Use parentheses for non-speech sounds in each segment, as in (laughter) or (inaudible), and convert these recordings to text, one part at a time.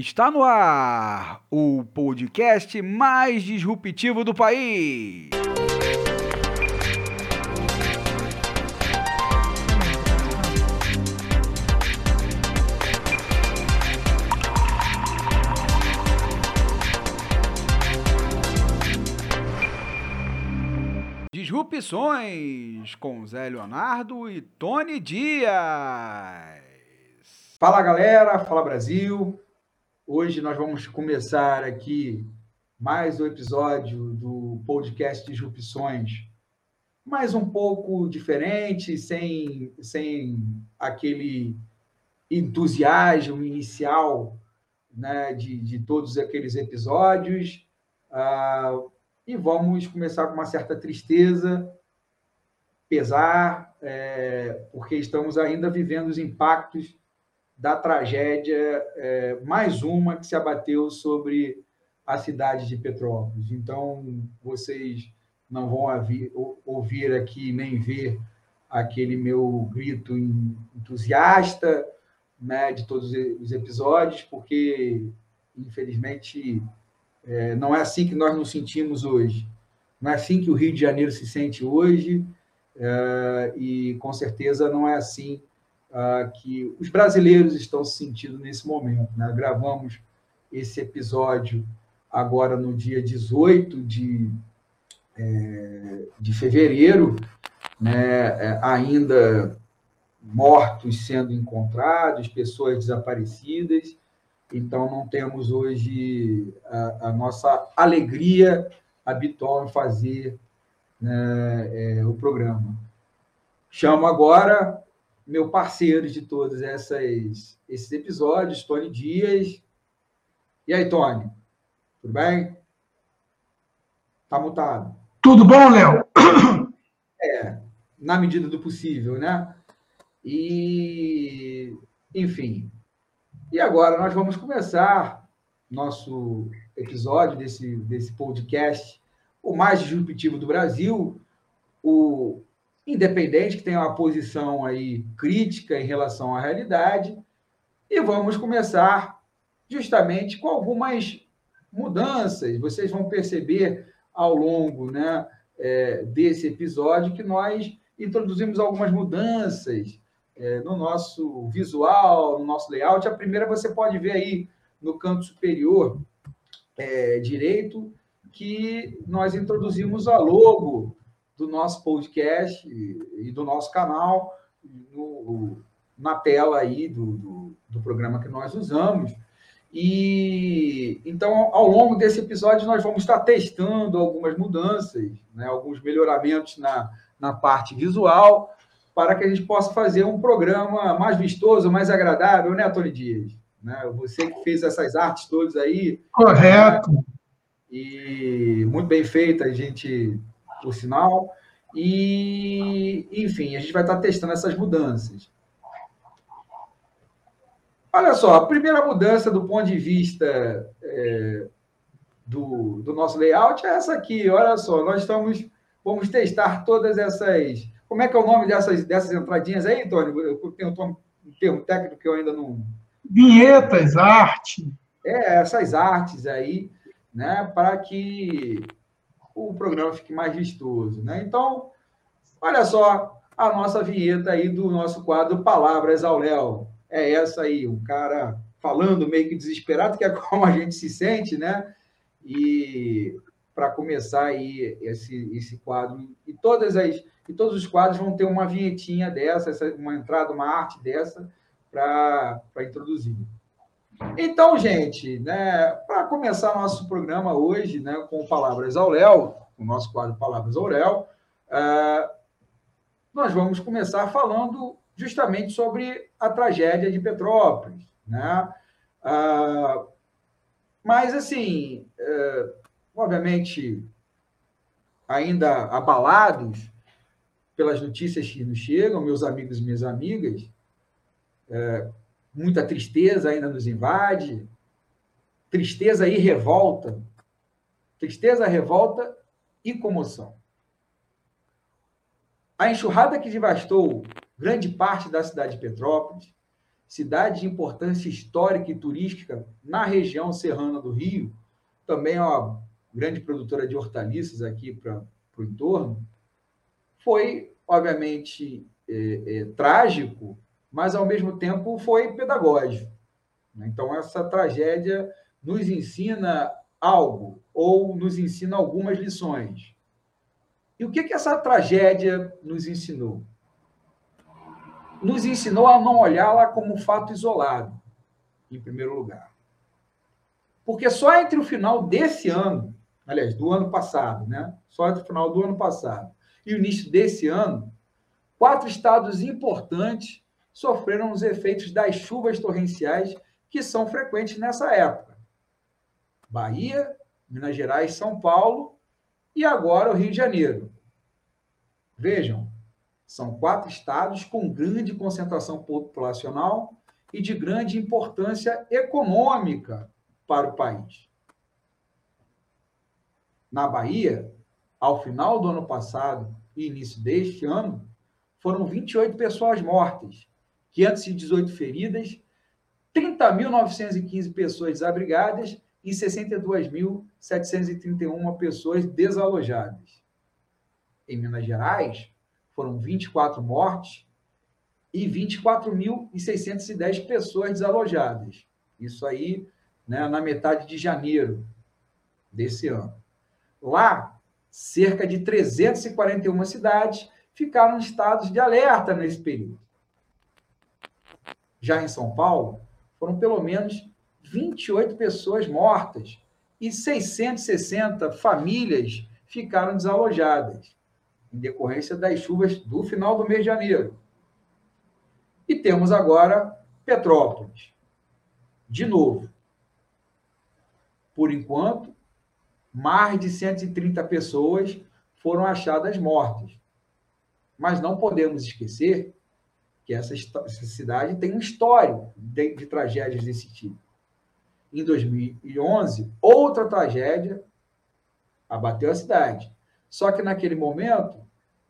Está no ar o podcast mais disruptivo do país. Disrupções com Zé Leonardo e Tony Dias. Fala galera, fala Brasil. Hoje nós vamos começar aqui mais um episódio do podcast Disrupções, mais um pouco diferente, sem, sem aquele entusiasmo inicial né, de, de todos aqueles episódios. Uh, e vamos começar com uma certa tristeza, pesar, é, porque estamos ainda vivendo os impactos da tragédia, é, mais uma que se abateu sobre a cidade de Petrópolis. Então, vocês não vão ouvir, aqui nem ver aquele meu grito entusiasta né, de todos os episódios, porque, infelizmente, é, não é assim que nós nos sentimos hoje. Não é assim que o Rio de Janeiro se sente hoje, é, e com certeza não é assim que os brasileiros estão se sentindo nesse momento. Né? Gravamos esse episódio agora no dia 18 de, é, de fevereiro, né? É, ainda mortos sendo encontrados, pessoas desaparecidas. Então, não temos hoje a, a nossa alegria habitual em fazer né, é, o programa. Chamo agora meu parceiro de todos essas, esses episódios, Tony Dias. E aí, Tony? Tudo bem? Tá mutado. Tudo bom, Léo? É, na medida do possível, né? E, enfim. E agora nós vamos começar nosso episódio desse, desse podcast, o mais disruptivo do Brasil, o independente, que tem uma posição aí crítica em relação à realidade, e vamos começar justamente com algumas mudanças. Vocês vão perceber ao longo né, é, desse episódio que nós introduzimos algumas mudanças é, no nosso visual, no nosso layout. A primeira você pode ver aí no canto superior é, direito que nós introduzimos a logo do nosso podcast e do nosso canal no, na tela aí do, do, do, programa que nós usamos. E então, ao longo desse episódio, nós vamos estar testando algumas mudanças, né, alguns melhoramentos na, na parte visual, para que a gente possa fazer um programa mais vistoso, mais agradável, né, Tony Dias? Né? Você que fez essas artes todas aí. Correto. Né? E muito bem feita, a gente por sinal. E, enfim, a gente vai estar testando essas mudanças. Olha só, a primeira mudança do ponto de vista é, do, do nosso layout é essa aqui. Olha só, nós estamos, vamos testar todas essas. Como é que é o nome dessas, dessas entradinhas aí, Tony? Eu tenho um termo técnico que eu ainda não. Vinhetas, arte. É, essas artes aí, né, para que o programa fique mais vistoso. Né? Então, olha só a nossa vinheta aí do nosso quadro Palavras ao Léo. É essa aí, um cara falando meio que desesperado, que é (laughs) como a gente se sente, né? E para começar aí esse, esse quadro, e todas as e todos os quadros vão ter uma vinhetinha dessa, essa, uma entrada, uma arte dessa para introduzir. Então, gente, né, para começar nosso programa hoje, né, com Palavras ao Léo, o nosso quadro Palavras ao Léo, uh, nós vamos começar falando justamente sobre a tragédia de Petrópolis. Né? Uh, mas, assim, uh, obviamente, ainda abalados pelas notícias que nos chegam, meus amigos e minhas amigas, muita tristeza ainda nos invade, tristeza e revolta, tristeza, revolta e comoção. A enxurrada que devastou grande parte da cidade de Petrópolis cidade de importância histórica e turística na região serrana do Rio, também é uma grande produtora de hortaliças aqui para o entorno, foi, obviamente, é, é, trágico, mas, ao mesmo tempo, foi pedagógico. Então, essa tragédia nos ensina algo, ou nos ensina algumas lições. E o que, que essa tragédia nos ensinou? nos ensinou a não olhá-la como um fato isolado, em primeiro lugar. Porque só entre o final desse ano, aliás, do ano passado, né? Só entre o final do ano passado e o início desse ano, quatro estados importantes sofreram os efeitos das chuvas torrenciais que são frequentes nessa época. Bahia, Minas Gerais, São Paulo e agora o Rio de Janeiro. Vejam, são quatro estados com grande concentração populacional e de grande importância econômica para o país. Na Bahia, ao final do ano passado e início deste ano, foram 28 pessoas mortas, 518 feridas, 30.915 pessoas desabrigadas e 62.731 pessoas desalojadas. Em Minas Gerais, foram 24 mortes e 24.610 pessoas desalojadas. Isso aí né, na metade de janeiro desse ano. Lá, cerca de 341 cidades ficaram em estados de alerta nesse período. Já em São Paulo, foram pelo menos 28 pessoas mortas e 660 famílias ficaram desalojadas em decorrência das chuvas do final do mês de janeiro. E temos agora Petrópolis. De novo. Por enquanto, mais de 130 pessoas foram achadas mortas. Mas não podemos esquecer que essa, essa cidade tem um histórico de, de tragédias desse tipo. Em 2011, outra tragédia abateu a cidade. Só que naquele momento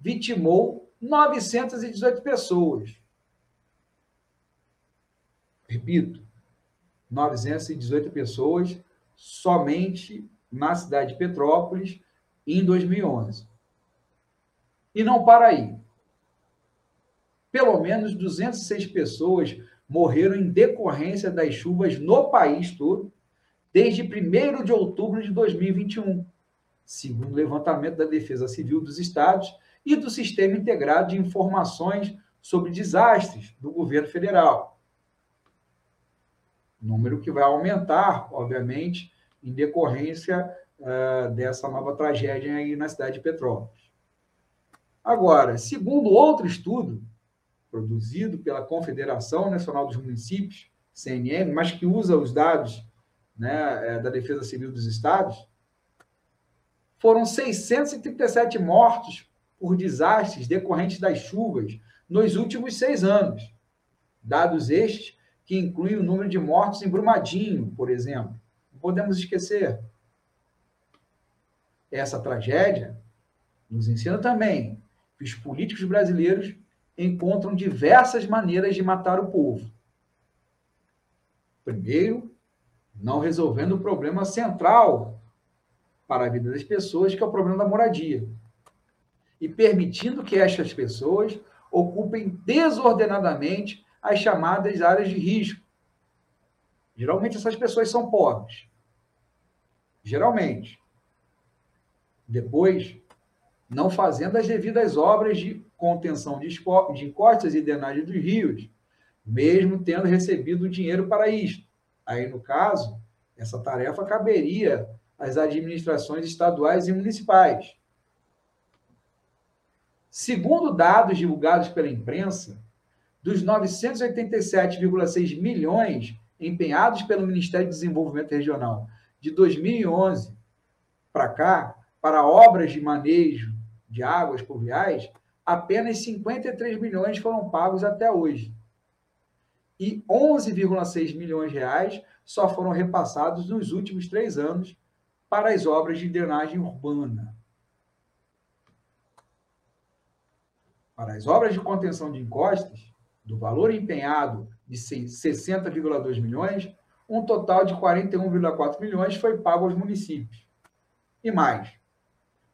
vitimou 918 pessoas. Repito, 918 pessoas somente na cidade de Petrópolis em 2011. E não para aí. Pelo menos 206 pessoas morreram em decorrência das chuvas no país todo desde 1 de outubro de 2021 segundo o levantamento da Defesa Civil dos Estados e do Sistema Integrado de Informações sobre Desastres do governo federal. Número que vai aumentar, obviamente, em decorrência uh, dessa nova tragédia aí na cidade de Petrópolis. Agora, segundo outro estudo, produzido pela Confederação Nacional dos Municípios, CNM, mas que usa os dados né, eh, da Defesa Civil dos Estados, foram 637 mortos por desastres decorrentes das chuvas nos últimos seis anos. Dados estes que incluem o número de mortos em Brumadinho, por exemplo. Não podemos esquecer. Essa tragédia nos ensina também que os políticos brasileiros encontram diversas maneiras de matar o povo. Primeiro, não resolvendo o problema central para a vida das pessoas, que é o problema da moradia. E permitindo que estas pessoas ocupem desordenadamente as chamadas áreas de risco. Geralmente essas pessoas são pobres. Geralmente. Depois, não fazendo as devidas obras de contenção de encostas e drenagem dos rios, mesmo tendo recebido dinheiro para isto. Aí, no caso, essa tarefa caberia às administrações estaduais e municipais. Segundo dados divulgados pela imprensa, dos 987,6 milhões empenhados pelo Ministério de Desenvolvimento Regional de 2011 para cá, para obras de manejo de águas pluviais, apenas 53 milhões foram pagos até hoje. E 11,6 milhões de reais só foram repassados nos últimos três anos para as obras de drenagem urbana. Para as obras de contenção de encostas, do valor empenhado de 60,2 milhões, um total de 41,4 milhões foi pago aos municípios. E mais,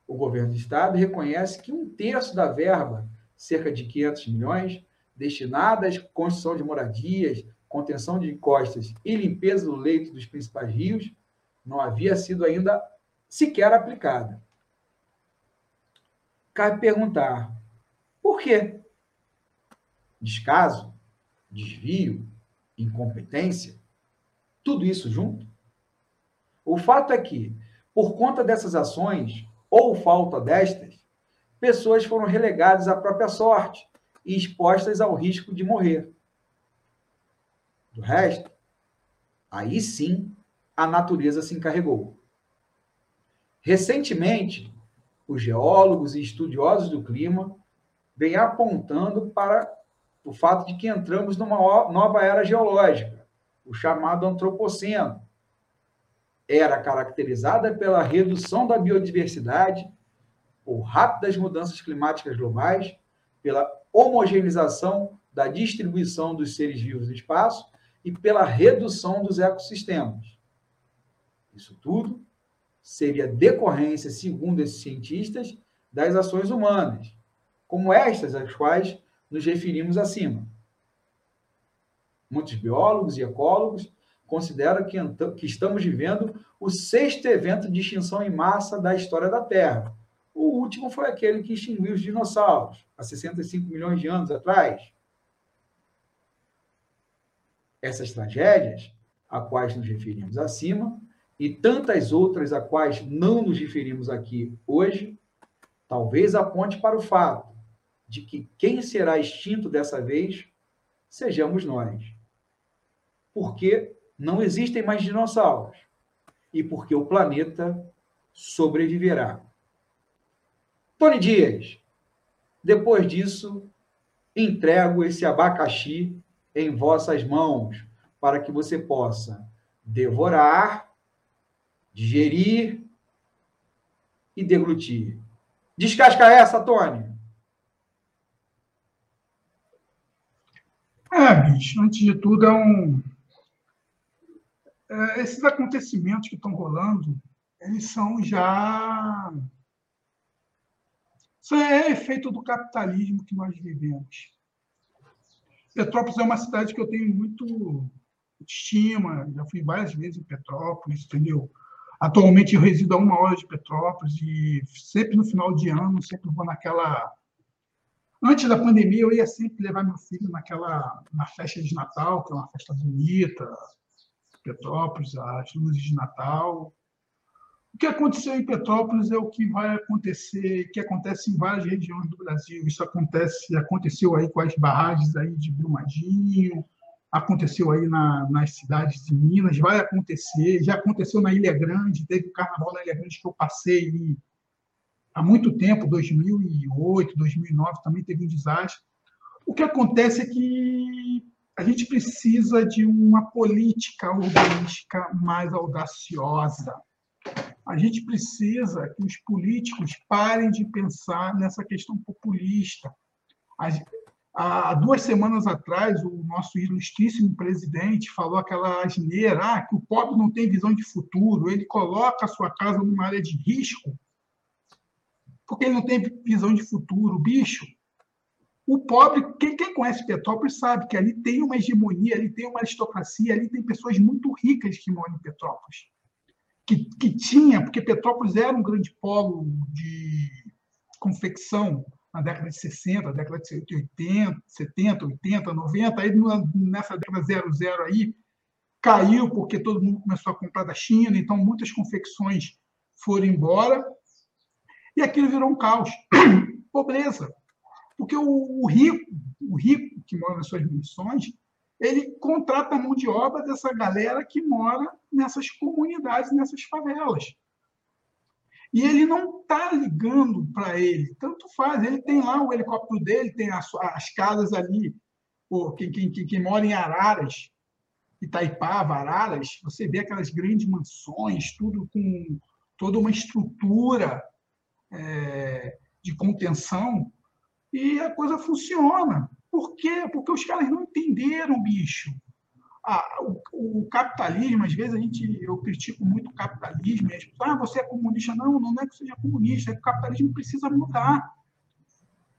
o governo do estado reconhece que um terço da verba, cerca de 500 milhões, destinada à construção de moradias, contenção de encostas e limpeza do leito dos principais rios, não havia sido ainda sequer aplicada. Cabe perguntar, por quê? Descaso? Desvio? Incompetência? Tudo isso junto? O fato é que, por conta dessas ações, ou falta destas, pessoas foram relegadas à própria sorte e expostas ao risco de morrer. Do resto, aí sim a natureza se encarregou. Recentemente, os geólogos e estudiosos do clima vêm apontando para o fato de que entramos numa nova era geológica, o chamado antropoceno. Era caracterizada pela redução da biodiversidade, por rápidas mudanças climáticas globais, pela homogeneização da distribuição dos seres vivos no espaço e pela redução dos ecossistemas. Isso tudo seria decorrência, segundo esses cientistas, das ações humanas, como estas às quais nos referimos acima. Muitos biólogos e ecólogos consideram que, que estamos vivendo o sexto evento de extinção em massa da história da Terra. O último foi aquele que extinguiu os dinossauros, há 65 milhões de anos atrás. Essas tragédias, a quais nos referimos acima, e tantas outras a quais não nos referimos aqui hoje, talvez aponte para o fato de que quem será extinto dessa vez sejamos nós. Porque não existem mais dinossauros e porque o planeta sobreviverá. Tony Dias, depois disso, entrego esse abacaxi em vossas mãos para que você possa devorar digerir e deglutir. Descasca essa, Tony. É, bicho, antes de tudo, é um. É, esses acontecimentos que estão rolando, eles são já. Isso é efeito do capitalismo que nós vivemos. Petrópolis é uma cidade que eu tenho muito estima, já fui várias vezes em Petrópolis, entendeu? Atualmente eu resido a uma hora de Petrópolis e sempre no final de ano, sempre vou naquela. Antes da pandemia, eu ia sempre levar meu filho naquela na festa de Natal, que é uma festa bonita, Petrópolis, as luzes de Natal. O que aconteceu em Petrópolis é o que vai acontecer, que acontece em várias regiões do Brasil. Isso acontece, aconteceu aí com as barragens aí de Brumadinho, aconteceu aí na, nas cidades de Minas, vai acontecer, já aconteceu na Ilha Grande, teve o carnaval na Ilha Grande que eu passei há muito tempo, 2008, 2009, também teve um desastre. O que acontece é que a gente precisa de uma política urbanística mais audaciosa. A gente precisa que os políticos parem de pensar nessa questão populista. Há duas semanas atrás, o nosso ilustríssimo presidente falou aquela asneira, ah, que o pobre não tem visão de futuro, ele coloca a sua casa numa área de risco, porque ele não tem visão de futuro. Bicho, o pobre, quem, quem conhece Petrópolis sabe que ali tem uma hegemonia, ali tem uma aristocracia, ali tem pessoas muito ricas que moram em Petrópolis. Que, que tinha, porque Petrópolis era um grande polo de confecção na década de 60, década de 80, 70, 80, 90, aí nessa década 00 aí caiu porque todo mundo começou a comprar da China, então muitas confecções foram embora. E aquilo virou um caos, (clears throat) pobreza, porque o, o rico, o rico que mora nas suas missões, ele contrata a mão de obra dessa galera que mora nessas comunidades, nessas favelas. E ele não está ligando para ele, tanto faz. Ele tem lá o helicóptero dele, tem as, as casas ali. Pô, quem, mora em Araras, Itaipava, Araras, você vê aquelas grandes mansões, tudo com toda uma estrutura é, de contenção, e a coisa funciona. Por quê? Porque os caras não entenderam, bicho. Ah, o, o, capitalismo, às vezes a gente, eu critico muito o capitalismo, e as pessoas, ah, você é comunista. Não, não é que seja comunista, é que o capitalismo precisa mudar.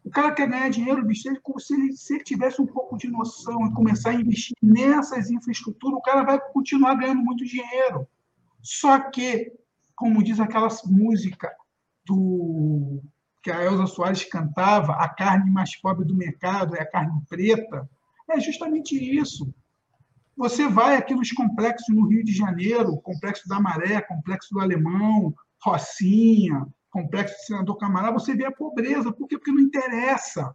O cara quer ganhar dinheiro, bicho, se ele, se ele tivesse um pouco de noção e começar a investir nessas infraestruturas, o cara vai continuar ganhando muito dinheiro. Só que, como diz aquela música do que a Elza Soares cantava, a carne mais pobre do mercado é a carne preta, é justamente isso. Você vai aqui nos complexos no Rio de Janeiro, Complexo da Maré, Complexo do Alemão, Rocinha, complexo de senador Camará, você vê a pobreza. Por quê? Porque não interessa.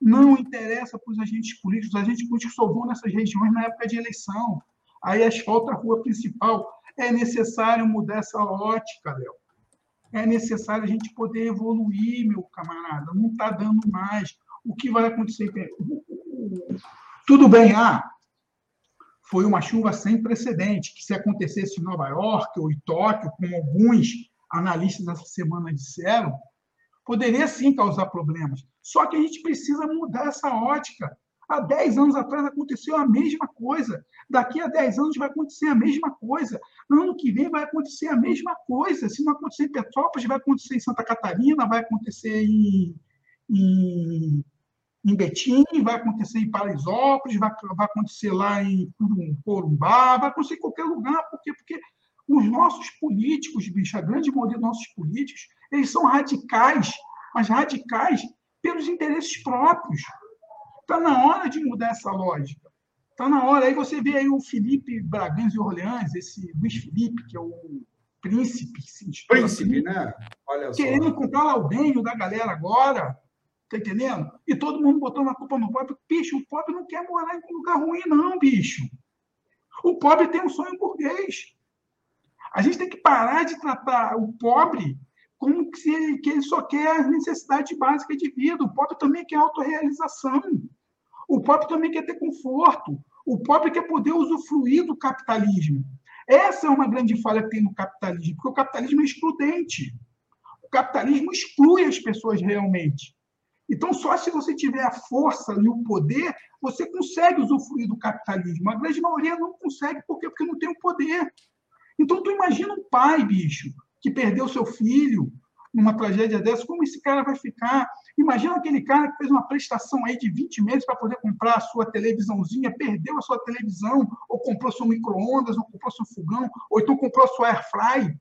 Não interessa para os agentes políticos. Os agentes políticos só vão nessas regiões na época de eleição. Aí asfalta a rua principal. É necessário mudar essa ótica, Léo. É necessário a gente poder evoluir, meu camarada. Não está dando mais. O que vai acontecer? Tudo bem, ah, foi uma chuva sem precedente, que se acontecesse em Nova York ou em Tóquio, como alguns analistas essa semana disseram, poderia sim causar problemas. Só que a gente precisa mudar essa ótica. Há 10 anos atrás aconteceu a mesma coisa. Daqui a 10 anos vai acontecer a mesma coisa. No ano que vem vai acontecer a mesma coisa. Se não acontecer em Petrópolis, vai acontecer em Santa Catarina, vai acontecer em, em, em Betim, vai acontecer em Paraisópolis, vai, vai acontecer lá em Corumbá, vai acontecer em qualquer lugar. Por quê? Porque os nossos políticos, bicho, a grande maioria dos nossos políticos, eles são radicais, mas radicais pelos interesses próprios. Está na hora de mudar essa lógica. Está na hora. Aí você vê aí o Felipe Bragança e Orleans, esse Luiz Felipe, que é o príncipe. Príncipe, assim, né? Olha querendo só. comprar lá o bem da galera agora. Tá entendendo? E todo mundo botando a culpa no pobre. Bicho, o pobre não quer morar em lugar ruim, não, bicho. O pobre tem um sonho burguês. A gente tem que parar de tratar o pobre como se ele, que ele só quer as necessidades básicas de vida. O pobre também quer autorrealização. O pobre também quer ter conforto. O pobre quer poder usufruir do capitalismo. Essa é uma grande falha que tem no capitalismo, porque o capitalismo é excludente. O capitalismo exclui as pessoas realmente. Então, só se você tiver a força e o poder, você consegue usufruir do capitalismo. A grande maioria não consegue, por quê? Porque não tem o poder. Então, tu imagina um pai, bicho, que perdeu seu filho numa tragédia dessa, como esse cara vai ficar? Imagina aquele cara que fez uma prestação aí de 20 meses para poder comprar a sua televisãozinha, perdeu a sua televisão, ou comprou seu micro-ondas, ou comprou seu fogão, ou então comprou sua air fry.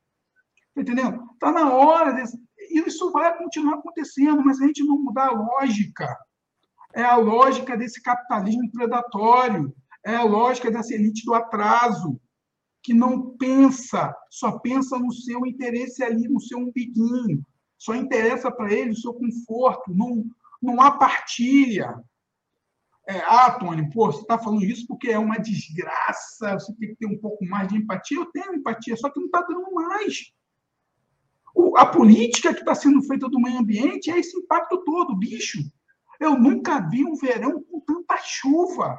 Tá entendendo? Está na hora desse... Isso vai continuar acontecendo, mas a gente não mudar a lógica. É a lógica desse capitalismo predatório, é a lógica dessa elite do atraso que não pensa, só pensa no seu interesse ali, no seu umbiguinho, só interessa para ele o seu conforto, não, não há partilha. É, ah, Tony, pô, você está falando isso porque é uma desgraça, você tem que ter um pouco mais de empatia. Eu tenho empatia, só que não está dando mais. O, a política que está sendo feita do meio ambiente é esse impacto todo, bicho. Eu nunca vi um verão com tanta chuva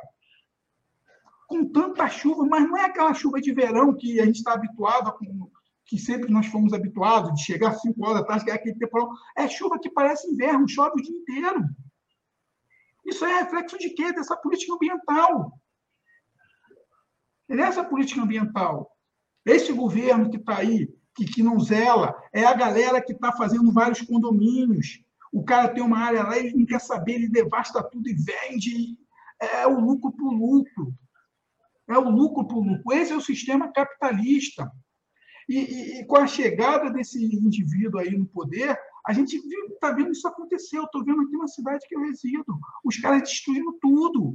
com tanta chuva, mas não é aquela chuva de verão que a gente está habituado, com, que sempre nós fomos habituados, de chegar às 5 horas da tarde, que é aquele temporal. É chuva que parece inverno, chove o dia inteiro. Isso é reflexo de quê? Dessa política ambiental. É essa política ambiental. Esse governo que está aí, que, que não zela, é a galera que está fazendo vários condomínios. O cara tem uma área lá, ele não quer saber, ele devasta tudo e vende. É o lucro por lucro é o lucro por lucro. Esse é o sistema capitalista. E, e, e com a chegada desse indivíduo aí no poder, a gente está vendo isso acontecer. Eu estou vendo aqui na cidade que eu resido. Os caras destruindo tudo.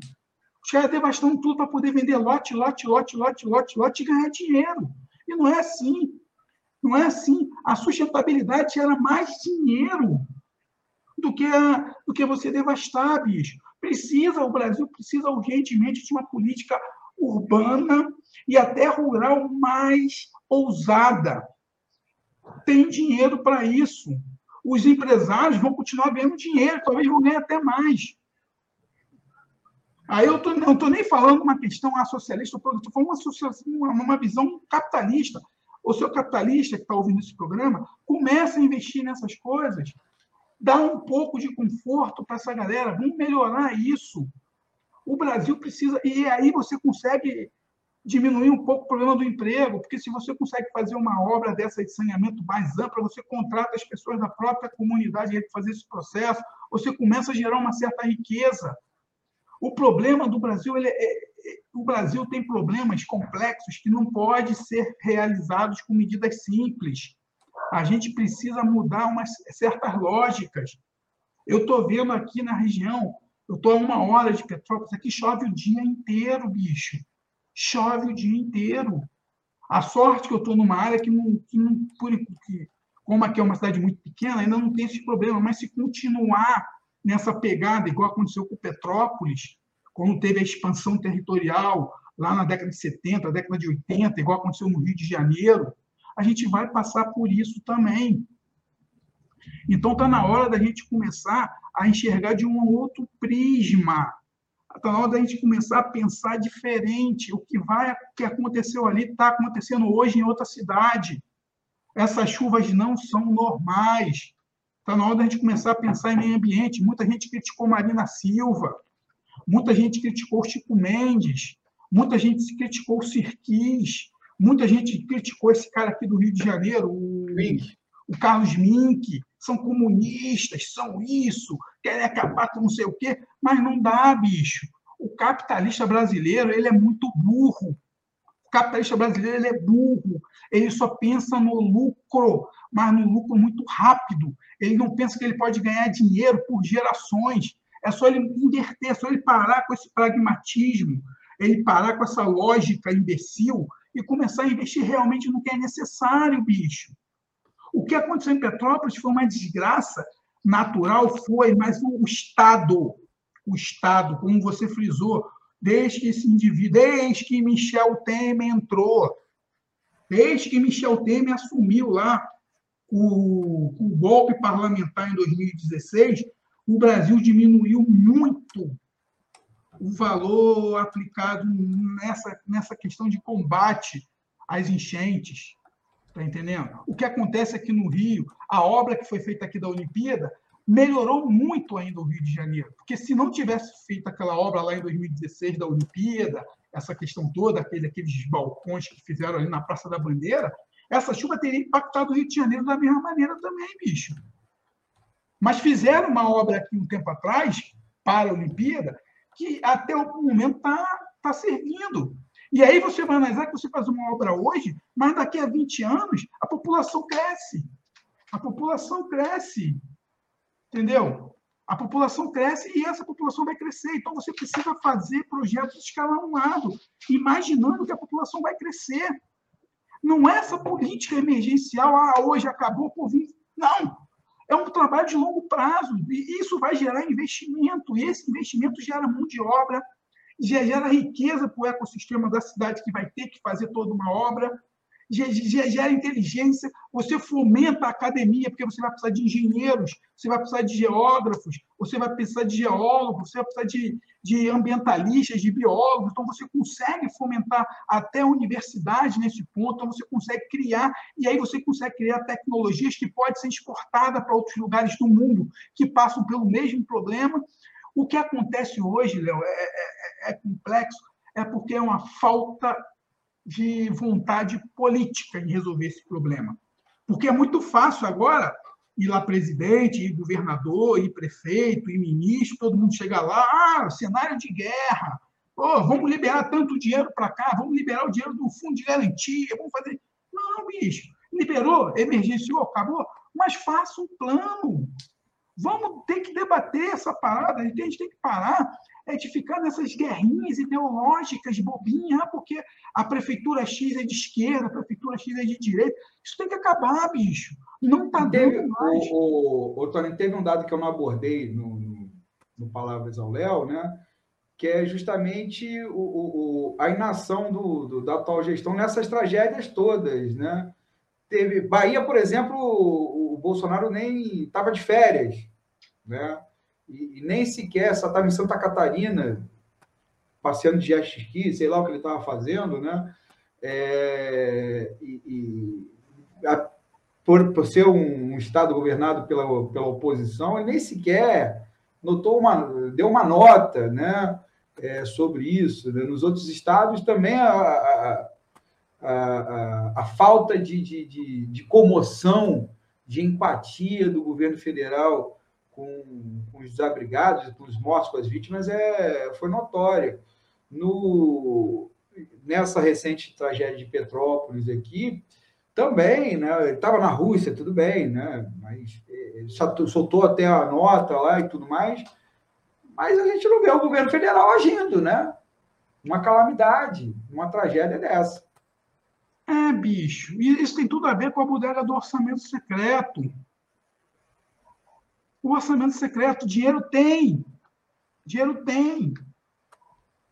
Os caras devastando tudo para poder vender lote, lote, lote, lote, lote, lote e ganhar dinheiro. E não é assim. Não é assim. A sustentabilidade era mais dinheiro do que, a, do que você devastar, bicho. Precisa, o Brasil precisa urgentemente de uma política urbana e até rural mais ousada. Tem dinheiro para isso. Os empresários vão continuar ganhando dinheiro, talvez vão ganhar até mais. Aí eu tô, não estou nem falando uma questão socialista, estou falando uma, uma visão capitalista. O seu capitalista que está ouvindo esse programa, começa a investir nessas coisas dar um pouco de conforto para essa galera, vamos melhorar isso. O Brasil precisa. E aí você consegue diminuir um pouco o problema do emprego, porque se você consegue fazer uma obra dessa de saneamento mais ampla, você contrata as pessoas da própria comunidade para fazer esse processo, você começa a gerar uma certa riqueza. O problema do Brasil, ele é, é, o Brasil tem problemas complexos que não podem ser realizados com medidas simples. A gente precisa mudar umas certas lógicas. Eu estou vendo aqui na região, eu estou a uma hora de Petrópolis, aqui chove o dia inteiro, bicho chove o dia inteiro. A sorte que eu estou numa área que, não, que, não, que, como aqui é uma cidade muito pequena, ainda não tem esse problema, mas se continuar nessa pegada, igual aconteceu com Petrópolis, quando teve a expansão territorial lá na década de 70, década de 80, igual aconteceu no Rio de Janeiro, a gente vai passar por isso também. Então está na hora da gente começar a enxergar de um outro prisma Está na hora da gente começar a pensar diferente. O que vai, o que aconteceu ali está acontecendo hoje em outra cidade. Essas chuvas não são normais. Está na hora da gente começar a pensar em meio ambiente. Muita gente criticou Marina Silva, muita gente criticou Chico Mendes, muita gente criticou o Sirquis, muita gente criticou esse cara aqui do Rio de Janeiro, o, o Carlos Mink, são comunistas, são isso, querem acabar com não sei o quê, mas não dá, bicho. O capitalista brasileiro ele é muito burro. O capitalista brasileiro ele é burro. Ele só pensa no lucro, mas no lucro muito rápido. Ele não pensa que ele pode ganhar dinheiro por gerações. É só ele inverter, é só ele parar com esse pragmatismo, ele parar com essa lógica imbecil e começar a investir realmente no que é necessário, bicho. O que aconteceu em Petrópolis foi uma desgraça natural, foi, mas o Estado, o Estado, como você frisou, desde que esse indivíduo, desde que Michel Temer entrou, desde que Michel Temer assumiu lá o, o golpe parlamentar em 2016, o Brasil diminuiu muito o valor aplicado nessa, nessa questão de combate às enchentes. Está entendendo? O que acontece aqui no Rio, a obra que foi feita aqui da Olimpíada, melhorou muito ainda o Rio de Janeiro. Porque se não tivesse feito aquela obra lá em 2016 da Olimpíada, essa questão toda, aquele, aqueles balcões que fizeram ali na Praça da Bandeira, essa chuva teria impactado o Rio de Janeiro da mesma maneira também, bicho. Mas fizeram uma obra aqui um tempo atrás, para a Olimpíada, que até o momento está tá servindo. E aí você vai analisar que você faz uma obra hoje, mas daqui a 20 anos a população cresce. A população cresce. Entendeu? A população cresce e essa população vai crescer. Então você precisa fazer projetos escalonados, imaginando que a população vai crescer. Não é essa política emergencial, ah, hoje acabou por vir. Não! É um trabalho de longo prazo. E isso vai gerar investimento. E esse investimento gera mão de obra, gera riqueza para o ecossistema da cidade que vai ter que fazer toda uma obra, gera inteligência, você fomenta a academia, porque você vai precisar de engenheiros, você vai precisar de geógrafos, você vai precisar de geólogos, você vai precisar de, de ambientalistas, de biólogos, então você consegue fomentar até a universidade nesse ponto, então você consegue criar, e aí você consegue criar tecnologias que podem ser exportadas para outros lugares do mundo que passam pelo mesmo problema, o que acontece hoje, Léo, é, é, é, é complexo, é porque é uma falta de vontade política em resolver esse problema. Porque é muito fácil agora ir lá presidente, ir governador, ir prefeito, ir ministro, todo mundo chega lá, ah, cenário de guerra, oh, vamos liberar tanto dinheiro para cá, vamos liberar o dinheiro do fundo de garantia, vamos fazer. Não, bicho, liberou, emergenciou, acabou, mas faça um plano. Vamos ter que debater essa parada, a gente tem que parar é de ficar nessas guerrinhas ideológicas bobinhas, ah, porque a prefeitura X é de esquerda, a prefeitura X é de direita. Isso tem que acabar, bicho. Não está dando mais. O, o, o Tony, teve um dado que eu não abordei no, no, no Palavras ao Léo, né? que é justamente o, o, a inação do, do, da atual gestão nessas tragédias todas. Né? Teve Bahia, por exemplo, o, o Bolsonaro nem estava de férias. Né? e, e nem sequer só estava em Santa Catarina, passeando de jet ski, sei lá o que ele estava fazendo, né? É, e, e a, por, por ser um, um, Estado governado pela, pela oposição, ele nem sequer notou uma, deu uma nota né, é, sobre isso. Né? Nos outros estados também a, a, a, a falta de, de, de, de, comoção, de empatia do governo federal com, com os desabrigados, com os mortos, com as vítimas, é, foi notória. No, nessa recente tragédia de Petrópolis aqui, também, né? Ele estava na Rússia, tudo bem, né? Mas ele soltou até a nota lá e tudo mais. Mas a gente não vê o governo federal agindo, né? Uma calamidade, uma tragédia dessa. É, bicho. E isso tem tudo a ver com a bodega do orçamento secreto. O orçamento secreto, dinheiro tem. Dinheiro tem.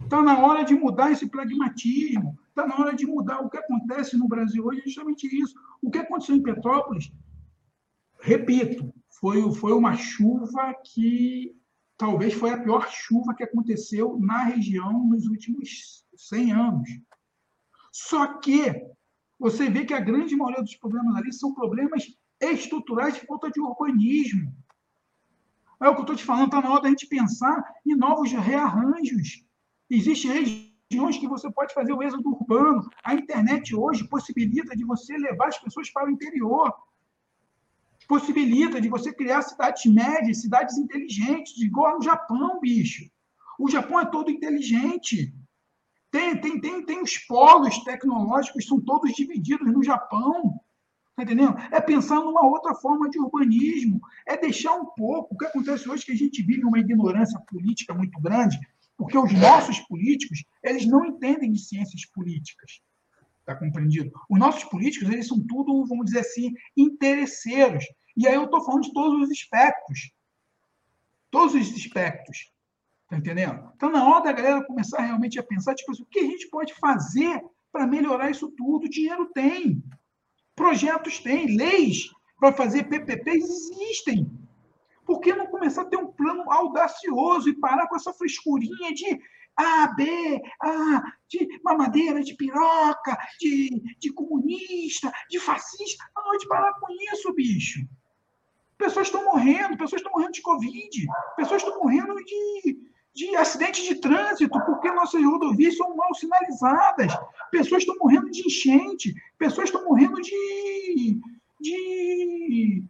Está na hora de mudar esse pragmatismo. Está na hora de mudar. O que acontece no Brasil hoje é justamente isso. O que aconteceu em Petrópolis, repito, foi, foi uma chuva que talvez foi a pior chuva que aconteceu na região nos últimos 100 anos. Só que você vê que a grande maioria dos problemas ali são problemas estruturais de falta de urbanismo. É o que eu estou te falando, está na hora da gente pensar em novos rearranjos. Existem regiões que você pode fazer o êxodo urbano. A internet hoje possibilita de você levar as pessoas para o interior. Possibilita de você criar cidades médias, cidades inteligentes, igual no Japão, bicho. O Japão é todo inteligente. Tem, tem, tem, tem os polos tecnológicos, são todos divididos no Japão. Tá entendendo? É pensar numa outra forma de urbanismo, é deixar um pouco. O que acontece hoje é que a gente vive uma ignorância política muito grande, porque os nossos políticos, eles não entendem de ciências políticas. Está compreendido? Os nossos políticos, eles são tudo, vamos dizer assim, interesseiros. E aí eu estou falando de todos os aspectos. Todos os aspectos. Está entendendo? Então, na hora da galera começar realmente a pensar, tipo assim, o que a gente pode fazer para melhorar isso tudo? O dinheiro tem. Projetos têm, leis para fazer PPPs existem. Por que não começar a ter um plano audacioso e parar com essa frescurinha de A, B, A, de mamadeira, de piroca, de, de comunista, de fascista? Não, de parar com isso, bicho. Pessoas estão morrendo, pessoas estão morrendo de Covid, pessoas estão morrendo de, de acidentes de trânsito, porque nossas rodovias são mal sinalizadas. Pessoas estão morrendo de enchente, pessoas estão morrendo de, de,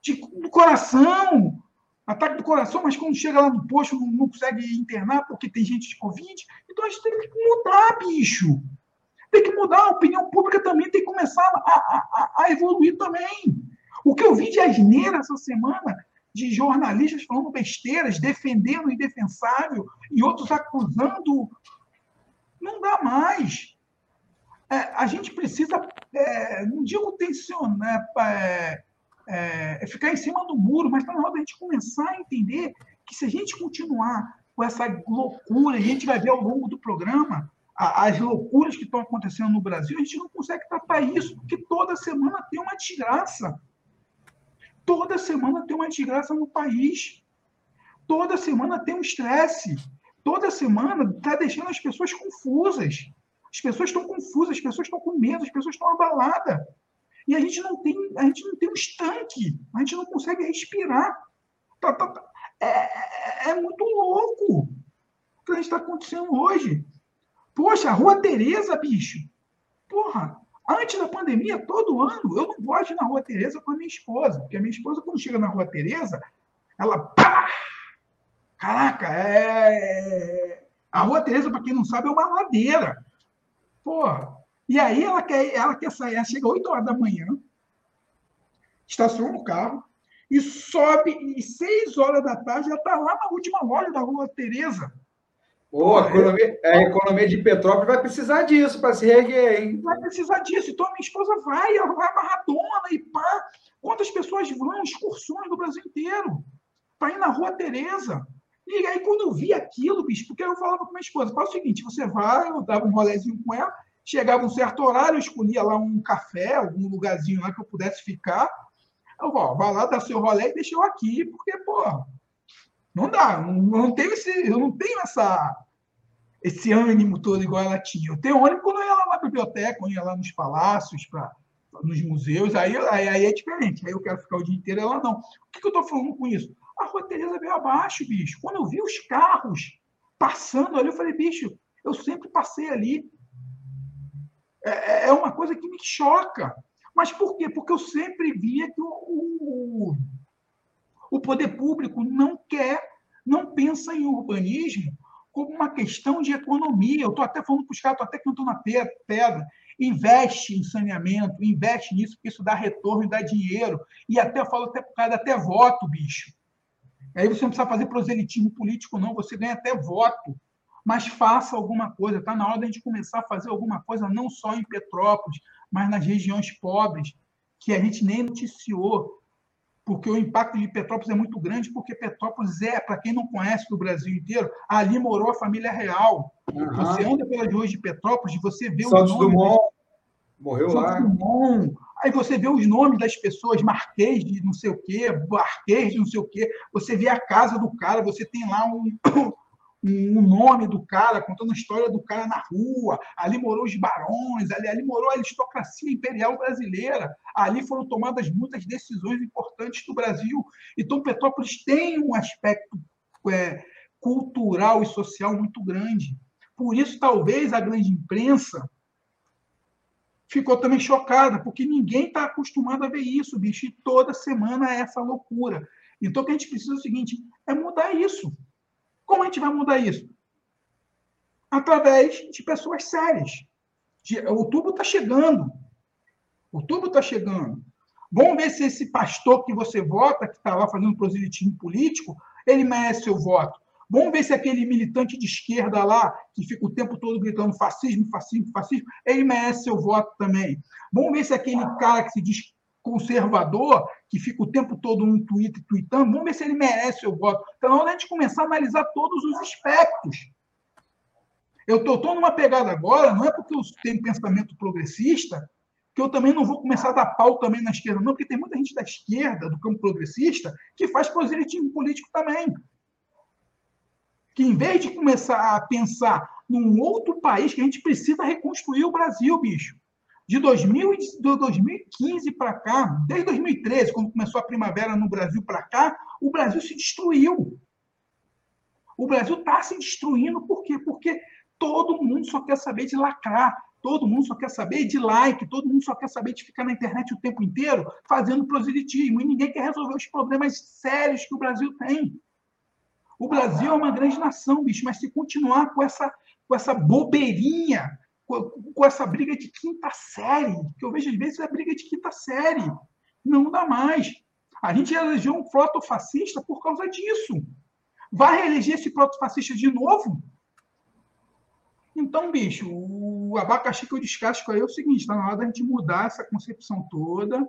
de do coração, ataque do coração, mas quando chega lá no posto não, não, consegue internar porque tem gente de Covid. Então a gente tem que mudar, bicho. Tem que mudar, a opinião pública também tem que começar a, a, a evoluir também. O que eu vi de asneira essa semana de jornalistas falando besteiras, defendendo o indefensável e outros acusando. Não dá mais. É, a gente precisa, é, não digo tensionar, é, é, é, ficar em cima do muro, mas está na hora da gente começar a entender que se a gente continuar com essa loucura, a gente vai ver ao longo do programa as loucuras que estão acontecendo no Brasil, a gente não consegue tratar isso, porque toda semana tem uma desgraça. Toda semana tem uma desgraça no país. Toda semana tem um estresse. Toda semana está deixando as pessoas confusas. As pessoas estão confusas, as pessoas estão com medo, as pessoas estão abaladas. E a gente não tem, a gente não tem um estanque, a gente não consegue respirar. Tá, tá, tá. É, é, é, muito louco o que está acontecendo hoje. Poxa, a Rua Tereza, bicho. Porra, Antes da pandemia, todo ano, eu não gosto na Rua Tereza com a minha esposa, porque a minha esposa, quando chega na Rua Tereza, ela. Pá! Caraca, é. A Rua Tereza, para quem não sabe, é uma ladeira. Porra. E aí ela quer, ela quer sair, ela chega 8 horas da manhã, estaciona o carro e sobe, e 6 horas da tarde já está lá na última loja da Rua Tereza. Oh, a, economia, a economia de Petrópolis vai precisar disso para se reerguer, hein? Vai precisar disso. Então, a minha esposa vai, ela vai amarradona e pá. Quantas pessoas vão, excursões do Brasil inteiro, para ir na Rua Tereza. E aí, quando eu vi aquilo, bicho, porque eu falava com minha esposa, faz o seguinte, você vai, eu dava um rolezinho com ela, chegava um certo horário, eu escolhia lá um café, algum lugarzinho lá que eu pudesse ficar. Eu vou, vai lá, dá seu rolê e deixa eu aqui, porque, pô, não dá, não, não esse, eu não tenho essa, esse ânimo todo igual ela tinha. Eu tenho ânimo quando eu ia lá na biblioteca, quando eu ia lá nos palácios para nos museus, aí, aí, aí, é diferente. Aí eu quero ficar o dia inteiro, ela não. O que, que eu estou falando com isso? A Rua Tereza veio abaixo, bicho. Quando eu vi os carros passando ali, eu falei, bicho, eu sempre passei ali. É, é, é uma coisa que me choca. Mas por quê? Porque eu sempre via que o, o, o poder público não quer, não pensa em urbanismo como uma questão de economia. Eu estou até falando para os caras, estou até cantando na pedra. Investe em saneamento, investe nisso, porque isso dá retorno e dá dinheiro. E até falo até por causa até voto, bicho. Aí você não precisa fazer proselitismo político, não, você ganha até voto. Mas faça alguma coisa. Está na hora da gente começar a fazer alguma coisa, não só em Petrópolis, mas nas regiões pobres, que a gente nem noticiou porque o impacto de Petrópolis é muito grande, porque Petrópolis é, para quem não conhece do Brasil inteiro, ali morou a família real. Uhum. Você anda pelas ruas de Petrópolis, você vê Santos os nomes. Dumont morreu Santos lá. Dumont. Aí você vê os nomes das pessoas, Marquês de não sei o quê, Marquês de não sei o quê. Você vê a casa do cara, você tem lá um, o nome do cara, contando a história do cara na rua. Ali morou os barões, ali, ali morou a aristocracia imperial brasileira. Ali foram tomadas muitas decisões importantes do Brasil. Então, Petrópolis tem um aspecto é, cultural e social muito grande. Por isso, talvez a grande imprensa ficou também chocada, porque ninguém está acostumado a ver isso, bicho. E toda semana é essa loucura. Então, o que a gente precisa é o seguinte: é mudar isso. Como a gente vai mudar isso? Através de pessoas sérias. O tubo está chegando. O tubo está chegando. Vamos ver se esse pastor que você vota, que está lá fazendo proselitismo político, ele merece seu voto. Vamos ver se aquele militante de esquerda lá, que fica o tempo todo gritando fascismo, fascismo, fascismo, ele merece seu voto também. Vamos ver se aquele cara que se diz conservador, que fica o tempo todo no Twitter tweetando, vamos ver se ele merece o voto. Então, hora a gente começar a analisar todos os aspectos. Eu estou numa pegada agora, não é porque eu tenho pensamento progressista, que eu também não vou começar a dar pau também na esquerda, não, porque tem muita gente da esquerda, do campo progressista, que faz proselitismo político também. Que em vez de começar a pensar num outro país, que a gente precisa reconstruir o Brasil, bicho de 2000, de 2015 para cá, desde 2013, quando começou a primavera no Brasil para cá, o Brasil se destruiu. O Brasil está se destruindo por quê? Porque todo mundo só quer saber de lacrar, todo mundo só quer saber de like, todo mundo só quer saber de ficar na internet o tempo inteiro fazendo proselitismo, e ninguém quer resolver os problemas sérios que o Brasil tem. O Brasil é uma grande nação, bicho, mas se continuar com essa, com essa bobeirinha com, essa briga de quinta série, que eu vejo às vezes é briga de quinta série. Não dá mais. A gente elegeu um protofascista por causa disso. Vai reeleger esse protofascista de novo? Então, bicho, o abacaxi que eu descasco aí é o seguinte: está na hora da gente mudar essa concepção toda,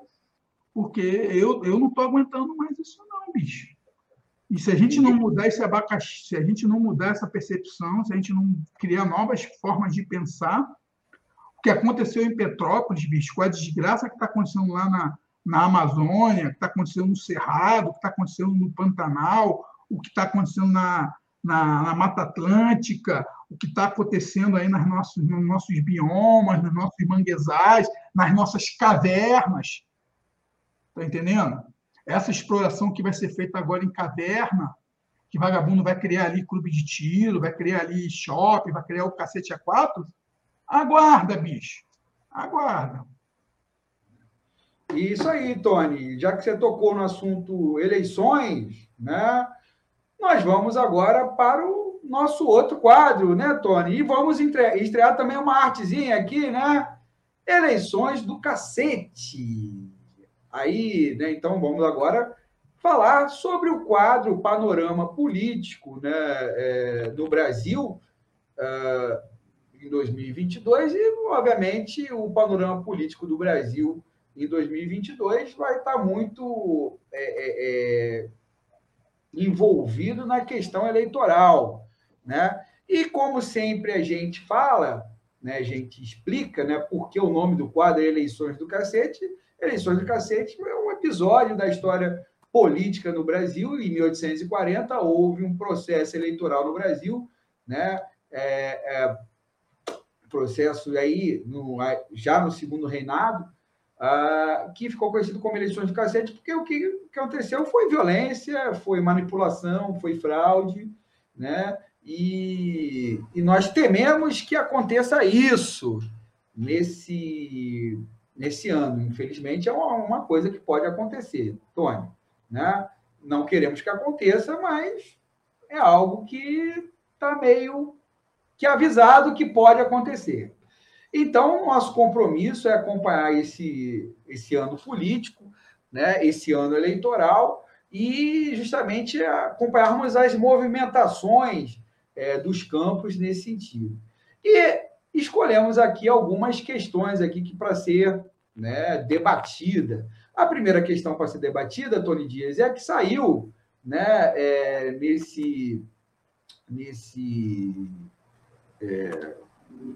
porque eu, eu não estou aguentando mais isso, não, bicho. E se a gente não mudar esse abacaxi, se a gente não mudar essa percepção, se a gente não criar novas formas de pensar, o que aconteceu em Petrópolis, bicho, a desgraça que está acontecendo lá na, na Amazônia, que está acontecendo no Cerrado, que está acontecendo no Pantanal, o que está acontecendo na, na, na, Mata Atlântica, o que está acontecendo aí nas nossos, nos nossos biomas, nos nossos manguezais, nas nossas cavernas. Está entendendo? Essa exploração que vai ser feita agora em caverna, que vagabundo vai criar ali clube de tiro, vai criar ali shopping, vai criar o cacete A4, aguarda, bicho. Aguarda. Isso aí, Tony. Já que você tocou no assunto eleições, né? Nós vamos agora para o nosso outro quadro, né, Tony? E vamos estrear também uma artezinha aqui, né? Eleições do cacete. Aí, né, então, vamos agora falar sobre o quadro, o panorama político né, é, do Brasil uh, em 2022 e, obviamente, o panorama político do Brasil em 2022 vai estar muito é, é, é, envolvido na questão eleitoral, né? E como sempre a gente fala, né, a gente explica, né, por que o nome do quadro é Eleições do Cacete, Eleições do Cacete é um episódio da história política no Brasil. Em 1840, houve um processo eleitoral no Brasil, né? É, é, processo aí no, já no segundo reinado, uh, que ficou conhecido como eleições do cacete, porque o que, que aconteceu foi violência, foi manipulação, foi fraude, né? E, e nós tememos que aconteça isso nesse, nesse ano. Infelizmente, é uma, coisa que pode acontecer, Tony. Né? Não queremos que aconteça, mas é algo que está meio que avisado que pode acontecer. Então, nosso compromisso é acompanhar esse, esse ano político, né, esse ano eleitoral, e justamente acompanharmos as movimentações é, dos campos nesse sentido. E escolhemos aqui algumas questões aqui que para ser né, debatida. A primeira questão para ser debatida, Tony Dias, é a que saiu né, é, nesse, nesse, é,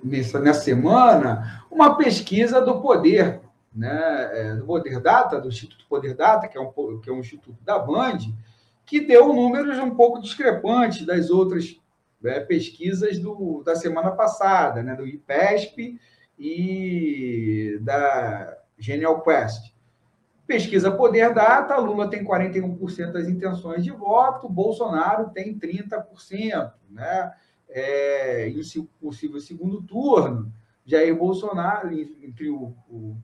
nessa, nessa semana uma pesquisa do Poder, né, é, do Poder Data, do Instituto Poder Data, que é um, que é um instituto da Band, que deu números um pouco discrepantes das outras né, pesquisas do, da semana passada, né, do IPESP e da Genial Quest. Pesquisa Poder Data, Lula tem 41% das intenções de voto, Bolsonaro tem 30%. Né? É, em possível segundo turno, Jair Bolsonaro, entre o, o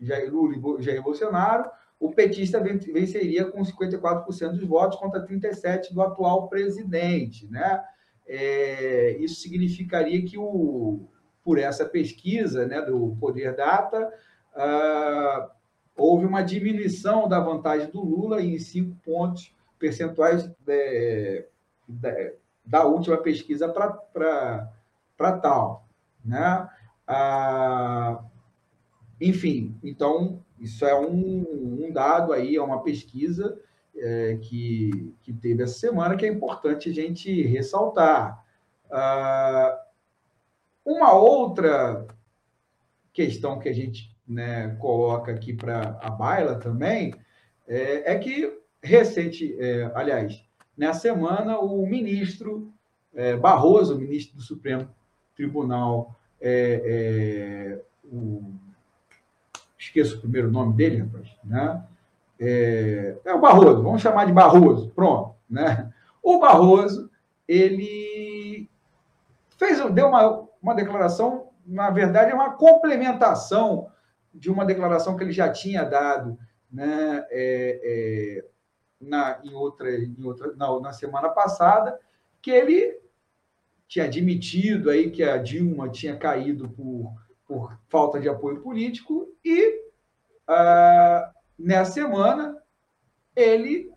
Jair Lula e Jair Bolsonaro, o petista venceria com 54% dos votos contra 37% do atual presidente. Né? É, isso significaria que, o, por essa pesquisa né, do Poder Data, uh, houve uma diminuição da vantagem do Lula em cinco pontos percentuais de, de, da última pesquisa para tal. Né? Ah, enfim, então, isso é um, um, dado aí, é uma pesquisa é, que, que teve essa semana que é importante a gente ressaltar. Ah, uma outra questão que a gente né, coloca aqui para a baila também, é, é que recente, é, aliás, nessa semana, o ministro é, Barroso, ministro do Supremo Tribunal, é, é, o, esqueço o primeiro nome dele, rapaz, né? É, é, o Barroso, vamos chamar de Barroso, pronto, né? O Barroso, ele fez, deu uma, uma declaração, na verdade, é uma complementação de uma declaração que ele já tinha dado né, é, é, na, em outra, em outra, na, na semana passada, que ele tinha admitido aí que a Dilma tinha caído por, por falta de apoio político e ah, nessa semana ele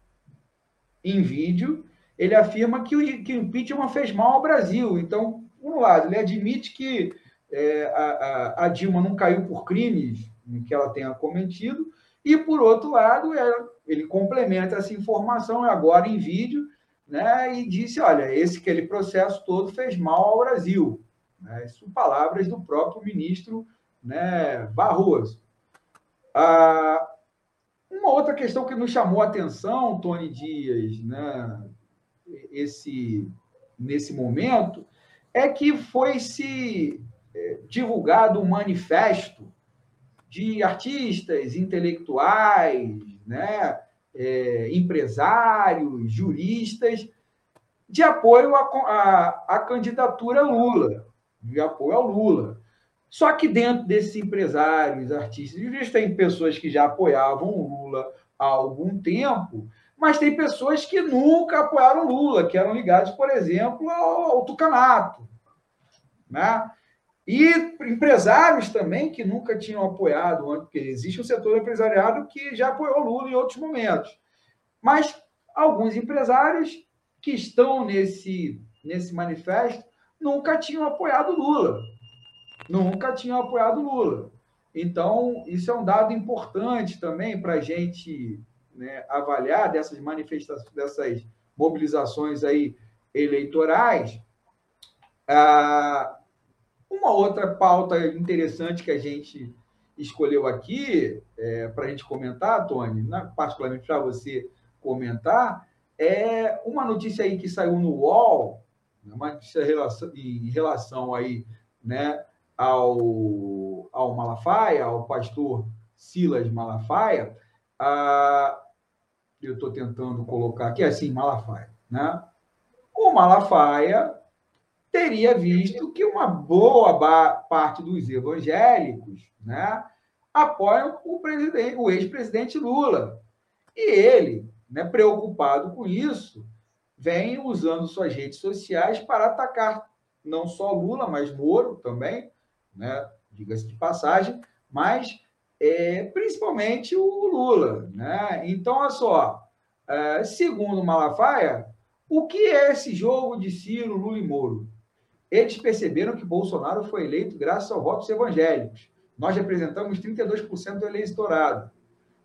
em vídeo ele afirma que o, que o impeachment fez mal ao Brasil. Então, por um lado, ele admite que é, a, a, Dilma não caiu por crimes que ela tenha cometido, e, por outro lado, é, ele complementa essa informação agora em vídeo né, e disse: olha, esse aquele processo todo fez mal ao Brasil. Né, isso palavras do próprio ministro né, Barroso. Ah, uma outra questão que nos chamou a atenção, Tony Dias, né, esse, nesse momento, é que foi se é, divulgado um manifesto de artistas, intelectuais, né, é, empresários, juristas, de apoio à candidatura Lula, de apoio ao Lula. Só que dentro desses empresários, artistas, juristas, tem pessoas que já apoiavam o Lula há algum tempo, mas tem pessoas que nunca apoiaram Lula, que eram ligados, por exemplo, ao, ao Tucanato. Né? E empresários também que nunca tinham apoiado, porque existe um setor empresariado que já apoiou Lula em outros momentos. Mas alguns empresários que estão nesse, nesse manifesto nunca tinham apoiado Lula. Nunca tinham apoiado Lula. Então, isso é um dado importante também para a gente né, avaliar dessas manifestações, dessas mobilizações aí eleitorais. Ah, uma outra pauta interessante que a gente escolheu aqui é, para a gente comentar, Tony, né, particularmente para você comentar, é uma notícia aí que saiu no UOL, né, uma notícia em relação aí, né, ao, ao Malafaia, ao pastor Silas Malafaia, ah, eu estou tentando colocar aqui assim, Malafaia, né? O Malafaia teria visto que uma boa parte dos evangélicos, né, apoiam o, o ex-presidente Lula. E ele, né, preocupado com isso, vem usando suas redes sociais para atacar não só Lula, mas Moro também, né, diga-se de passagem, mas é, principalmente o Lula. Né? Então, olha só, é, segundo Malafaia, o que é esse jogo de Ciro, Lula e Moro? Eles perceberam que Bolsonaro foi eleito graças aos votos evangélicos. Nós representamos 32% do eleitorado.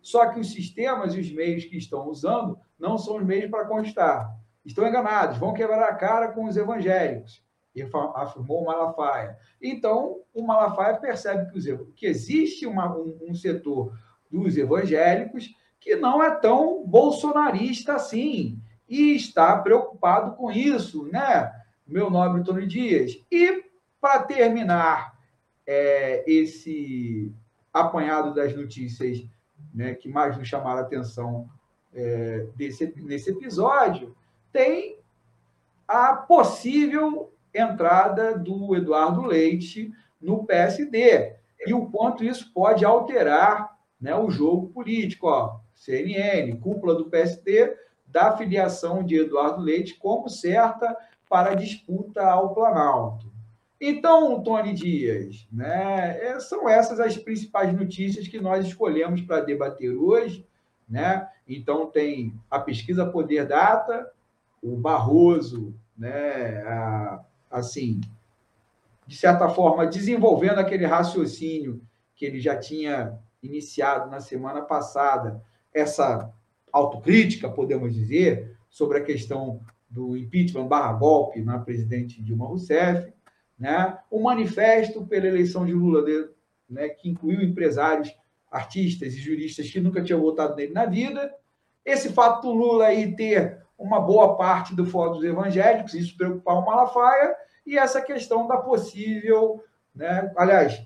Só que os sistemas e os meios que estão usando não são os meios para conquistar. Estão enganados, vão quebrar a cara com os evangélicos, afirmou o Malafaia. Então, o Malafaia percebe que, os, que existe uma, um, um setor dos evangélicos que não é tão bolsonarista assim e está preocupado com isso, né, meu nobre Tony Dias? E, para terminar é, esse apanhado das notícias né, que mais nos chamaram a atenção é, desse, nesse episódio, tem a possível entrada do Eduardo Leite no PSD e o quanto isso pode alterar né, o jogo político. Ó, CNN, cúpula do PSD, da filiação de Eduardo Leite como certa para a disputa ao Planalto. Então, Tony Dias, né, é, são essas as principais notícias que nós escolhemos para debater hoje. Né? Então, tem a pesquisa Poder Data, o Barroso, né, a, assim, de certa forma, desenvolvendo aquele raciocínio que ele já tinha iniciado na semana passada, essa autocrítica, podemos dizer, sobre a questão do impeachment barra golpe na presidente Dilma Rousseff, né? o manifesto pela eleição de Lula, né, que incluiu empresários, artistas e juristas que nunca tinham votado nele na vida, esse fato do Lula aí ter uma boa parte do fórum dos evangélicos, isso preocupar o Malafaia, e essa questão da possível, né, aliás,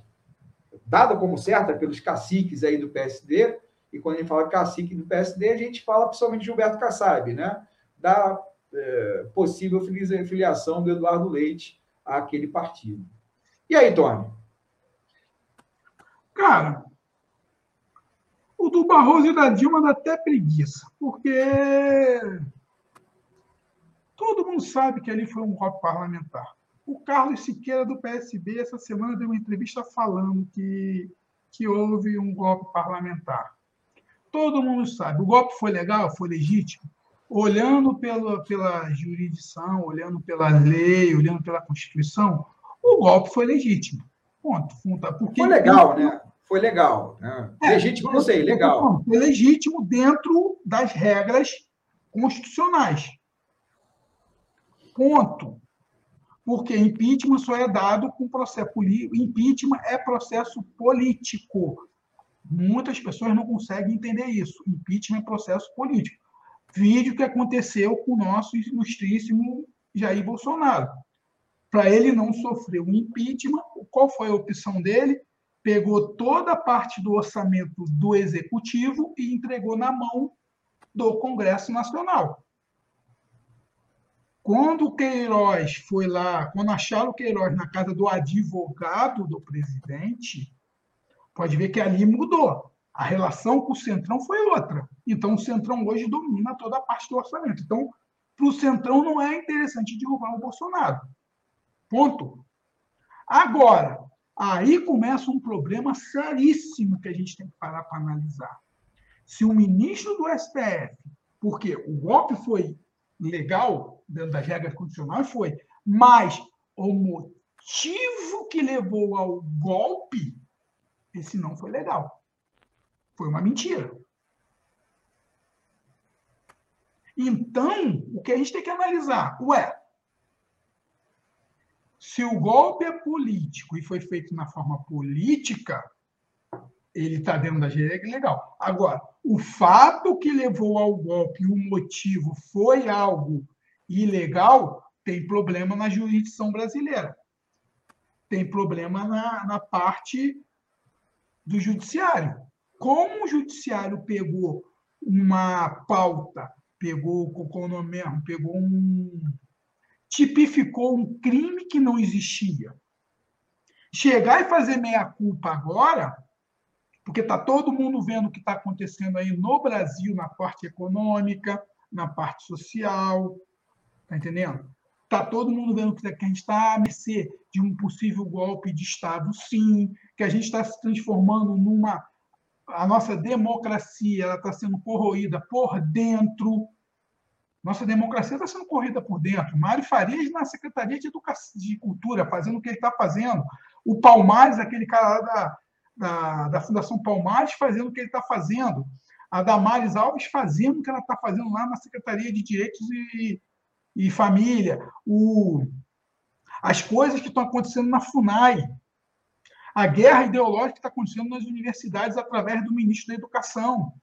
dada como certa pelos caciques aí do PSD, e quando a gente fala cacique do PSD, a gente fala principalmente Gilberto Kassab, né? Da é, possível filiação do Eduardo Leite àquele partido. E aí, Tony? Cara, do Barroso e da Dilma dá até preguiça, porque todo mundo sabe que ali foi um golpe parlamentar. O Carlos Siqueira, do PSB, essa semana deu uma entrevista falando que, que houve um golpe parlamentar. Todo mundo sabe. O golpe foi legal, foi legítimo. Olhando pela, pela jurisdição, olhando pela lei, olhando pela Constituição, o golpe foi legítimo. Ponto. Porque foi legal, né? Foi legal. Né? É, legítimo, não sei, legal. Foi legítimo dentro das regras constitucionais. Ponto. Porque impeachment só é dado com processo político. Impeachment é processo político. Muitas pessoas não conseguem entender isso. Impeachment é processo político. Vídeo que aconteceu com o nosso ilustríssimo Jair Bolsonaro. Para ele não sofrer um impeachment, qual foi a opção dele? Pegou toda a parte do orçamento do executivo e entregou na mão do Congresso Nacional. Quando o Queiroz foi lá, quando acharam o Queiroz na casa do advogado do presidente, pode ver que ali mudou. A relação com o Centrão foi outra. Então, o Centrão hoje domina toda a parte do orçamento. Então, para o Centrão não é interessante derrubar o Bolsonaro. Ponto. Agora, aí começa um problema seríssimo que a gente tem que parar para analisar. Se o ministro do STF, porque o golpe foi legal, dentro das regras constitucionais, foi, mas o motivo que levou ao golpe esse não foi legal. Foi uma mentira. Então, o que a gente tem que analisar? Ué, se o golpe é político e foi feito na forma política, ele está dentro da regras legal. Agora, o fato que levou ao golpe, o motivo foi algo ilegal, tem problema na jurisdição brasileira. Tem problema na, na parte do judiciário. como o judiciário pegou uma pauta, pegou qual o nome mesmo, pegou um tipificou um crime que não existia. Chegar e fazer meia culpa agora, porque está todo mundo vendo o que está acontecendo aí no Brasil, na parte econômica, na parte social, tá entendendo? Está todo mundo vendo que a gente está à mercê de um possível golpe de Estado, sim, que a gente está se transformando numa. A nossa democracia está sendo corroída por dentro. Nossa democracia está sendo corrida por dentro. Mário Farias na Secretaria de, Educação, de Cultura, fazendo o que ele está fazendo. O Palmares, aquele cara lá da, da, da Fundação Palmares, fazendo o que ele está fazendo. A Damares Alves fazendo o que ela está fazendo lá na Secretaria de Direitos e, e Família. O, as coisas que estão acontecendo na FUNAI. A guerra ideológica que está acontecendo nas universidades através do ministro da Educação.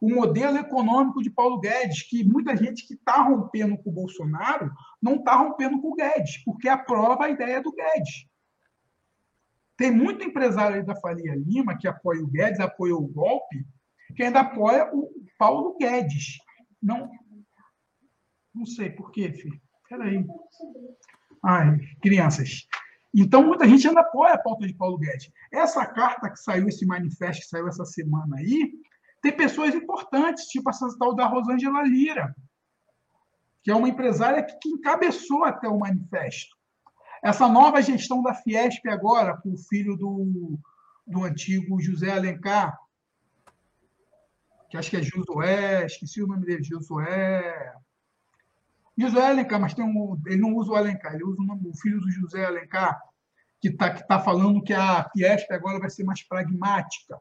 O modelo econômico de Paulo Guedes, que muita gente que está rompendo com o Bolsonaro não está rompendo com o Guedes, porque aprova a ideia do Guedes. Tem muito empresário aí da Faria Lima que apoia o Guedes, apoia o golpe, que ainda apoia o Paulo Guedes. Não, não sei por quê, filho. Peraí. Ai, crianças. Então, muita gente ainda apoia a pauta de Paulo Guedes. Essa carta que saiu, esse manifesto que saiu essa semana aí, tem pessoas importantes, tipo essa tal da Rosângela Lira, que é uma empresária que encabeçou até o manifesto. Essa nova gestão da Fiesp agora, com o filho do, do antigo José Alencar, que acho que é Josué, esqueci o nome dele, Josué. Josué Alencar, mas tem um, ele não usa o Alencar, ele usa o, filho do José Alencar, que está que tá falando que a Fiesp agora vai ser mais pragmática.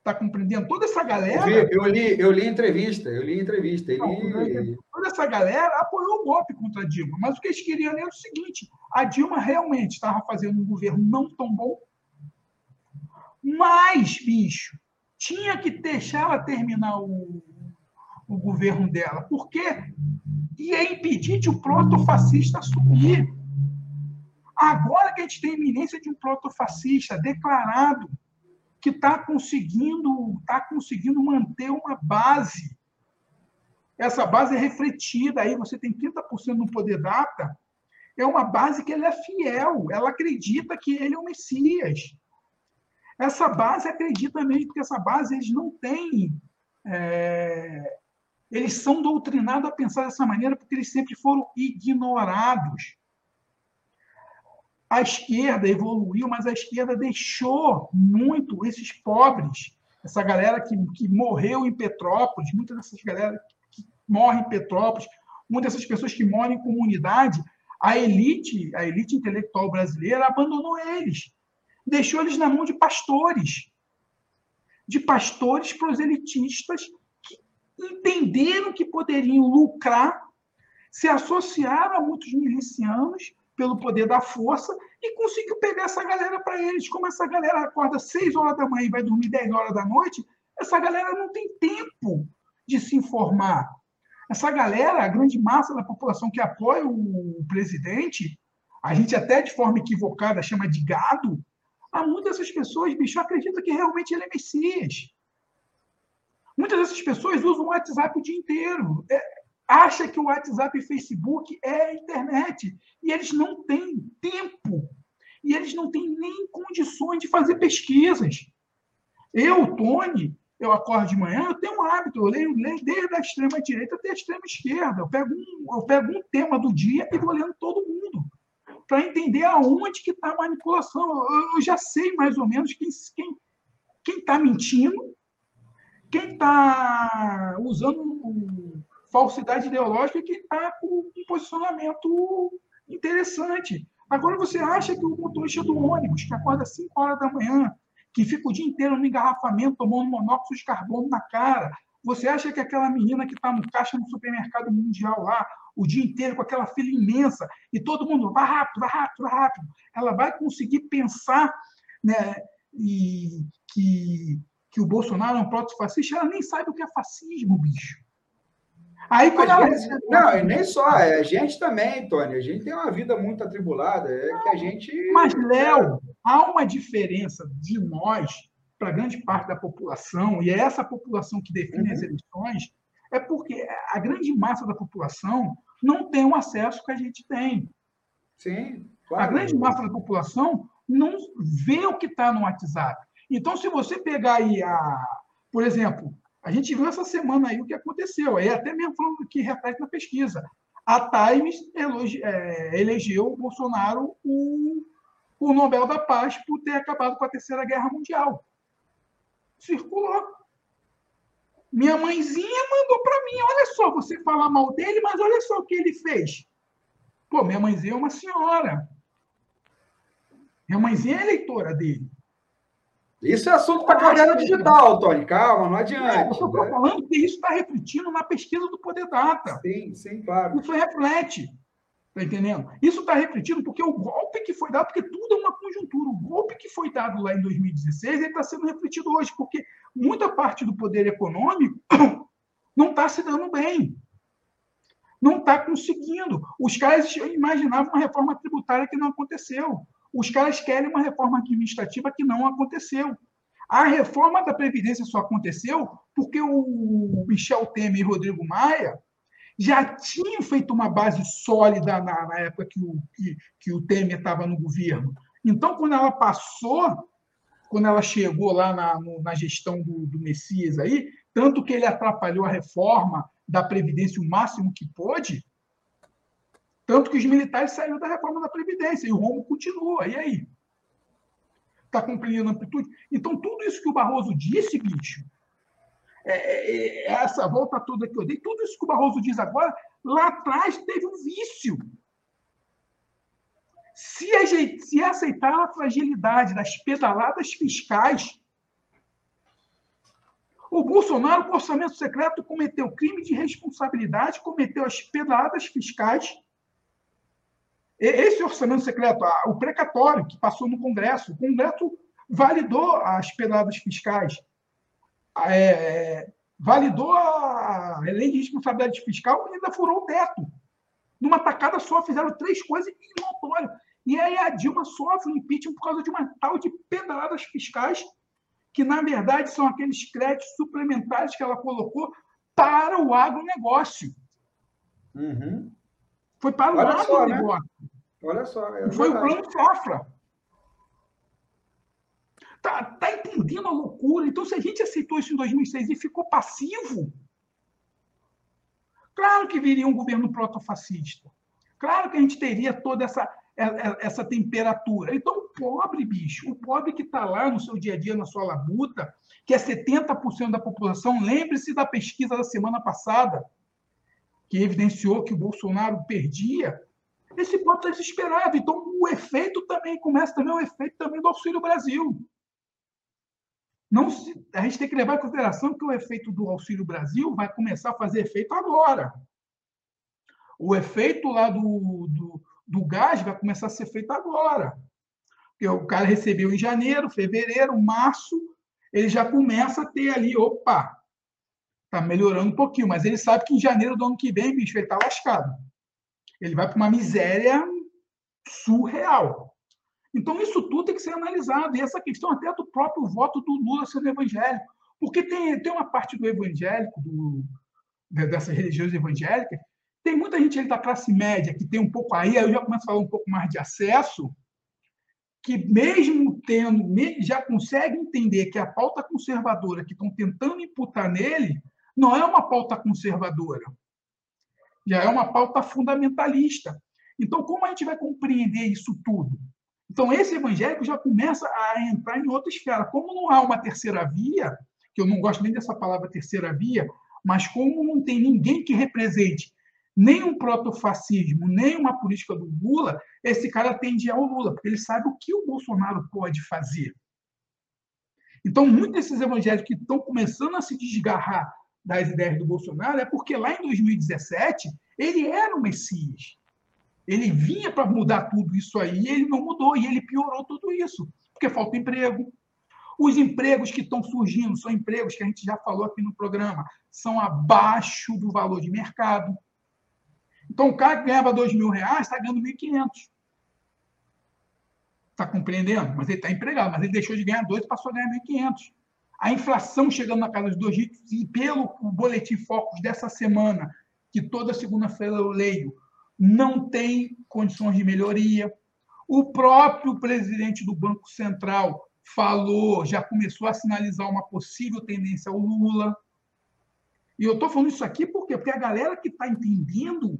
Está compreendendo? Toda essa galera. Eu, vi, eu, li, eu li entrevista, eu li entrevista. Ele... toda essa galera apoiou o golpe contra a Dilma. Mas o que eles queriam era o seguinte: a Dilma realmente estava fazendo um governo não tão bom. Mas, bicho, tinha que deixar ela terminar o, o governo dela. Por quê? Ia impedir de o um protofascista assumir. Agora que a gente tem iminência de um protofascista declarado, que está conseguindo, tá conseguindo manter uma base. Essa base é refletida, aí você tem 30% no poder data, é uma base que ele é fiel, ela acredita que ele é o Messias. Essa base acredita mesmo, porque essa base eles não têm. É, eles são doutrinados a pensar dessa maneira porque eles sempre foram ignorados a esquerda evoluiu, mas a esquerda deixou muito esses pobres, essa galera que, que morreu em Petrópolis, muitas dessas galera que morrem em Petrópolis, muitas dessas pessoas que moram em comunidade, a elite, a elite intelectual brasileira abandonou eles, deixou eles na mão de pastores, de pastores proselitistas que entenderam que poderiam lucrar, se associaram a muitos milicianos pelo poder da força e conseguiu pegar essa galera para eles. Como essa galera acorda 6 horas da manhã e vai dormir 10 horas da noite, essa galera não tem tempo de se informar. Essa galera, a grande massa da população que apoia o presidente, a gente até de forma equivocada chama de gado, há muitas dessas pessoas, bicho, acreditam que realmente ele é Messias. Muitas dessas pessoas usam o WhatsApp o dia inteiro. É, acha que o WhatsApp e Facebook é a internet. E eles não têm tempo. E eles não têm nem condições de fazer pesquisas. Eu, Tony, eu acordo de manhã, eu tenho um hábito, eu leio, leio desde a extrema direita até a extrema esquerda. Eu pego um, eu pego um tema do dia e vou lendo todo mundo para entender aonde que está a manipulação. Eu, eu, já sei mais ou menos quem quem quem está mentindo, quem está usando falsidade ideológica que está com um posicionamento interessante. Agora você acha que o motorista do ônibus, que acorda às 5 horas da manhã, que fica o dia inteiro no engarrafamento tomando monóxido de carbono na cara, você acha que aquela menina que está no caixa no supermercado mundial lá, o dia inteiro com aquela fila imensa, e todo mundo vai rápido, vai rápido, vai rápido, ela vai conseguir pensar né, e que, que o Bolsonaro é um proto-fascista? Ela nem sabe o que é fascismo, bicho. Aí quando ela... não, e nem só, é a gente também, Tony. A gente tem uma vida muito atribulada, é que a gente. Mas, Léo, há uma diferença de nós para grande parte da população, e é essa população que define uhum. as eleições, é porque a grande massa da população não tem o acesso que a gente tem. Sim, claro. A grande massa da população não vê o que está no WhatsApp. Então, se você pegar aí a. Por exemplo, a gente viu essa semana aí o que aconteceu, aí até mesmo falando que reflete na pesquisa. A Times é, elegeu Bolsonaro o, o Nobel da Paz por ter acabado com a Terceira Guerra Mundial. Circulou. Minha mãezinha mandou para mim: olha só, você fala mal dele, mas olha só o que ele fez. Pô, minha mãezinha é uma senhora. Minha mãezinha é eleitora dele. Isso é assunto para carreira digital, Tony. Calma, não adianta. eu estou né? falando que isso está refletindo na pesquisa do Poder Data. Sim, sim, claro. Isso reflete. Está entendendo? Isso está refletindo porque o golpe que foi dado, porque tudo é uma conjuntura. O golpe que foi dado lá em 2016 está sendo refletido hoje, porque muita parte do poder econômico (clears throat) não está se dando bem. Não está conseguindo. Os caras imaginavam uma reforma tributária que não aconteceu. Os caras querem uma reforma administrativa que não aconteceu. A reforma da Previdência só aconteceu porque o Michel Temer e Rodrigo Maia já tinham feito uma base sólida na, na época que o, que, que o Temer estava no governo. Então, quando ela passou, quando ela chegou lá na, no, na gestão do, do Messias aí, tanto que ele atrapalhou a reforma da Previdência o máximo que pôde, tanto que os militares saíram da reforma da Previdência e o rombo continua. E aí? Está cumprindo amplitude? Então, tudo isso que o Barroso disse, bicho, é, é, é, essa volta toda que eu dei, tudo isso que o Barroso diz agora, lá atrás teve um vício. Se, se aceitar a fragilidade das pedaladas fiscais, o Bolsonaro, com orçamento secreto, cometeu crime de responsabilidade, cometeu as pedaladas fiscais esse orçamento secreto, o precatório que passou no Congresso, o Congresso validou as pedradas fiscais, é, validou a lei de responsabilidade fiscal e ainda furou o teto. Numa tacada só, fizeram três coisas notórias. E aí a Dilma sofre um impeachment por causa de uma tal de pedradas fiscais, que, na verdade, são aqueles créditos suplementares que ela colocou para o agronegócio. Uhum. Foi para o agronegócio. Né? Olha só. É Foi o plano Safra. Tá, tá entendendo a loucura? Então, se a gente aceitou isso em 2006 e ficou passivo, claro que viria um governo protofascista. Claro que a gente teria toda essa, é, é, essa temperatura. Então, o pobre, bicho, o pobre que está lá no seu dia a dia, na sua labuta, que é 70% da população, lembre-se da pesquisa da semana passada, que evidenciou que o Bolsonaro perdia esse povo está desesperado. Então, o efeito também começa também o efeito também do Auxílio Brasil. Não se, a gente tem que levar em consideração que o efeito do Auxílio Brasil vai começar a fazer efeito agora. O efeito lá do, do, do gás vai começar a ser feito agora. Porque o cara recebeu em janeiro, fevereiro, março, ele já começa a ter ali, opa, está melhorando um pouquinho, mas ele sabe que em janeiro do ano que vem, bicho, ele está lascado ele vai para uma miséria surreal. Então, isso tudo tem que ser analisado. E essa questão até do próprio voto do Lula sendo evangélico. Porque tem, tem uma parte do evangélico, do, dessas religiões evangélicas, tem muita gente ali da classe média que tem um pouco aí, aí eu já começo a falar um pouco mais de acesso, que mesmo tendo, já consegue entender que a pauta conservadora que estão tentando imputar nele não é uma pauta conservadora já é uma pauta fundamentalista. Então, como a gente vai compreender isso tudo? Então, esse evangélico já começa a entrar em outra esfera. Como não há uma terceira via, que eu não gosto nem dessa palavra terceira via, mas como não tem ninguém que represente nem um protofascismo, nem uma política do Lula, esse cara tende ao Lula, porque ele sabe o que o Bolsonaro pode fazer. Então, muitos desses evangélicos que estão começando a se desgarrar das ideias do Bolsonaro é porque lá em 2017 ele era o Messias. Ele vinha para mudar tudo isso aí e ele não mudou e ele piorou tudo isso, porque falta emprego. Os empregos que estão surgindo são empregos que a gente já falou aqui no programa, são abaixo do valor de mercado. Então, o cara que ganhava dois mil reais está ganhando 1.500. Está compreendendo? Mas ele está empregado, mas ele deixou de ganhar dois e passou a ganhar 1.500. A inflação chegando na casa dos dois dígitos, e pelo boletim Focus dessa semana, que toda segunda-feira eu leio, não tem condições de melhoria. O próprio presidente do Banco Central falou, já começou a sinalizar uma possível tendência ao Lula. E eu estou falando isso aqui por quê? Porque a galera que está entendendo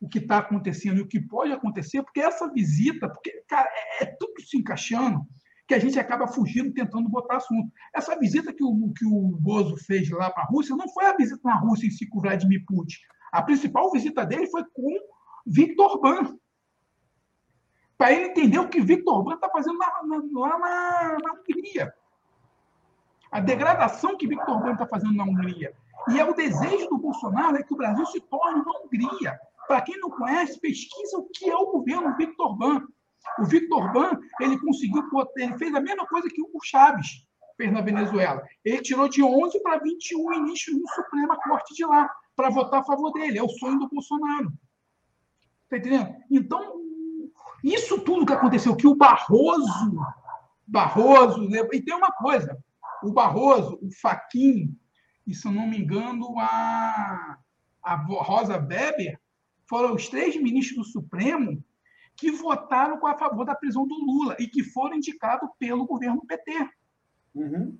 o que está acontecendo e o que pode acontecer, porque essa visita, porque, cara, é, é tudo se encaixando que a gente acaba fugindo, tentando botar assunto. Essa visita que o, que o Bozo fez lá para a Rússia não foi a visita na Rússia em si com Vladimir Putin. A principal visita dele foi com Victor Ban. Para ele entender o que Victor Ban está fazendo lá na, na, na, na Hungria. A degradação que Victor Ban está fazendo na Hungria. E é o desejo do Bolsonaro é que o Brasil se torne uma Hungria. Para quem não conhece, pesquisa o que é o governo Victor Ban. O Victor Ban, ele conseguiu, ele fez a mesma coisa que o Chaves fez na Venezuela. Ele tirou de 11 para 21 ministros no Suprema Corte de lá, para votar a favor dele. É o sonho do Bolsonaro. Está entendendo? Então, isso tudo que aconteceu, que o Barroso, Barroso, né? e tem uma coisa, o Barroso, o Faquin, e se eu não me engano, a, a Rosa Weber, foram os três ministros do Supremo que votaram a favor da prisão do Lula e que foram indicados pelo governo PT. Uhum.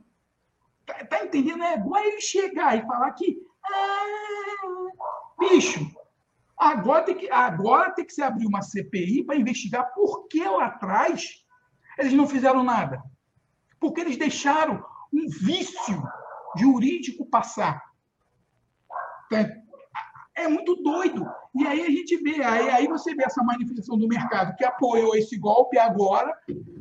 Tá, tá, entendendo? É igual ele chegar e falar que. Ah, bicho, agora tem, que, agora tem que se abrir uma CPI para investigar por que lá atrás eles não fizeram nada. Porque eles deixaram um vício jurídico passar. Tá é muito doido. E aí a gente vê, aí, aí você vê essa manifestação do mercado que apoiou esse golpe agora,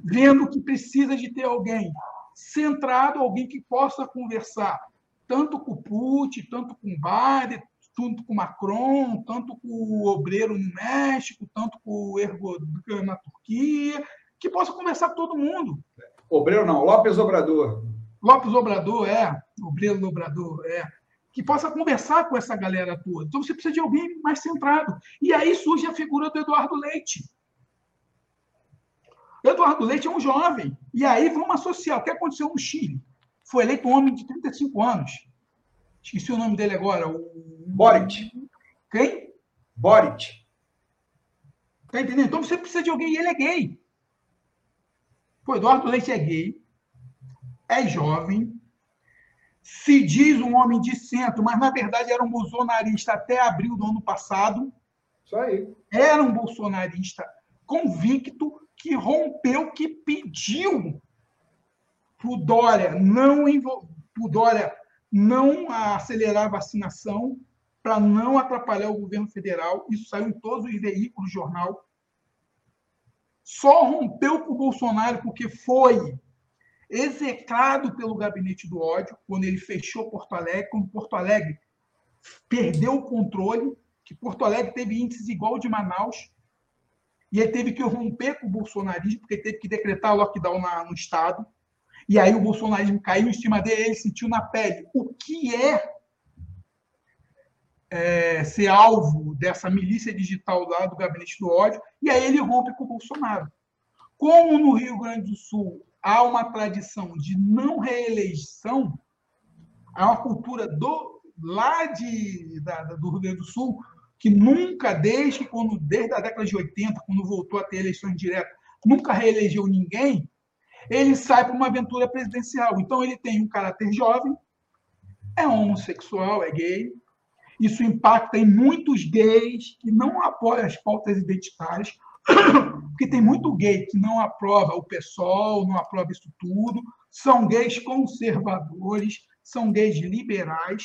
vendo que precisa de ter alguém centrado, alguém que possa conversar tanto com o Putin, tanto com o Biden, tanto com o Macron, tanto com o Obreiro no México, tanto com o Erdogan na Turquia, que possa conversar com todo mundo. Obreiro não, Lopes Obrador. Lopes Obrador, é. Obreiro Obrador, é que possa conversar com essa galera toda. Então você precisa de alguém mais centrado. E aí surge a figura do Eduardo Leite. Eduardo Leite é um jovem. E aí vamos associar. O que aconteceu no Chile? Foi eleito um homem de 35 anos. Esqueci o nome dele agora. O... Boric. Quem? Boric. Tá entendendo? Então você precisa de alguém e ele é gay. O Eduardo Leite é gay, é jovem, se diz um homem de centro, mas na verdade era um bolsonarista até abril do ano passado. Isso aí. Era um bolsonarista convicto que rompeu, que pediu para o Dória não pro Dória não acelerar a vacinação para não atrapalhar o governo federal. Isso saiu em todos os veículos do jornal. Só rompeu com o Bolsonaro porque foi execrado pelo gabinete do ódio, quando ele fechou Porto Alegre, quando Porto Alegre perdeu o controle, que Porto Alegre teve índices igual de Manaus, e ele teve que romper com o bolsonarismo, porque teve que decretar lockdown na, no Estado, e aí o bolsonarismo caiu em cima dele, ele sentiu na pele o que é, é ser alvo dessa milícia digital lá do gabinete do ódio, e aí ele rompe com o Bolsonaro. Como no Rio Grande do Sul há uma tradição de não reeleição, há uma cultura do, lá de, da, do Rio Grande do Sul que nunca, desde, quando, desde a década de 80, quando voltou a ter eleições diretas, nunca reelegeu ninguém, ele sai para uma aventura presidencial. Então, ele tem um caráter jovem, é homossexual, é gay. Isso impacta em muitos gays que não apoiam as pautas identitárias, porque tem muito gay que não aprova o PSOL, não aprova isso tudo, são gays conservadores, são gays liberais,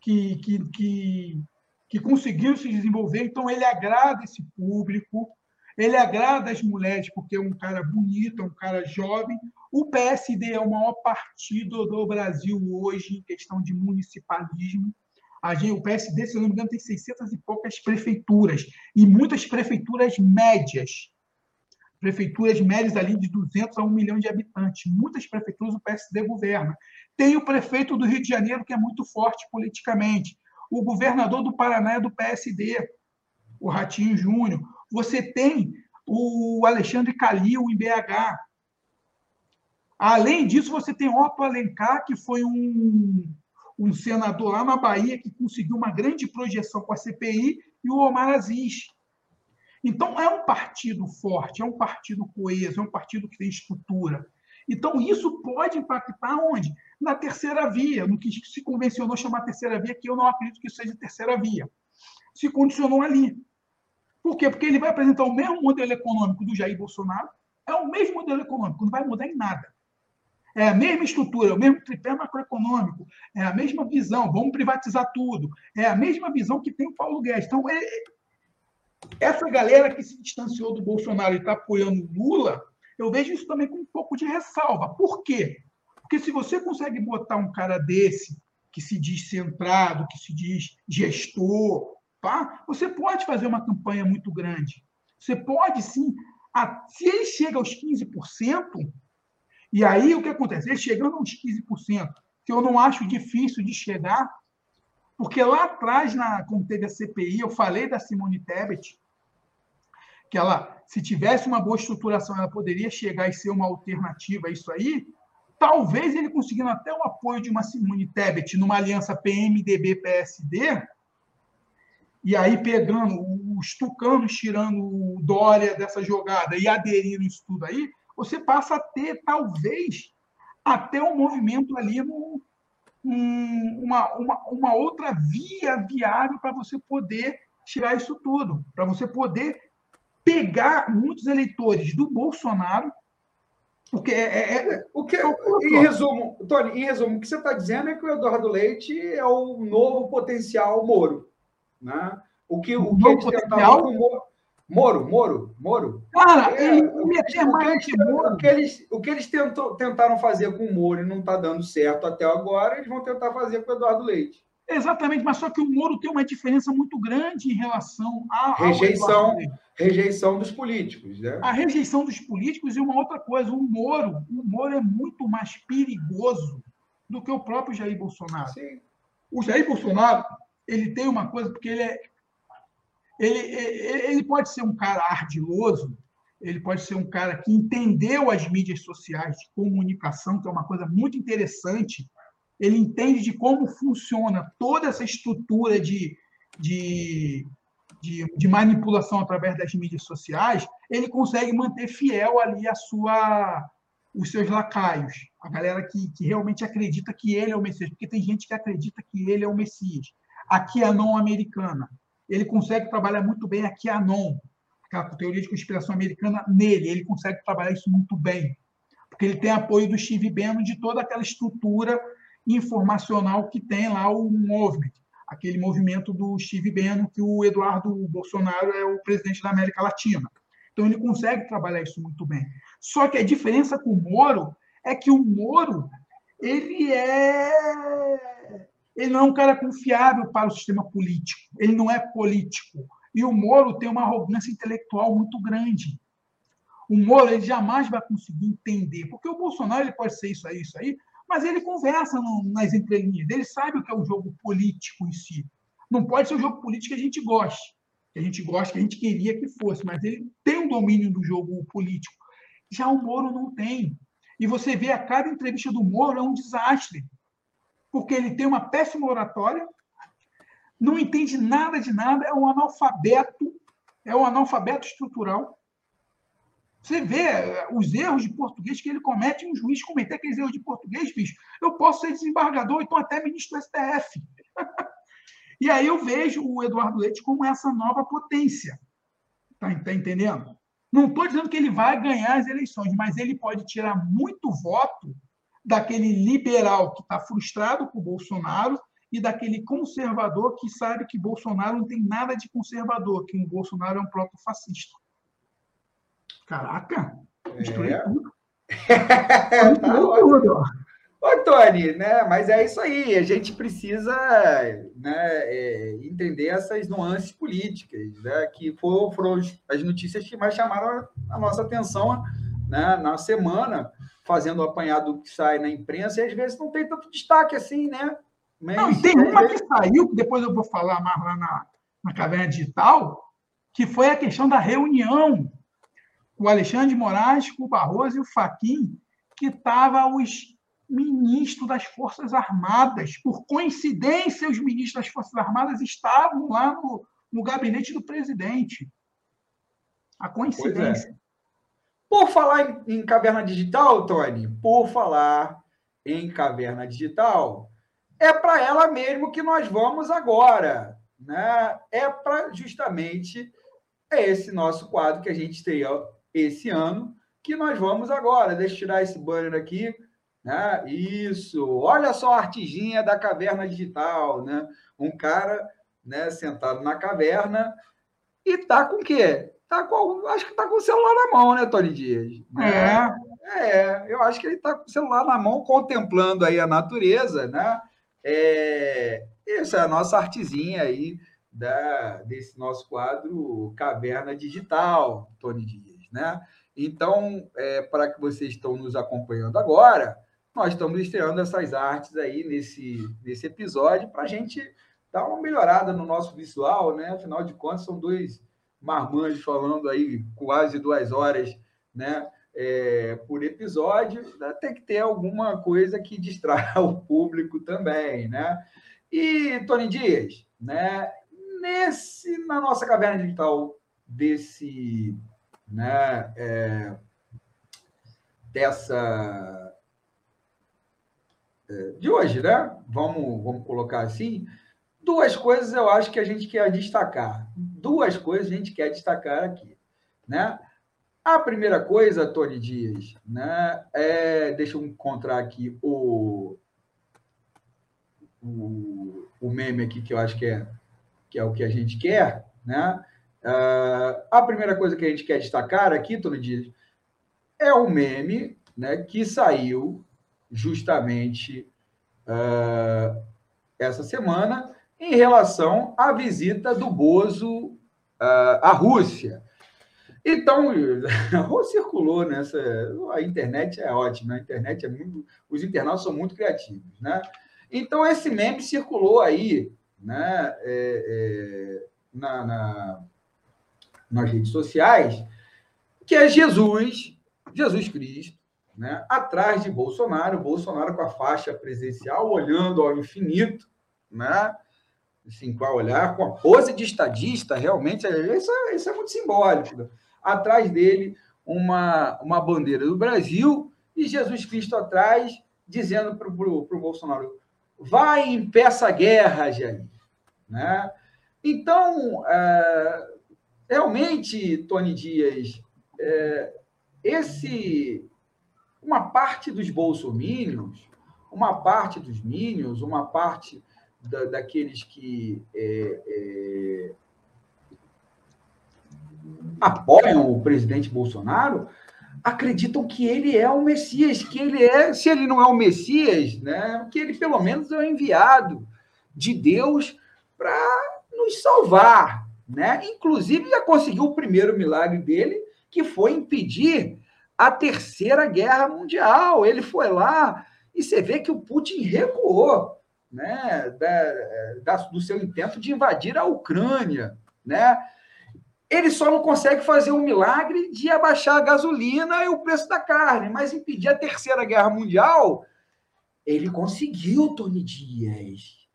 que, que, que, que conseguiram se desenvolver, então ele agrada esse público, ele agrada as mulheres porque é um cara bonito, é um cara jovem. O PSD é o maior partido do Brasil hoje em questão de municipalismo. A gente, o PSD, se não me engano, tem 600 e poucas prefeituras, e muitas prefeituras médias. Prefeituras médias ali de 200 a 1 milhão de habitantes. Muitas prefeituras o PSD governa. Tem o prefeito do Rio de Janeiro, que é muito forte politicamente. O governador do Paraná é do PSD, o Ratinho Júnior. Você tem o Alexandre Calil em BH. Além disso, você tem Otto Alencar, que foi um, um senador lá na Bahia que conseguiu uma grande projeção com a CPI, e o Omar Aziz. Então, é um partido forte, é um partido coeso, é um partido que tem estrutura. Então, isso pode impactar onde? Na terceira via, no que se convencionou chamar terceira via, que eu não acredito que seja terceira via. Se condicionou ali. Por quê? Porque ele vai apresentar o mesmo modelo econômico do Jair Bolsonaro, é o mesmo modelo econômico, não vai mudar em nada. É a mesma estrutura, é o mesmo tripé macroeconômico, é a mesma visão, vamos privatizar tudo. É a mesma visão que tem o Paulo Guedes. Então, é, essa galera que se distanciou do Bolsonaro e está apoiando Lula, eu vejo isso também com um pouco de ressalva. Por quê? Porque se você consegue botar um cara desse, que se diz centrado, que se diz gestor, tá? você pode fazer uma campanha muito grande. Você pode, sim. Se ele chega aos 15%, e aí o que acontece? Ele chegando aos 15%, que eu não acho difícil de chegar, porque lá atrás, na, quando teve a CPI, eu falei da Simone Tebet, que ela, se tivesse uma boa estruturação, ela poderia chegar e ser uma alternativa a isso aí. Talvez ele conseguindo até o apoio de uma Simone Tebet numa aliança PMDB-PSD, e aí pegando os tucanos, tirando o Dória dessa jogada e aderindo isso tudo aí, você passa a ter, talvez, até um movimento ali no, um, uma, uma, uma outra via viável para você poder tirar isso tudo, para você poder pegar muitos eleitores do Bolsonaro, porque é, é, é o que em resumo, Tony, em resumo, o que você está dizendo é que o Eduardo Leite é o novo potencial Moro, né? O que o, o que tentavam com o Moro, Moro, Moro, Moro. Cara, é, ele meter mais que Moro. O que eles, o que eles tentou, tentaram fazer com o Moro e não está dando certo até agora, eles vão tentar fazer com o Eduardo Leite. Exatamente, mas só que o Moro tem uma diferença muito grande em relação à rejeição, rejeição dos políticos, né? A rejeição dos políticos e uma outra coisa, o Moro, o Moro é muito mais perigoso do que o próprio Jair Bolsonaro. Sim. O Jair Bolsonaro, ele tem uma coisa porque ele é ele, ele pode ser um cara ardiloso, ele pode ser um cara que entendeu as mídias sociais de comunicação, que é uma coisa muito interessante. Ele entende de como funciona toda essa estrutura de, de, de, de manipulação através das mídias sociais. Ele consegue manter fiel ali a sua, os seus lacaios, a galera que, que realmente acredita que ele é o Messias, porque tem gente que acredita que ele é o Messias. Aqui é a não americana ele consegue trabalhar muito bem aqui a non, aquela teoria de conspiração americana nele, ele consegue trabalhar isso muito bem, porque ele tem apoio do Steve Bannon de toda aquela estrutura informacional que tem lá o movimento, aquele movimento do Steve Bannon que o Eduardo Bolsonaro é o presidente da América Latina. Então ele consegue trabalhar isso muito bem. Só que a diferença com o Moro é que o Moro ele é ele não é um cara confiável para o sistema político. Ele não é político. E o Moro tem uma arrogância intelectual muito grande. O Moro ele jamais vai conseguir entender, porque o Bolsonaro ele pode ser isso aí, isso aí, mas ele conversa no, nas entrelinhas. Ele sabe o que é o jogo político em si. Não pode ser o jogo político que a gente goste, que a gente gosta, que a gente queria que fosse, mas ele tem um domínio do jogo político. Já o Moro não tem. E você vê a cada entrevista do Moro é um desastre porque ele tem uma péssima oratória, não entende nada de nada, é um analfabeto, é um analfabeto estrutural. Você vê eh, os erros de português que ele comete, um juiz cometer aqueles erros de português, bicho. Eu posso ser desembargador, então até ministro do STF. (laughs) e aí eu vejo o Eduardo Leite como essa nova potência. Tá, tá entendendo? Não estou dizendo que ele vai ganhar as eleições, mas ele pode tirar muito voto daquele liberal que está frustrado com o Bolsonaro e daquele conservador que sabe que Bolsonaro não tem nada de conservador, que o Bolsonaro é um proto-fascista. Caraca, destruiu é. tudo. (laughs) Destruiu tudo. Ô, Tony, né? Mas é isso aí, a gente precisa né, é, entender essas nuances políticas, né? Que foram, foram as notícias que mais chamaram a nossa atenção né, na semana fazendo o apanhado que sai na imprensa, e às vezes não tem tanto destaque assim, né? Mas, não, tem uma que saiu, que depois eu vou falar mais lá na, na caverna digital, que foi a questão da reunião o Alexandre de Moraes, o Barroso e o Faquim, que estavam os ministros das Forças Armadas. Por coincidência, os ministros das Forças Armadas estavam lá no, no gabinete do presidente. A coincidência. É. Por falar em, em caverna digital, Tony, por falar em caverna digital, é para ela mesmo que nós vamos agora. Né? É para justamente esse nosso quadro que a gente tem esse ano, que nós vamos agora. Deixa eu tirar esse banner aqui. Né? Isso. Olha só a artiginha da caverna digital. Né? Um cara né, sentado na caverna e tá com o quê? Tá com, acho que tá com o celular na mão, né, Tony Dias? É. É, eu acho que ele tá com o celular na mão, contemplando aí a natureza, né? É, essa é a nossa artezinha aí da, desse nosso quadro Caverna Digital, Tony Dias, né? Então, é, para que vocês estão nos acompanhando agora, nós estamos estreando essas artes aí nesse, nesse episódio para a gente dar uma melhorada no nosso visual, né? Afinal de contas, são dois marmanjos falando aí quase duas horas, né? é, por episódio, né, tem que ter alguma coisa que distraia (laughs) o público também, né? E, Tony Dias, né, nesse, na nossa caverna digital desse, né, é, dessa, é, de hoje, né? Vamos, vamos colocar assim, duas coisas eu acho que a gente quer destacar. Duas coisas a gente quer destacar aqui, né? A primeira coisa, Tony Dias, né, é, deixa eu encontrar aqui o, o, o meme aqui que eu acho que é, que é o que a gente quer, né? Uh, a primeira coisa que a gente quer destacar aqui, Tony Dias, é o meme né, que saiu justamente uh, essa semana em relação à visita do Bozo uh, à Rússia. Então, (laughs) circulou nessa. A internet é ótima, a internet é muito. Os internautas são muito criativos, né? Então, esse meme circulou aí, né? É, é, na, na, nas redes sociais, que é Jesus, Jesus Cristo, né? atrás de Bolsonaro, Bolsonaro com a faixa presidencial, olhando ao infinito, né? Assim, com a olhar, com a pose de estadista, realmente, isso, é, isso é muito simbólico. Atrás dele uma, uma bandeira do Brasil e Jesus Cristo atrás, dizendo para o Bolsonaro: vai em peça guerra, Jair. Né? Então, é, realmente, Tony Dias, é, esse uma parte dos bolsomínios, uma parte dos minions, uma parte da, daqueles que é, é apoiam o presidente Bolsonaro acreditam que ele é o Messias, que ele é, se ele não é o Messias, né, que ele pelo menos é o enviado de Deus para nos salvar, né? Inclusive já conseguiu o primeiro milagre dele, que foi impedir a terceira guerra mundial. Ele foi lá e você vê que o Putin recuou, né, da, da, do seu intento de invadir a Ucrânia, né? Ele só não consegue fazer um milagre de abaixar a gasolina e o preço da carne, mas impedir a Terceira Guerra Mundial, ele conseguiu, Tony Dias.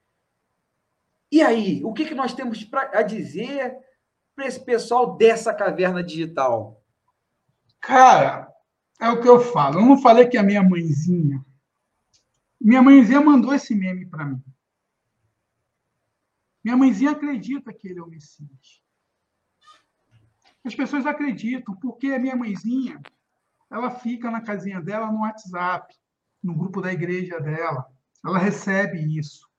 E aí, o que, que nós temos pra, a dizer para esse pessoal dessa caverna digital? Cara, é o que eu falo. Eu não falei que a minha mãezinha. Minha mãezinha mandou esse meme para mim. Minha mãezinha acredita que ele é o Messias. As pessoas acreditam, porque a minha mãezinha, ela fica na casinha dela no WhatsApp, no grupo da igreja dela. Ela recebe isso.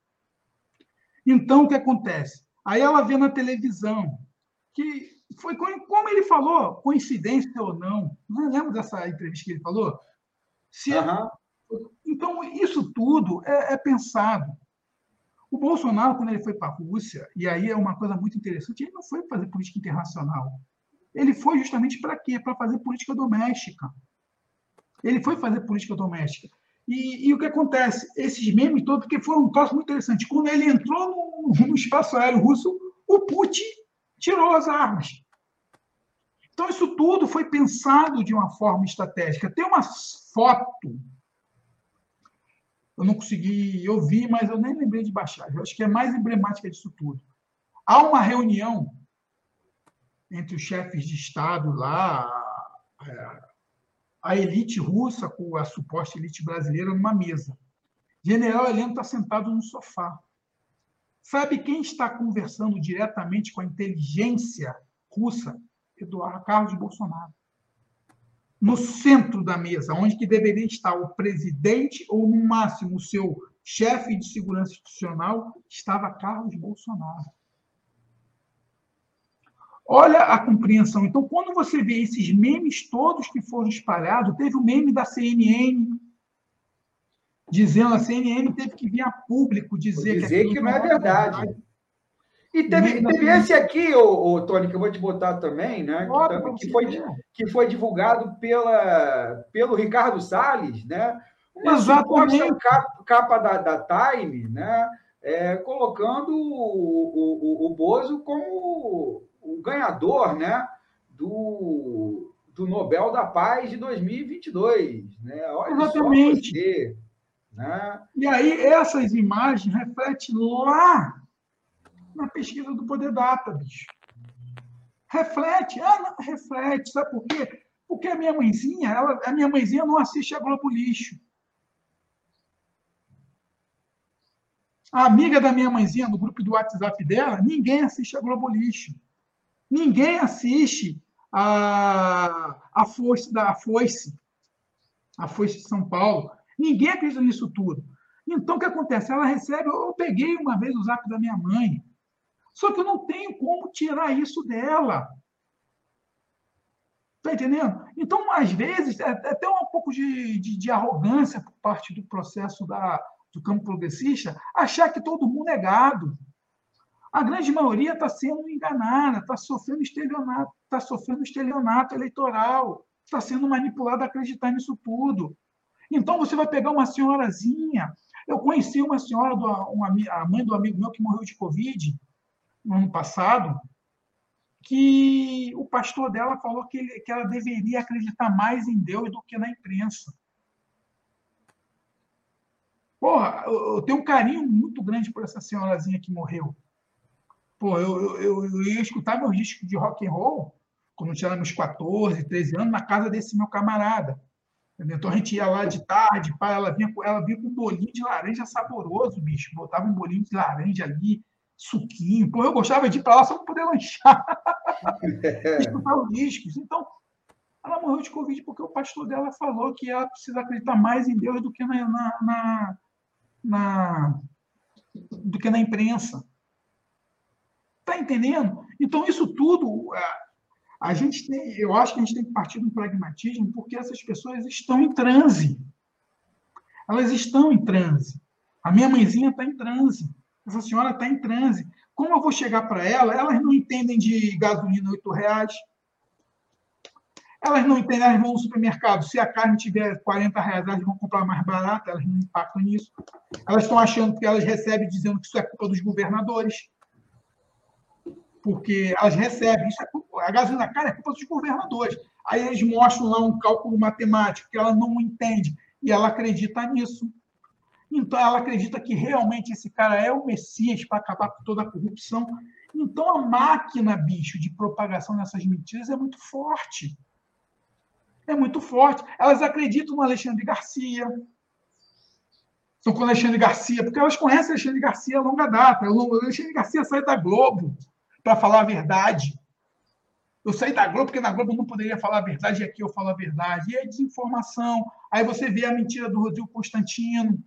Então, o que acontece? Aí ela vê na televisão que foi como ele falou, coincidência ou não. Não lembro dessa entrevista que ele falou? Se, uhum. Então, isso tudo é, é, pensado. O Bolsonaro, quando ele foi para a Rússia, e aí é uma coisa muito interessante, ele não foi fazer política internacional. Ele foi justamente para quê? Para fazer política doméstica. Ele foi fazer política doméstica. E, e, o que acontece? Esses memes todos, porque foi um caso muito interessante. Quando ele entrou no, no espaço aéreo russo, o Putin tirou as armas. Então, isso tudo foi pensado de uma forma estratégica. Tem uma foto, eu não consegui ouvir, mas eu nem lembrei de baixar. Eu acho que é mais emblemática disso tudo. Há uma reunião entre os chefes de Estado lá, a elite russa com a suposta elite brasileira numa mesa. General Heleno está sentado no sofá. Sabe quem está conversando diretamente com a inteligência russa? Eduardo Carlos Bolsonaro. No centro da mesa, onde que deveria estar o presidente ou, no máximo, o seu chefe de segurança institucional, estava Carlos Bolsonaro. Olha a compreensão. Então, quando você vê esses memes todos que foram espalhados, teve o meme da CNN, dizendo a CNN teve que vir a público dizer, dizer que, que não é verdade. verdade. E teve, teve esse aqui, ô, ô, Tony, que eu vou te botar também, né? Que, que, foi, que foi divulgado pela, pelo Ricardo Salles, né? Uma Exatamente. capa, capa da, da Time, né? É, colocando o, o, o Bozo como o ganhador né? do, do Nobel da Paz de 2022. Né? Olha Exatamente. Você, né? E aí, essas imagens refletem lá na pesquisa do Poder Data, bicho. Reflete, ah, não, reflete, sabe por quê? Porque a minha mãezinha, ela, a minha mãezinha não assiste a Globo Lixo. A amiga da minha mãezinha, no grupo do WhatsApp dela, ninguém assiste a Globo Lixo. Ninguém assiste a, a Foice da a Foice, a Foice de São Paulo. Ninguém acredita nisso tudo. Então, o que acontece? Ela recebe. Eu peguei uma vez o zap da minha mãe. Só que eu não tenho como tirar isso dela. Está entendendo? Então, às vezes, é, é até um pouco de, de, de, arrogância por parte do processo da, do campo progressista achar que todo mundo é gado. A grande maioria está sendo enganada, está sofrendo estelionato, está sofrendo estelionato eleitoral, está sendo manipulada a acreditar nisso tudo. Então, você vai pegar uma senhorazinha. Eu conheci uma senhora, do, uma, a mãe do amigo meu que morreu de Covid, no ano passado, que o pastor dela falou que, ele, que ela deveria acreditar mais em Deus do que na imprensa. Porra, eu tenho um carinho muito grande por essa senhorazinha que morreu. Pô, eu, eu, eu ia escutar meus discos de rock and roll quando eu tinha meus 14, 13 anos, na casa desse meu camarada. Entendeu? Então a gente ia lá de tarde, pá, ela vinha, ela vinha com um bolinho de laranja saboroso, bicho. Botava um bolinho de laranja ali, suquinho. Pô, eu gostava de ir para lá só para poder lanchar. (laughs) Escutar os discos. Então, ela morreu de Covid porque o pastor dela falou que ela precisa acreditar mais em Deus do que na, na, na, na do que na imprensa. Está entendendo? Então, isso tudo, a gente tem, eu acho que a gente tem que partir do pragmatismo porque essas pessoas estão em transe. Elas estão em transe. A minha mãezinha está em transe. Essa senhora está em transe. Como eu vou chegar para ela? Elas não entendem de gasolina R$ reais. Elas não entendem, elas vão no supermercado. Se a carne tiver 40 reais, elas vão comprar mais barata, elas não impactam nisso. Elas estão achando que elas recebem dizendo que isso é culpa dos governadores. Porque elas recebem, isso é culpa, a gasolina cara é culpa dos governadores. Aí eles mostram lá um cálculo matemático que ela não entende e ela acredita nisso. Então, ela acredita que realmente esse cara é o Messias para acabar com toda a corrupção. Então, a máquina, bicho, de propagação dessas mentiras é muito forte. É muito forte. Elas acreditam no Alexandre Garcia. São com Alexandre Garcia, porque elas conhecem Alexandre Garcia a longa data. O Alexandre Garcia sai da Globo para falar a verdade. Eu saí da Globo porque na Globo eu não poderia falar a verdade e aqui eu falo a verdade. E é desinformação. Aí você vê a mentira do Rodrigo Constantino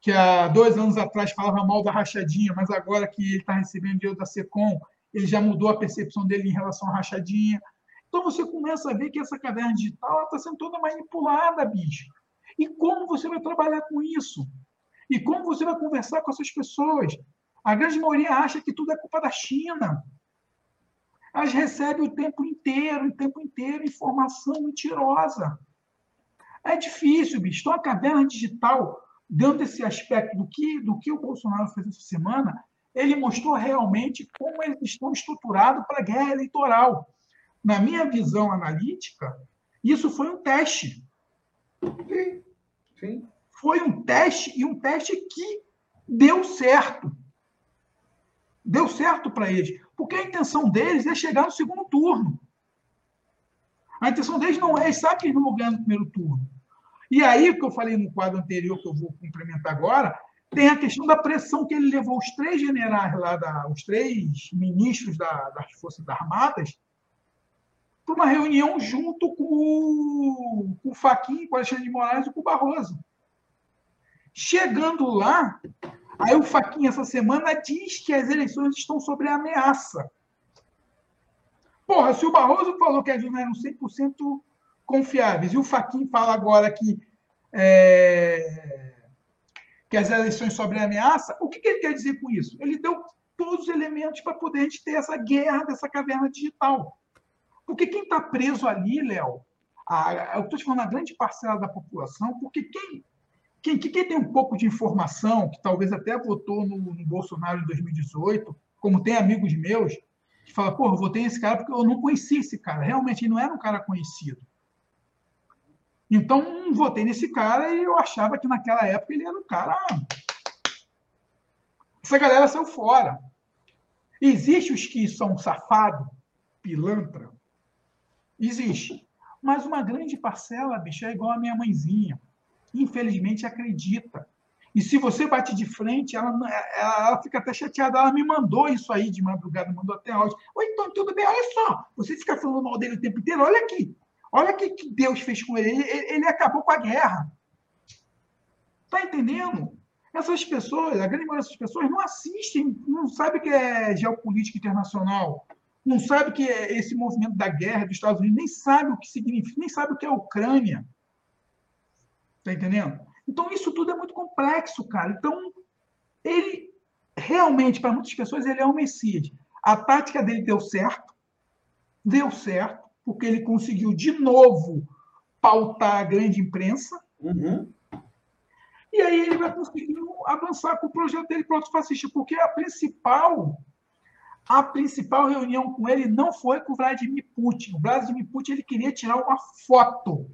que há dois anos atrás falava mal da rachadinha, mas agora que ele está recebendo dinheiro da SECOM, ele já mudou a percepção dele em relação à rachadinha. Então você começa a ver que essa caverna digital está sendo toda manipulada, bicho. E como você vai trabalhar com isso? E como você vai conversar com essas pessoas? A grande maioria acha que tudo é culpa da China. Elas recebem o tempo inteiro, o tempo inteiro, informação mentirosa. É difícil, bicho. Então, a caverna digital dentro desse aspecto do que, do que o Bolsonaro fez essa semana, ele mostrou realmente como eles estão estruturados para a guerra eleitoral. na minha visão analítica, isso foi um teste. Sim, sim. Foi um teste e um teste que deu certo. Deu certo para eles. Porque a intenção deles é chegar no segundo turno. A intenção deles não é, eles sabem que eles não vão ganhar no primeiro turno. E aí, que eu falei no quadro anterior, que eu vou complementar agora, tem a questão da pressão que ele levou os três generais lá, da, os três ministros da, das Forças Armadas, para uma reunião junto com o, com o Faquinha, com o Alexandre de Moraes e com o Barroso. Chegando lá, aí o Faquinha, essa semana, diz que as eleições estão sob ameaça. Porra, se o Barroso falou que as urnas eram 100% confiáveis e o Faquinha fala agora que, é, que as eleições sob ameaça, o que, que ele quer dizer com isso? Ele deu todos os elementos para poder a gente ter essa guerra dessa caverna digital. Porque quem está preso ali, Léo, eu estou te falando a grande parcela da população, porque quem, quem, quem tem um pouco de informação, que talvez até votou no, no Bolsonaro em 2018, como tem amigos meus, que falam, pô, votei nesse cara porque eu não conhecia esse cara. Realmente, ele não era um cara conhecido. Então, votei nesse cara e eu achava que naquela época ele era um cara. Essa galera saiu fora. Existem os que são safado, pilantra, Existe. Mas uma grande parcela, bicho, é igual a minha mãezinha. Infelizmente acredita. E se você bate de frente, ela, ela, ela, fica até chateada. Ela me mandou isso aí de madrugada, mandou até hoje. Oi, então, tudo bem? Olha só, você fica falando mal dele o tempo inteiro. Olha aqui. Olha o que, que Deus fez com ele. ele. Ele acabou com a guerra. Tá entendendo? Essas pessoas, a grande maioria dessas pessoas não assistem, não sabe o que é geopolítica internacional não sabe que é esse movimento da guerra dos Estados Unidos, nem sabe o que significa, nem sabe o que é a Ucrânia. Está entendendo? Então, isso tudo é muito complexo, cara. Então, ele realmente, para muitas pessoas, ele é um Messias. A tática dele deu certo, deu certo, porque ele conseguiu de novo pautar a grande imprensa. Uhum. E aí ele vai conseguir avançar com o projeto dele para o fascista, porque a principal a principal reunião com ele não foi com o Vladimir Putin. O Vladimir Putin ele queria tirar uma foto.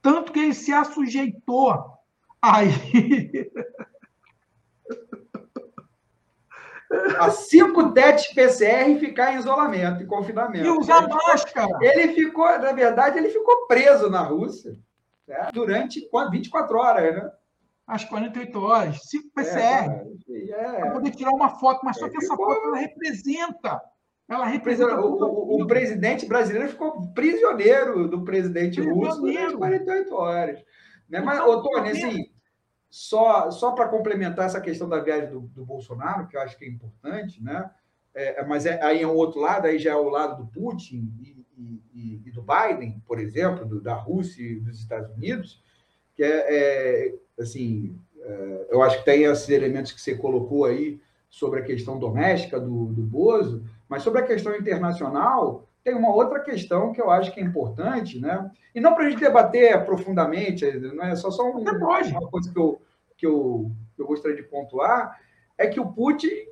Tanto que ele se assujeitou. Aí. (laughs) A cinco testes PCR e ficar em isolamento, em confinamento. E usar máscara. Ele ficou, na verdade, ele ficou preso na Rússia né, durante 24 horas, né? às 48 horas, 5 PCR, é, é. para poder tirar uma foto, mas só que essa ficou... foto ela representa. Ela representa. O, o, o, presidente brasileiro ficou prisioneiro do presidente russo durante 48 horas. Né? Mas, ô, Tony, assim, só, só para complementar essa questão da viagem do, do, Bolsonaro, que eu acho que é importante, né? É, mas é, aí é um outro lado, aí já é o lado do Putin e, e, e do Biden, por exemplo, do, da Rússia e dos Estados Unidos, que é, é assim, é, eu acho que tem esses elementos que você colocou aí sobre a questão doméstica do, do Bozo, mas sobre a questão internacional, tem uma outra questão que eu acho que é importante, né? E não para a gente debater profundamente, não é só, só um, uma coisa que eu, que, eu, que eu gostaria de pontuar, é que o Putin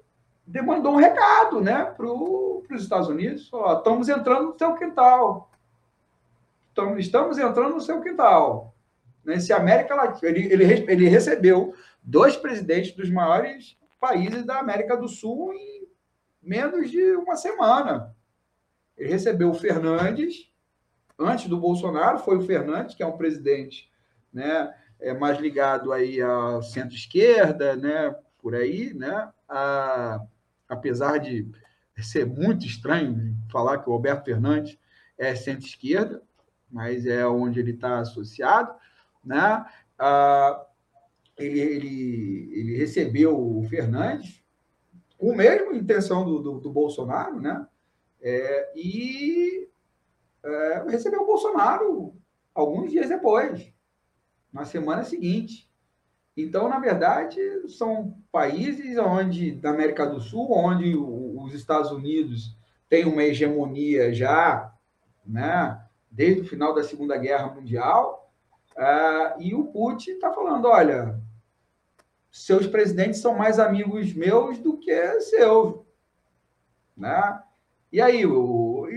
demandou um recado né, para os Estados Unidos. Ó, estamos entrando no seu quintal. Estamos entrando no seu quintal. Né? Se América Latina, ele, ele, ele recebeu dois presidentes dos maiores países da América do Sul em menos de uma semana. Ele recebeu o Fernandes, antes do Bolsonaro, foi o Fernandes, que é um presidente né, é mais ligado aí ao centro-esquerda, né, por aí, né, a, apesar de ser muito estranho falar que o Alberto Fernandes é centro-esquerda, mas é onde ele está associado né? Ele, ele, ele recebeu o Fernandes com a mesma intenção do, do, do Bolsonaro, né? É, e é, recebeu o Bolsonaro alguns dias depois, na semana seguinte. Então, na verdade, são países onde, da América do Sul, onde os Estados Unidos têm uma hegemonia já, né, desde o final da Segunda Guerra Mundial, Uh, e o Putin está falando: olha, seus presidentes são mais amigos meus do que seus. Né? E aí,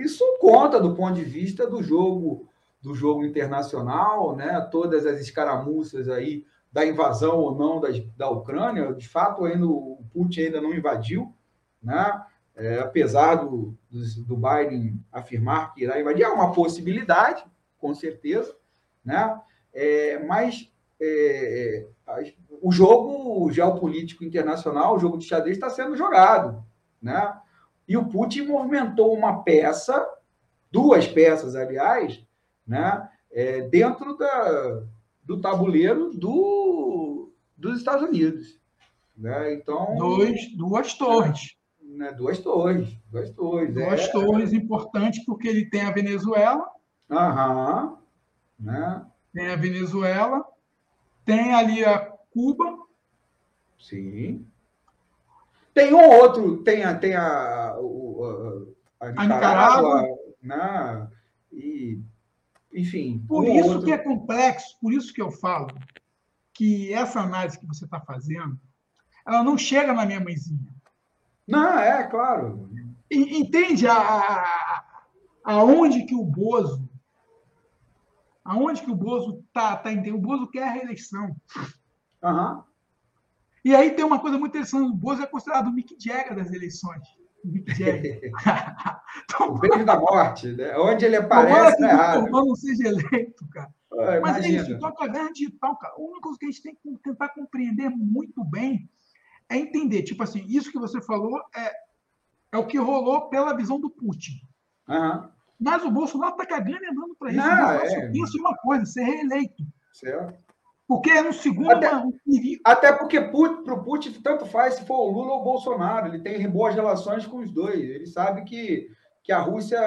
isso conta do ponto de vista do jogo do jogo internacional, né? Todas as escaramuças aí da invasão ou não da, da Ucrânia, de fato ainda o Putin ainda não invadiu, né? É, apesar do, do Biden afirmar que irá invadir, é uma possibilidade, com certeza, né? É, mas é, é o jogo geopolítico internacional, o jogo de xadrez está sendo jogado, né? E o Putin movimentou uma peça, duas peças, aliás, né? É, dentro da, do tabuleiro do, dos Estados Unidos. Né? Então, Dois, duas torres. Né? Duas torres. Duas torres. Duas é... torres importantes, porque ele tem a Venezuela. Aham. Né? Tem a Venezuela. Tem ali a Cuba. Sim. Tem um outro, tem a, tem a, a, a Nicarágua, a Nicarágua né? e enfim. Por isso outro... que é complexo, por isso que eu falo que essa análise que você está fazendo, ela não chega na minha mãezinha. Não, é, claro. Entende a, aonde que o Bozo, aonde que o Bozo está tá entendendo? O Bozo quer a reeleição. Uhum. E aí tem uma coisa muito interessante, o Bozo é considerado o Mick Jagger das eleições. (laughs) o beijo da morte, né? Onde ele aparece, né? O não seja eleito, cara. Ah, Mas é isso, então a caverna digital, cara, a única coisa que a gente tem que tentar compreender muito bem é entender, tipo assim, isso que você falou é, é o que rolou pela visão do Putin. Uhum. Mas o Bolsonaro está cagando e andando para isso. Não, é. só pensa uma coisa, ser reeleito. Certo. Porque é no segundo. Até, até porque para o Putin tanto faz se for o Lula ou o Bolsonaro. Ele tem boas relações com os dois. Ele sabe que, que a Rússia.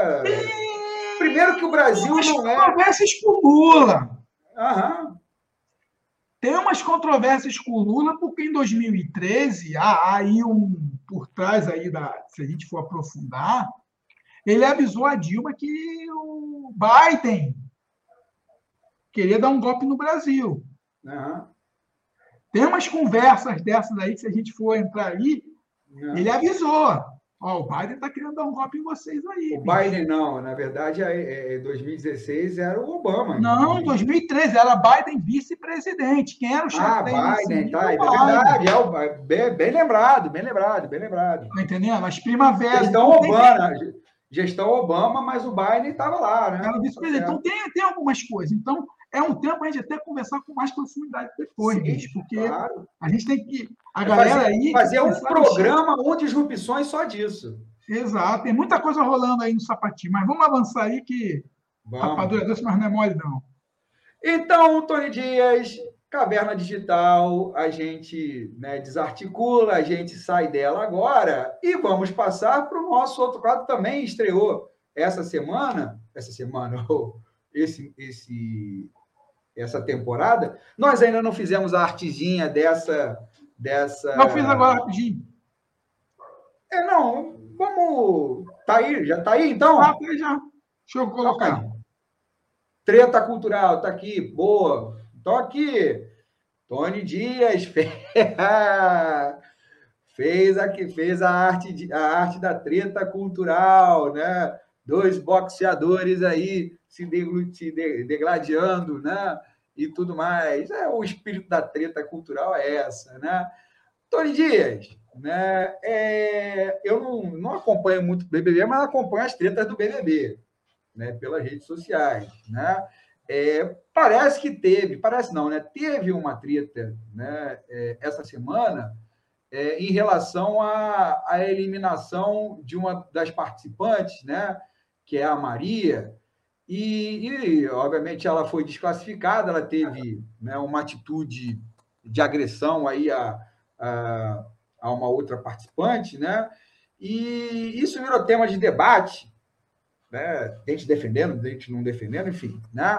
Primeiro que o Brasil tem não é. controvérsias com o Lula. Aham. Tem umas controvérsias com o Lula, porque em 2013, há aí um. Por trás aí da. Se a gente for aprofundar, ele avisou a Dilma que o Biden queria dar um golpe no Brasil. Uhum. Tem umas conversas dessas aí, que se a gente for entrar aí, uhum. ele avisou. Ó, o Biden está querendo dar um golpe em vocês aí. O bicho. Biden não, na verdade, em é, 2016 é, era o Obama. Não, em 2013 era Biden vice-presidente. Quem era o chefe Ah, Biden, tá, é verdade. É o, bem, bem, lembrado, bem lembrado, bem lembrado. Tá entendendo? As primaveras. Gestão Obama, tem... gestão Obama, mas o Biden estava lá, né? Era vice-presidente. Tá então tem, tem algumas coisas. Então, é um tempo a gente até conversar com mais profundidade depois, Sim, porque claro. a gente tem que. A galera fazer, aí. Fazer um programa um disrupções só disso. Exato, tem muita coisa rolando aí no sapatinho, mas vamos avançar aí que vamos. rapadura doce, mas não é mole, não. Então, Tony Dias, Caverna Digital, a gente né, desarticula, a gente sai dela agora e vamos passar para o nosso outro quadro também estreou essa semana, essa semana, (laughs) esse, esse essa temporada. Nós ainda não fizemos a artezinha dessa. dessa... Não fiz agora rapidinho. É, não, vamos. Tá aí, já tá aí então? Ah, tá já. Deixa eu colocar. Tá Treta cultural, tá aqui, boa. Então aqui, Tony Dias (laughs) fez aqui, fez a arte, a arte da treta cultural, né? Dois boxeadores aí se, degladiando, né? E tudo mais. É, o espírito da treta cultural é essa, né? Tony Dias, né? É, eu não, não acompanho muito o BBB, mas acompanho as tretas do BBB, né? Pelas redes sociais, né? É, parece que teve, parece não, né? Teve uma treta, né? É, essa semana é, em relação à, à eliminação de uma das participantes, né? Que é a Maria, e, e, obviamente, ela foi desclassificada, ela teve né, uma atitude de agressão aí a, a, a, uma outra participante, né? E isso virou tema de debate, né? Gente defendendo, gente não defendendo, enfim, né?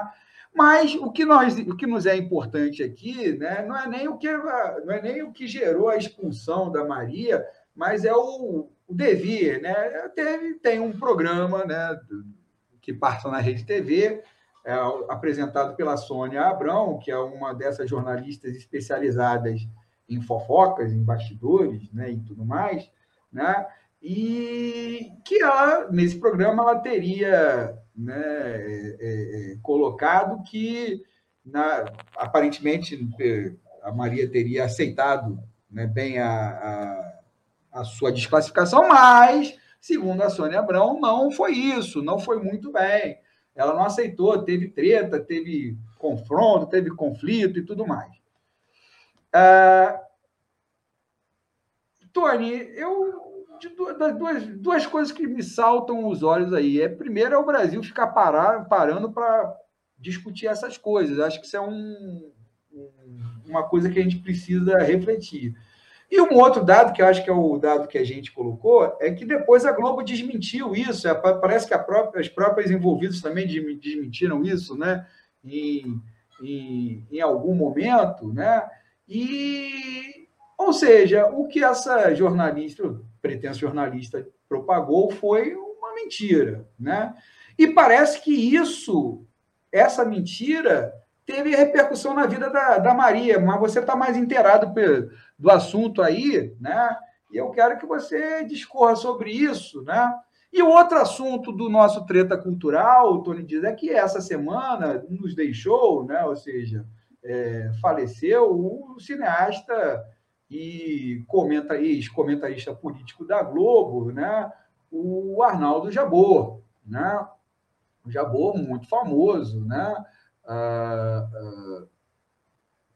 Mas o que, nós, o que nos é importante aqui né, não, é nem o que, não é nem o que gerou a expulsão da Maria, mas é o, o devir. Né? Teve, tem um programa né, que passam na Rede TV, é, apresentado pela Sônia Abrão, que é uma dessas jornalistas especializadas em fofocas, em bastidores né, e tudo mais, né? e que ela, nesse programa, ela teria né, é, é, é colocado que, na, aparentemente, a Maria teria aceitado né, bem a, a, a, sua desclassificação, mas, segundo a Sônia Abrão, não foi isso, não foi muito bem. Ela não aceitou, teve treta, teve confronto, teve conflito e tudo mais. Ah, Tony, eu duas, duas coisas que me saltam os olhos aí. É, primeiro é o Brasil ficar parar, parando para discutir essas coisas. Acho que isso é um, uma coisa que a gente precisa refletir. E um outro dado, que eu acho que é o dado que a gente colocou, é que depois a Globo desmentiu isso. É, parece que própria, as próprias envolvidas também desmentiram isso, né? Em, em, em algum momento, né? E, ou seja, o que essa jornalista, pretensa jornalista, propagou foi uma mentira, né? E parece que isso, essa mentira, teve repercussão na vida da, da Maria, mas você está mais inteirado do assunto aí, né? E eu quero que você discorra sobre isso, né? E o outro assunto do nosso treta cultural, Tony diz, é que essa semana nos deixou, né? Ou seja, é, faleceu o cineasta e comenta, ex-comentarista político da Globo, né? O Arnaldo Jabor, né? O Jabor muito famoso, né? Ah,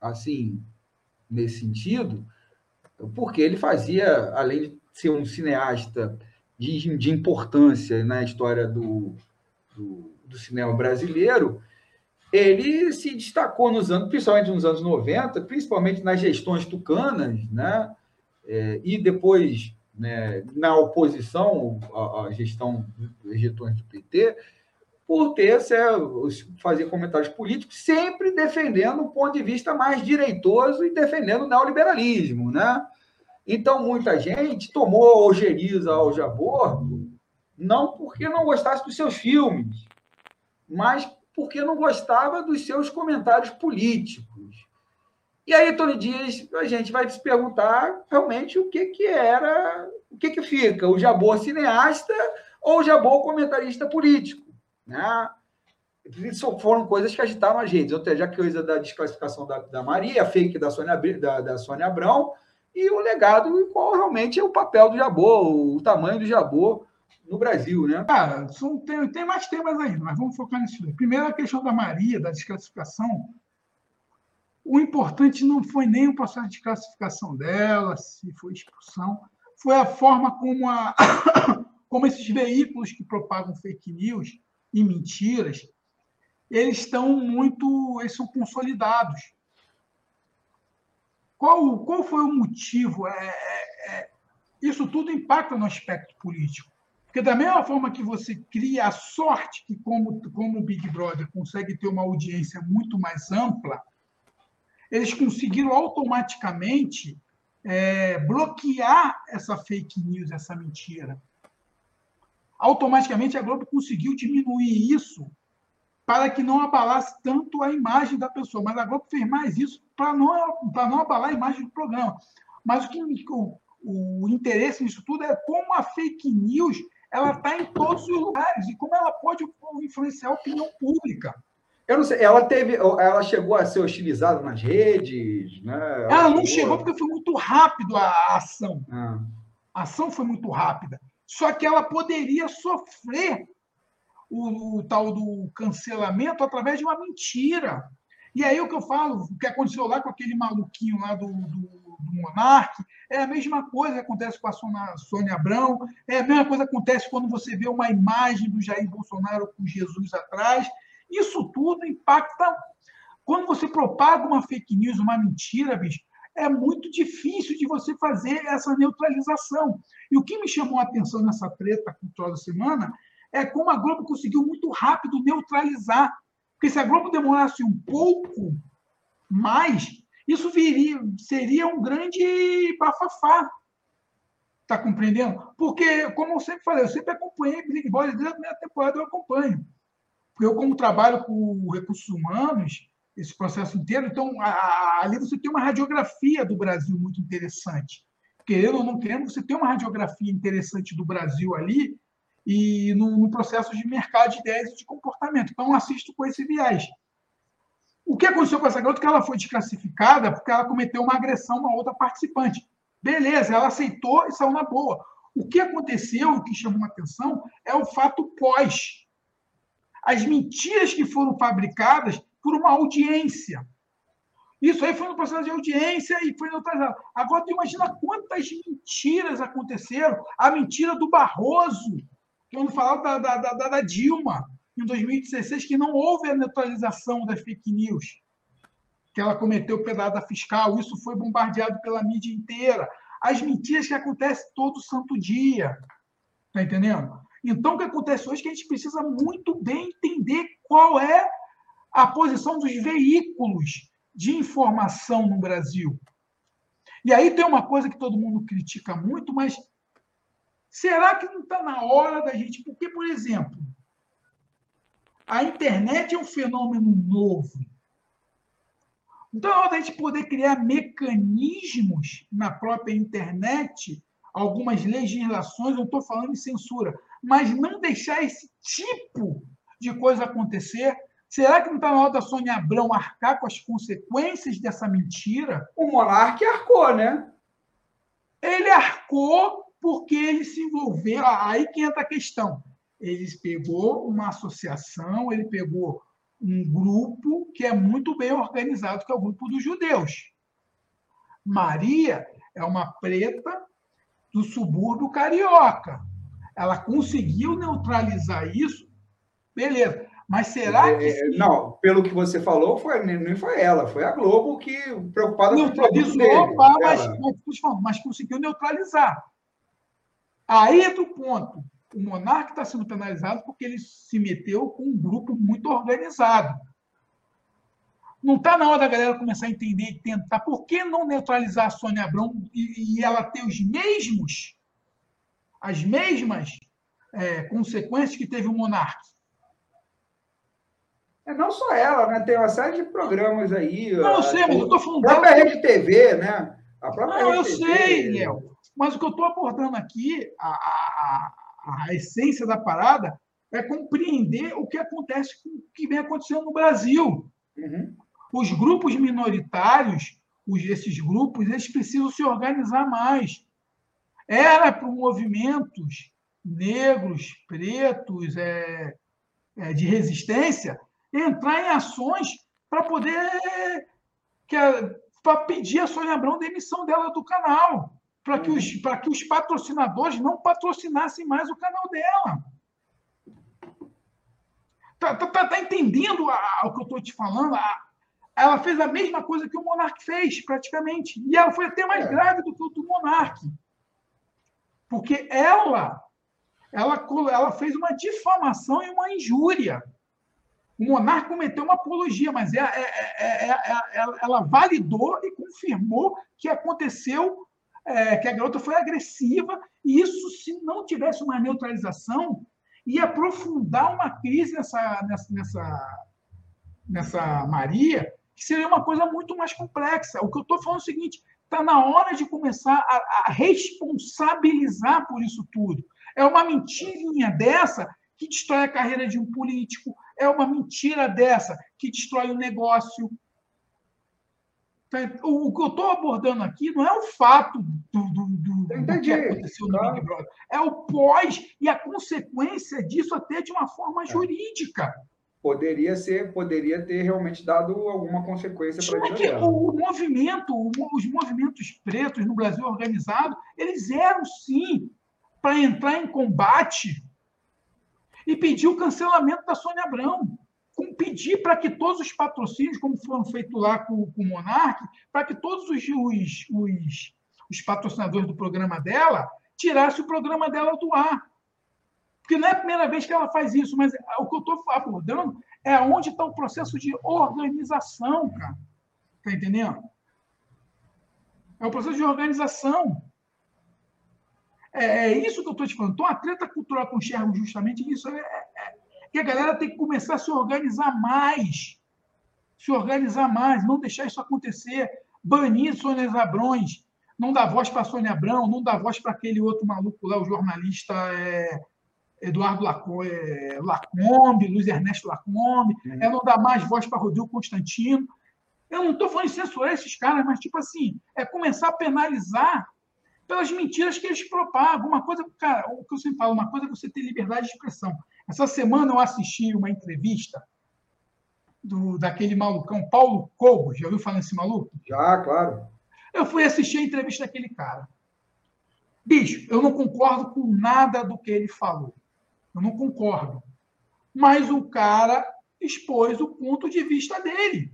assim, nesse sentido, porque ele fazia, além de ser um cineasta de, de importância na história do, do, do, cinema brasileiro, ele se destacou nos anos, principalmente nos anos 90, principalmente nas gestões tucanas, né? É, e depois né, na oposição à, à gestão gestões do PT, por ter fazer comentários políticos, sempre defendendo um ponto de vista mais direitoso e defendendo o neoliberalismo, né? Então, muita gente tomou ojeriza ao Jabor, não porque não gostasse dos seus filmes, mas porque não gostava dos seus comentários políticos. E aí, Tony Dias, a gente vai se perguntar realmente o que, que era, o que, que fica, o Jabor cineasta ou o Jabor comentarista político. Né? Isso foram coisas que agitaram as redes, ou seja, a coisa da desclassificação da, da Maria, a fake da Sônia, da, da Sônia Abrão, e o legado qual realmente é o papel do Jabô, o tamanho do Jabô no Brasil, né? Cara, são, tem, tem mais temas aí, mas vamos focar nisso. Primeiro, a questão da Maria, da desclassificação. O importante não foi nem o processo de classificação dela, se foi expulsão, foi a forma como, a, (coughs) como esses veículos que propagam fake news e mentiras, eles estão muito, eles são consolidados. Qual, qual foi o motivo? É, é, é, isso tudo impacta no aspecto político. Porque da mesma forma que você cria a sorte que, como, como o Big Brother consegue ter uma audiência muito mais ampla, eles conseguiram automaticamente é, bloquear essa fake news, essa mentira automaticamente a Globo conseguiu diminuir isso para que não abalasse tanto a imagem da pessoa. Mas a Globo fez mais isso para não, para não abalar a imagem do programa. Mas o, que, o, o interesse nisso tudo é como a fake news ela está em todos os lugares e como ela pode influenciar a opinião pública. Eu não sei, ela teve, ela chegou a ser hostilizada nas redes, né? Ela, ela não chegou porque foi muito rápido a ação. Ah. A ação foi muito rápida. Só que ela poderia sofrer o, o, tal do cancelamento através de uma mentira. E aí o que eu falo, o que aconteceu lá com aquele maluquinho lá do, do, do Monark, é a mesma coisa que acontece com a Sônia, Sônia Abrão, é a mesma coisa que acontece quando você vê uma imagem do Jair Bolsonaro com Jesus atrás. Isso tudo impacta. Quando você propaga uma fake news, uma mentira, bicho, é muito difícil de você fazer essa neutralização. E o que me chamou a atenção nessa treta cultural da semana é como a Globo conseguiu muito rápido neutralizar. Porque se a Globo demorasse um pouco mais, isso viria, seria um grande bafafá. Está compreendendo? Porque, como eu sempre falei, eu sempre acompanhei Big Brother desde a primeira temporada, eu acompanho. Porque eu, como trabalho com recursos humanos, esse processo inteiro. Então, a, ali você tem uma radiografia do Brasil muito interessante. querendo ou não querendo, você tem uma radiografia interessante do Brasil ali e no, no processo de mercado de ideias e de comportamento. Então, assisto com esse viés. O que aconteceu com essa garota? Que ela foi desclassificada porque ela cometeu uma agressão a uma outra participante. Beleza, ela aceitou e saiu na boa. O que aconteceu, o que chamou a atenção, é o fato pós. As mentiras que foram fabricadas por uma audiência. Isso aí foi no processo de audiência e foi neutralizado. Agora, tu imagina quantas mentiras aconteceram. A mentira do Barroso, quando falava da, da, da, da Dilma, em 2016, que não houve a neutralização das fake news, que ela cometeu pedada fiscal. Isso foi bombardeado pela mídia inteira. As mentiras que acontecem todo santo dia. Está entendendo? Então, o que acontece hoje é que a gente precisa muito bem entender qual é a posição dos veículos de informação no Brasil. E aí tem uma coisa que todo mundo critica muito, mas será que não está na hora da gente? Porque, por exemplo, a internet é um fenômeno novo. Então, é hora da gente poder criar mecanismos na própria internet, algumas legislações, não estou falando de censura, mas não deixar esse tipo de coisa acontecer Será que não está na hora da Sônia Abrão arcar com as consequências dessa mentira? O monarca arcou, né? Ele arcou porque ele se envolveu. Aí que entra a questão. Ele pegou uma associação, ele pegou um grupo que é muito bem organizado, que é o grupo dos judeus. Maria é uma preta do subúrbio carioca. Ela conseguiu neutralizar isso, beleza. Mas será que. É, não, pelo que você falou, foi, nem foi ela, foi a Globo que preocupada com o Neutralizou, pá, mas, mas, mas conseguiu neutralizar. Aí é do ponto. O monarca está sendo penalizado porque ele se meteu com um grupo muito organizado. Não está na hora da galera começar a entender e tentar. Por que não neutralizar a Sônia Abrão e, e ela ter os mesmos, as mesmas é, consequências que teve o monarca? É não só ela, né? Tem uma série de programas aí. Não, eu sei, mas eu estou falando. A própria Rede TV, né? A própria não, eu TV. sei, Léo. Mas o que eu estou abordando aqui, a, a, a, essência da parada, é compreender o que acontece, o que vem acontecendo no Brasil. Uhum. Os grupos minoritários, os, esses grupos, eles precisam se organizar mais. Era para movimentos negros, pretos, é, é, de resistência, entrar em ações para poder para pedir a Sônia Abrão demissão dela do canal, para que, os, que os patrocinadores não patrocinassem mais o canal dela. Tá, tá, tá, tá entendendo a, o que eu estou te falando? A, ela fez a mesma coisa que o Monark fez, praticamente. E ela foi até mais é. grave do que o do Monark. Porque ela, ela, ela fez uma difamação e uma injúria. O monarca cometeu uma apologia, mas é, é, é, ela validou e confirmou que aconteceu, que a garota foi agressiva, e isso, se não tivesse uma neutralização, ia aprofundar uma crise nessa, nessa, nessa, nessa Maria, que seria uma coisa muito mais complexa. O que eu estou falando é o seguinte: está na hora de começar a, a responsabilizar por isso tudo. É uma mentirinha dessa que destrói a carreira de um político, é uma mentira dessa que destrói o negócio. O que eu estou abordando aqui não é o fato do, do, do, do que aconteceu no Big Brother, é o pós e a consequência disso até de uma forma é. jurídica. Poderia ser, poderia ter realmente dado alguma consequência para a O movimento, os movimentos pretos no Brasil organizado, eles eram sim para entrar em combate e pedir o cancelamento da Sônia Abrão. Com pedir para que todos os patrocínios, como foram feitos lá com, com o Monark, para que todos os, os, os, os patrocinadores do programa dela tirassem o programa dela do ar. Porque não é a primeira vez que ela faz isso, mas o que eu estou abordando é onde está o processo de organização, cara. Está entendendo? É o processo de organização. É, é isso que eu estou te falando. Então, a treta cultural com o justamente isso. É, é, que a galera tem que começar a se organizar mais. Se organizar mais, não deixar isso acontecer. Banir Sônia Abrões. não dá voz para Sônia Abrão, não dá voz para aquele outro maluco lá, o jornalista é, Eduardo Lacombe, é, Lacombe, Luiz Ernesto Lacombe, é. é não dar mais voz para Rodrigo Constantino. Eu não estou falando de censurar esses caras, mas, tipo assim, é começar a penalizar pelas mentiras que eles propagam. Uma coisa, cara, o que eu sempre falo, uma coisa é você ter liberdade de expressão. Essa semana eu assisti uma entrevista do, daquele malucão, Paulo Cobo. Já ouviu falar nesse maluco? Já, claro. Eu fui assistir a entrevista daquele cara. Bicho, eu não concordo com nada do que ele falou. Eu não concordo. Mas o cara expôs o ponto de vista dele.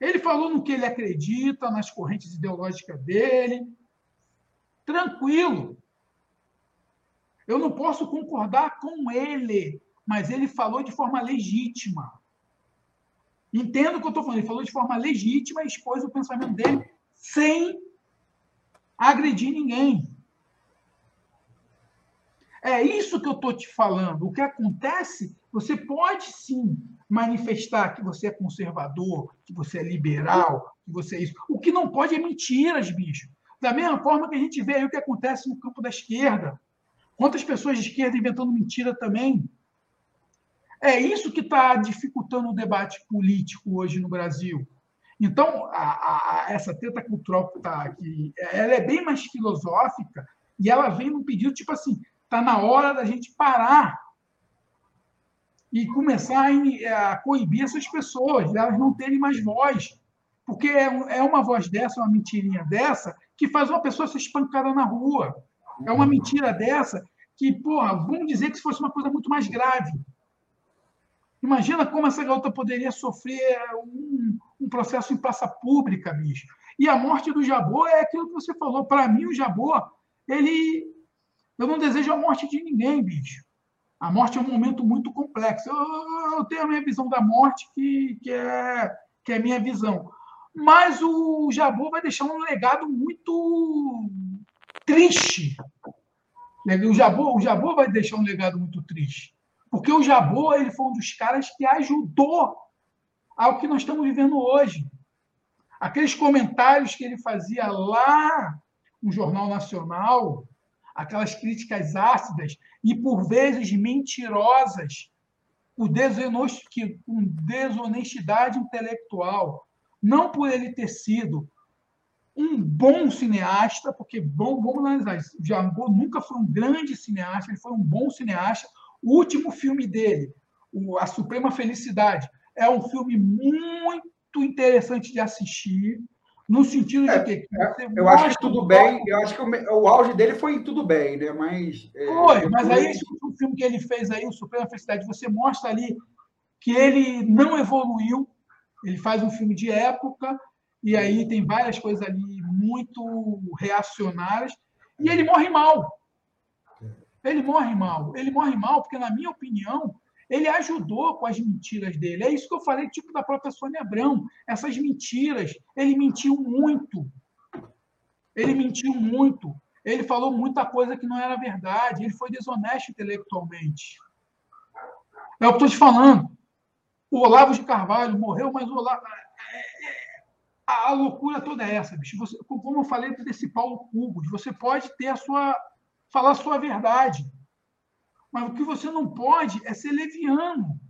Ele falou no que ele acredita, nas correntes ideológicas dele. Tranquilo. Eu não posso concordar com ele, mas ele falou de forma legítima. Entendo o que eu estou falando. Ele falou de forma legítima e expôs o pensamento dele sem agredir ninguém. É isso que eu estou te falando. O que acontece, você pode sim manifestar que você é conservador, que você é liberal, que você é isso. O que não pode é mentiras, bicho. Da mesma forma que a gente vê aí o que acontece no campo da esquerda. Quantas pessoas de esquerda inventando mentira também? É isso que está dificultando o debate político hoje no Brasil. Então, a, a, essa treta cultural que está aqui, ela é bem mais filosófica e ela vem num pedido tipo assim: está na hora da gente parar e começar a, a coibir essas pessoas, elas não terem mais voz. Porque é, é uma voz dessa, uma mentirinha dessa, que faz uma pessoa ser espancada na rua. É uma mentira dessa que, porra, vamos dizer que se fosse uma coisa muito mais grave. Imagina como essa garota poderia sofrer um, um processo em praça pública, bicho. E a morte do Jabô é aquilo que você falou. Para mim, o Jabô, ele. Eu não desejo a morte de ninguém, bicho. A morte é um momento muito complexo. Eu, eu tenho a minha visão da morte, que, que, é, que é a minha visão. Mas o Jabô vai deixar um legado muito triste. O Jabô, o Jabô vai deixar um legado muito triste. Porque o Jabô ele foi um dos caras que ajudou ao que nós estamos vivendo hoje. Aqueles comentários que ele fazia lá no Jornal Nacional, aquelas críticas ácidas e, por vezes, mentirosas, com desonestidade intelectual. Não por ele ter sido um bom cineasta, porque, bom, vamos analisar isso, Jabô nunca foi um grande cineasta, ele foi um bom cineasta, o último filme dele, A Suprema Felicidade, é um filme muito interessante de assistir, no sentido de é, que. É, eu acho que tudo bem, eu acho que o, o, auge dele foi tudo bem, né? Mas. É, foi, mas aí esse último filme que ele fez aí, o Suprema Felicidade, você mostra ali que ele não evoluiu, ele faz um filme de época, e aí tem várias coisas ali muito reacionárias, e ele morre mal. Ele morre mal. Ele morre mal porque, na minha opinião, ele ajudou com as mentiras dele. É isso que eu falei, tipo da própria Sônia Abrão. Essas mentiras. Ele mentiu muito. Ele mentiu muito. Ele falou muita coisa que não era verdade. Ele foi desonesto intelectualmente. É o que estou te falando. O Olavo de Carvalho morreu, mas o Olavo. É, é, a loucura toda é essa, bicho. Você, como eu falei desse Paulo Cubos, você pode ter a sua falar a sua verdade. Mas o que você não pode é ser leviano.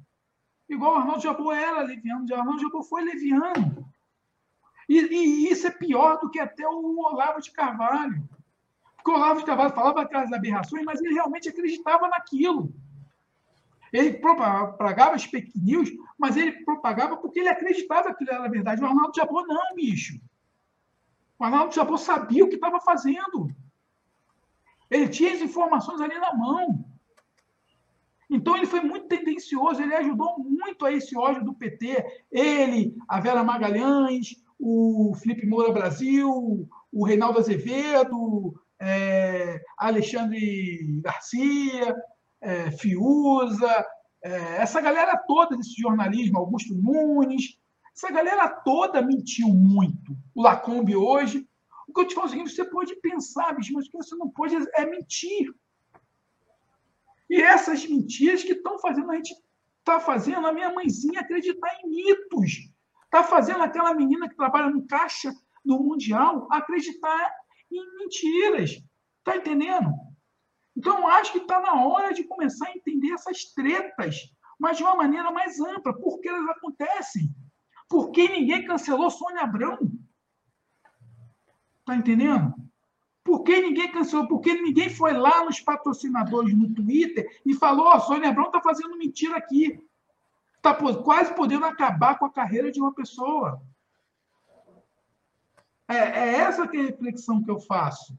Igual o Arnaldo Jabor era leviano, o Arnaldo Jabor foi leviano. E, e, isso é pior do que até o Olavo de Carvalho. Porque o Olavo de Carvalho falava aquelas aberrações, mas ele realmente acreditava naquilo. Ele propagava as fake news, mas ele propagava porque ele acreditava que era verdade. O Arnaldo Jabor não, bicho. O Arnaldo Jabor sabia o que estava fazendo. Ele tinha as informações ali na mão. Então ele foi muito tendencioso, ele ajudou muito a esse ódio do PT. Ele, a Vera Magalhães, o Felipe Moura Brasil, o Reinaldo Azevedo, é, Alexandre Garcia, é, Fiuza, é, essa galera toda desse jornalismo, Augusto Nunes, essa galera toda mentiu muito. O Lacombe hoje, o que eu te falo é o seguinte: você pode pensar, bicho, mas o que você não pode é mentir. E essas mentiras que estão fazendo a gente está fazendo a minha mãezinha acreditar em mitos. Está fazendo aquela menina que trabalha no caixa no Mundial acreditar em mentiras. Está entendendo? Então, acho que está na hora de começar a entender essas tretas, mas de uma maneira mais ampla. Por que elas acontecem? Por que ninguém cancelou Sônia Abrão? Está entendendo? Por que ninguém cancelou? Porque ninguém foi lá nos patrocinadores no Twitter e falou: Ó, oh, Sônia Abrão está fazendo mentira aqui. Está quase podendo acabar com a carreira de uma pessoa. É, é essa que é a reflexão que eu faço.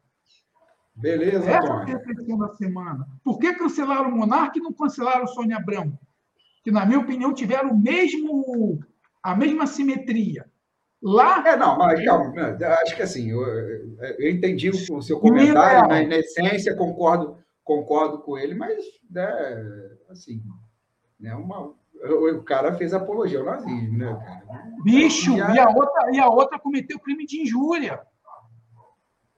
Beleza, Essa é a reflexão da semana. Por que cancelaram o Monarca e não cancelaram o Sônia Abrão? Que, na minha opinião, tiveram o mesmo, a mesma simetria. Lá. É, não, mas calma, acho que assim, eu, eu entendi o seu comentário, na, na, essência, concordo, concordo com ele, mas, né, assim, né, uma, o cara fez apologia ao nazismo, né, cara? Bicho, e a, e a, outra, e a outra cometeu crime de injúria.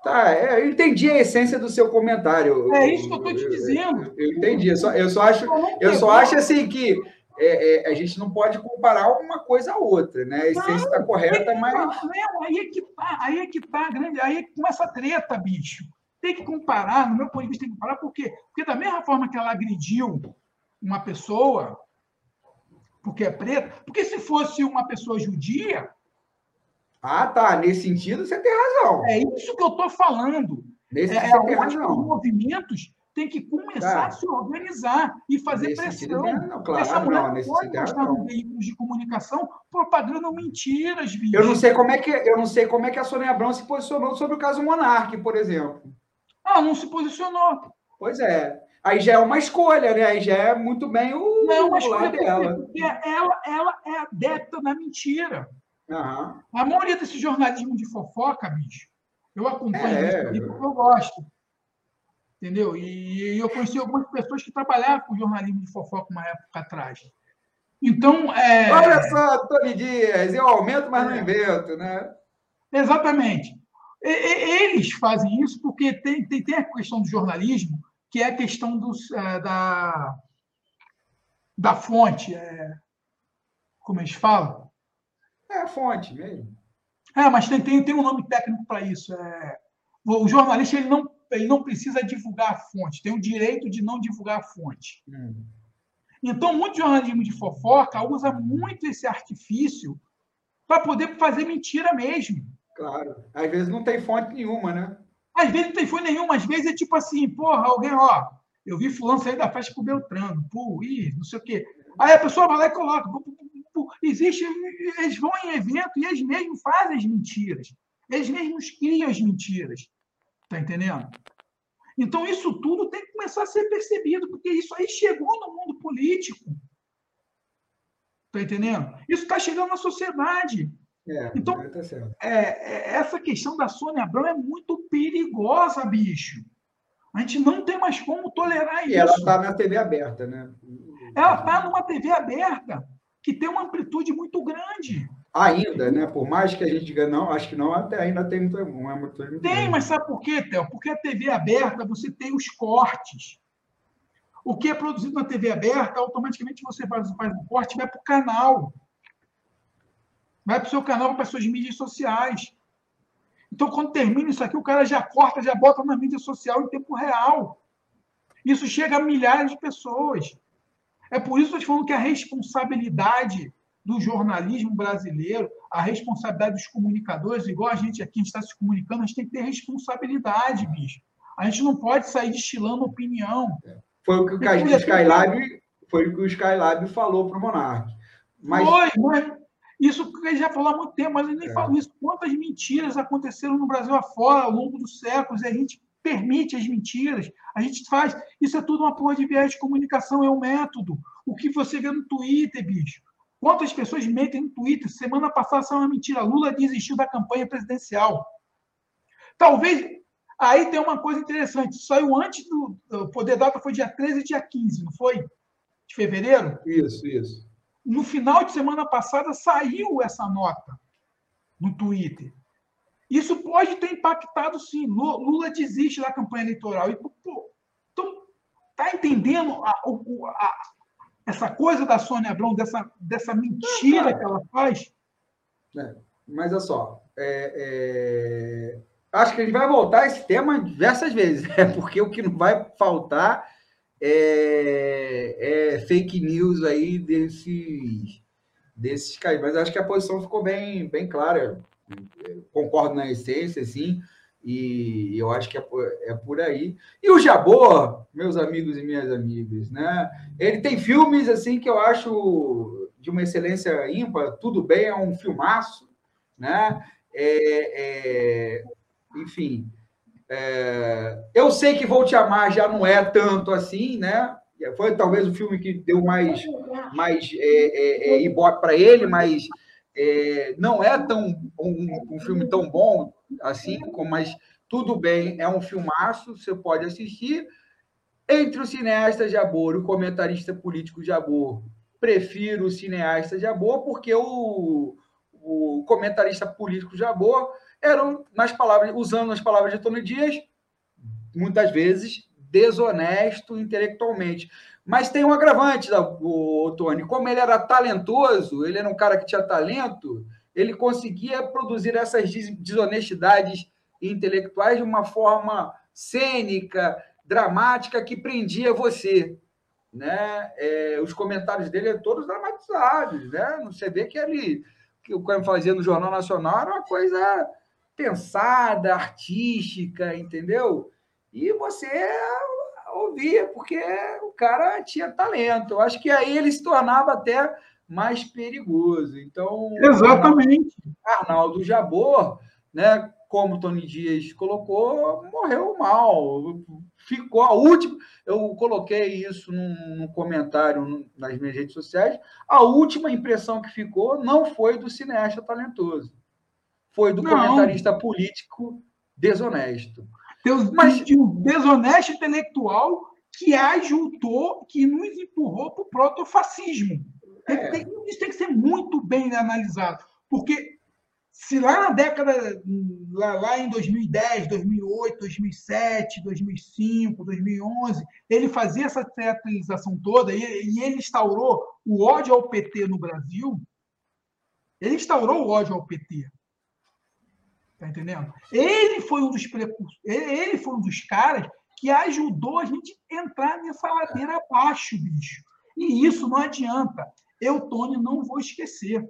Tá, é, eu entendi a essência do seu comentário. É isso que eu estou te dizendo. Eu, eu, eu entendi. Eu só, eu só acho, eu só acho assim que é, é, a gente não pode comparar uma coisa a outra, né? A essência está correta, mas. Não, aí é que tá, aí é que tá grande, aí é que começa a treta, bicho. Tem que comparar, no meu ponto de vista, tem que comparar, por quê? Porque da mesma forma que ela agrediu uma pessoa, porque é preta, porque se fosse uma pessoa judia. Ah, tá. Nesse sentido, você tem razão. É isso que eu estou falando. Nesse é, você tem razão. Os movimentos tem que começar tá. a se organizar e fazer nesse pressão. Sentido, não, claro, Essa mulher não, pode mostrar nos veículos de comunicação propagando mentiras, bicho. Eu não sei como é que eu não sei como é que a Sônia Abrão se posicionou sobre o caso Monarque, por exemplo. Ah, não se posicionou. Pois é. Aí já é uma escolha, né? Aí já é muito bem o, não, é uma escolha dela. Porque ela, ela é adepta da mentira. Uhum. A maioria desse jornalismo de fofoca, bicho, eu acompanho é, isso porque eu gosto. Entendeu? E eu conheci algumas pessoas que trabalhavam com jornalismo de fofoca uma época atrás. Então. É... Olha só, Tony Dias, eu aumento, mas não invento, né? Exatamente. Eles fazem isso porque tem, tem, tem a questão do jornalismo, que é a questão dos, é, da, da fonte. É, como eles falam? É a fonte mesmo. É, mas tem, tem, tem um nome técnico para isso. É, o jornalista ele não ele não precisa divulgar a fonte, tem o direito de não divulgar a fonte. Hum. Então, muito jornalismo de fofoca usa muito esse artifício para poder fazer mentira mesmo. Claro. Às vezes não tem fonte nenhuma, né? Às vezes não tem fonte nenhuma, às vezes é tipo assim, porra, alguém, ó, eu vi fulano sair da festa com o Beltrano, pô, ih, não sei o quê. Aí a pessoa vai lá e coloca. Existe, eles vão em evento e eles mesmos fazem as mentiras. Eles mesmos criam as mentiras. Está entendendo? Então, isso tudo tem que começar a ser percebido, porque isso aí chegou no mundo político. Está entendendo? Isso está chegando na sociedade. É, então, tá é, é, essa questão da Sônia Abrão é muito perigosa, bicho. A gente não tem mais como tolerar e isso. ela está na TV aberta, né? Ela está numa TV aberta que tem uma amplitude muito grande. Ainda, né? Por mais que a gente diga não, acho que não, até ainda tem muito, uma muito Tem, mas sabe por quê, Théo? Porque a TV aberta, você tem os cortes. O que é produzido na TV aberta, automaticamente você faz, faz um corte e vai para o canal. Vai para o seu canal, para as suas mídias sociais. Então, quando termina isso aqui, o cara já corta, já bota na mídia social em tempo real. Isso chega a milhares de pessoas. É por isso que eu estou falando que a responsabilidade do jornalismo brasileiro, a responsabilidade dos comunicadores, igual a gente aqui está se comunicando, a gente tem que ter responsabilidade, bicho. A gente não pode sair destilando opinião. Foi o que o Skylab, foi o que o Skylab falou para o Monark. Mas... Foi, mas isso ele já falou há muito tempo, mas ele nem é. falou isso. Quantas mentiras aconteceram no Brasil afora ao longo dos séculos e a gente permite as mentiras, a gente faz. Isso é tudo uma porra de viés de comunicação, é um método. O que você vê no Twitter, bicho. Quantas pessoas mentem no Twitter? Semana passada saiu uma mentira. Lula desistiu da campanha presidencial. Talvez. Aí tem uma coisa interessante. Saiu antes do. O poder data foi dia 13 e dia 15, não foi? De fevereiro? Isso, isso. No final de semana passada saiu essa nota no Twitter. Isso pode ter impactado, sim. Lula desiste da campanha eleitoral. E, pô, então, tá entendendo a, a, essa coisa da Sônia Abrão, dessa, dessa mentira que ela faz. É, mas olha só, é, é, acho que a gente vai voltar a esse tema diversas vezes, né? (laughs) porque o que não vai faltar é, é fake news aí desses, desses caras. Mas acho que a posição ficou bem, bem clara. Concordo na essência, sim. E eu acho que é por, é por aí. E o Jabor, meus amigos e minhas amigas, né? Ele tem filmes assim que eu acho de uma excelência ímpar. Tudo bem, é um filmaço, né? É, é, enfim, é, eu sei que Vou Te Amar já não é tanto assim, né? Foi talvez o filme que deu mais, mais é, é, é ibope para ele, mas não é tão um, um, filme tão bom assim, mas tudo bem, é um filmaço, você pode assistir. Entre o cineasta Jabor e o comentarista político Jabor, prefiro o cineasta Jabor, porque o, o comentarista político Jabor eram, nas palavras, usando as palavras de Tony Dias, muitas vezes desonesto intelectualmente. Mas tem um agravante, o Tony. Como ele era talentoso, ele era um cara que tinha talento, ele conseguia produzir essas desonestidades intelectuais de uma forma cênica, dramática, que prendia você. Né? É, os comentários dele eram todos dramatizados. Né? Você vê que ele, que o que fazia no Jornal Nacional era uma coisa pensada, artística, entendeu? E você ouvia, porque o cara tinha talento. Eu acho que aí ele se tornava até mais perigoso. Então, exatamente. Arnaldo Jabor, né, como o Tony Dias colocou, morreu mal. Ficou a última. Eu coloquei isso num, num comentário nas minhas redes sociais. A última impressão que ficou não foi do cineasta talentoso foi do não. comentarista político desonesto. Deus, Mas de um desonesto intelectual que ajudou, que nos empurrou para o protofascismo. É. Tem, isso tem que ser muito bem analisado, porque se lá na década, lá, lá em 2010, 2008, 2007, 2005, 2011, ele fazia essa teatralização toda e, e ele instaurou o ódio ao PT no Brasil, ele instaurou o ódio ao PT. Tá entendendo? Ele foi um dos precursores, ele foi um dos caras que ajudou a gente a entrar nessa ladeira abaixo, bicho. E isso não adianta. Eu, Tony, não vou esquecer.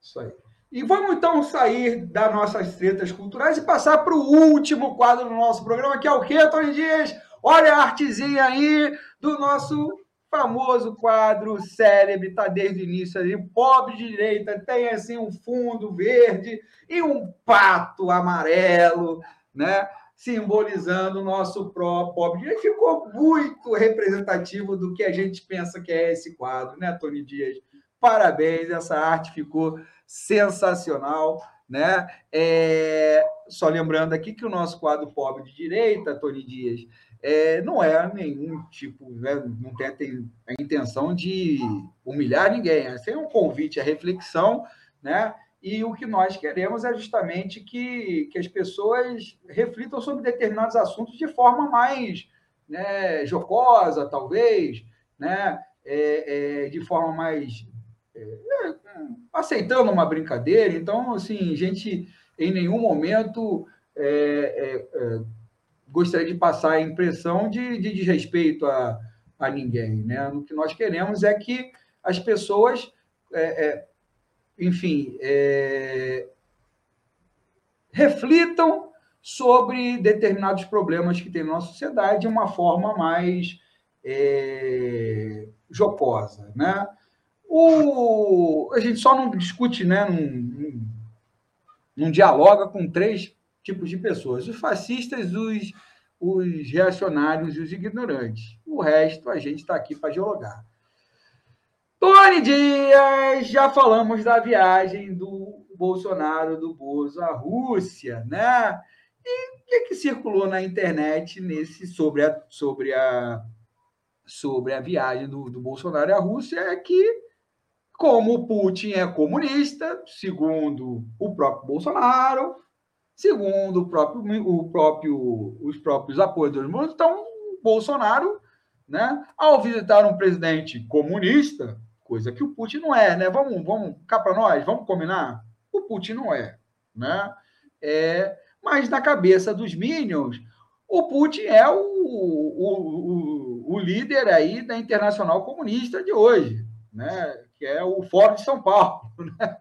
Isso aí. E vamos então sair das nossas tretas culturais e passar para o último quadro do nosso programa, que é o quê, Tony Dias? Olha a artezinha aí do nosso famoso quadro célebre, está desde o início ali, pobre direita, tem assim um fundo verde e um pato amarelo, né? Simbolizando o nosso próprio pobre direita. Ficou muito representativo do que a gente pensa que é esse quadro, né, Tony Dias? Parabéns, essa arte ficou sensacional, né? É... Só lembrando aqui que o nosso quadro Pobre de Direita, Tony Dias, é, não é nenhum tipo, né, não tem, a intenção de humilhar ninguém. Esse é um convite à reflexão, né? E o que nós queremos é justamente que, que as pessoas reflitam sobre determinados assuntos de forma mais né, jocosa, talvez, né? É, é, de forma mais é, aceitando uma brincadeira. Então, assim, gente em nenhum momento é, é, é gostaria de passar a impressão de, de desrespeito a, a ninguém. Né? O que nós queremos é que as pessoas, enfim, é, reflitam sobre determinados problemas que tem na nossa sociedade de uma forma mais é, jocosa. Né? O, a gente só não discute, né, não, não, não dialoga com três tipos de pessoas: os fascistas, os, os reacionários e os ignorantes. O resto a gente está aqui para dialogar. Tony Dias, já falamos da viagem do Bolsonaro, do Bozo à Rússia, né? E o que, que circulou na internet nesse sobre a, sobre a, sobre a viagem do, do Bolsonaro à Rússia é que, como o Putin é comunista, segundo o próprio Bolsonaro, Segundo o próprio, o próprio, os próprios apoiadores do então, Bolsonaro, né, ao visitar um presidente comunista, coisa que o Putin não é, né? Vamos, vamos cá para nós, vamos combinar? O Putin não é. né? É, mas na cabeça dos Minions, o Putin é o, o, o, o líder aí da Internacional Comunista de hoje, né? que é o Fórum de São Paulo. (laughs) Né?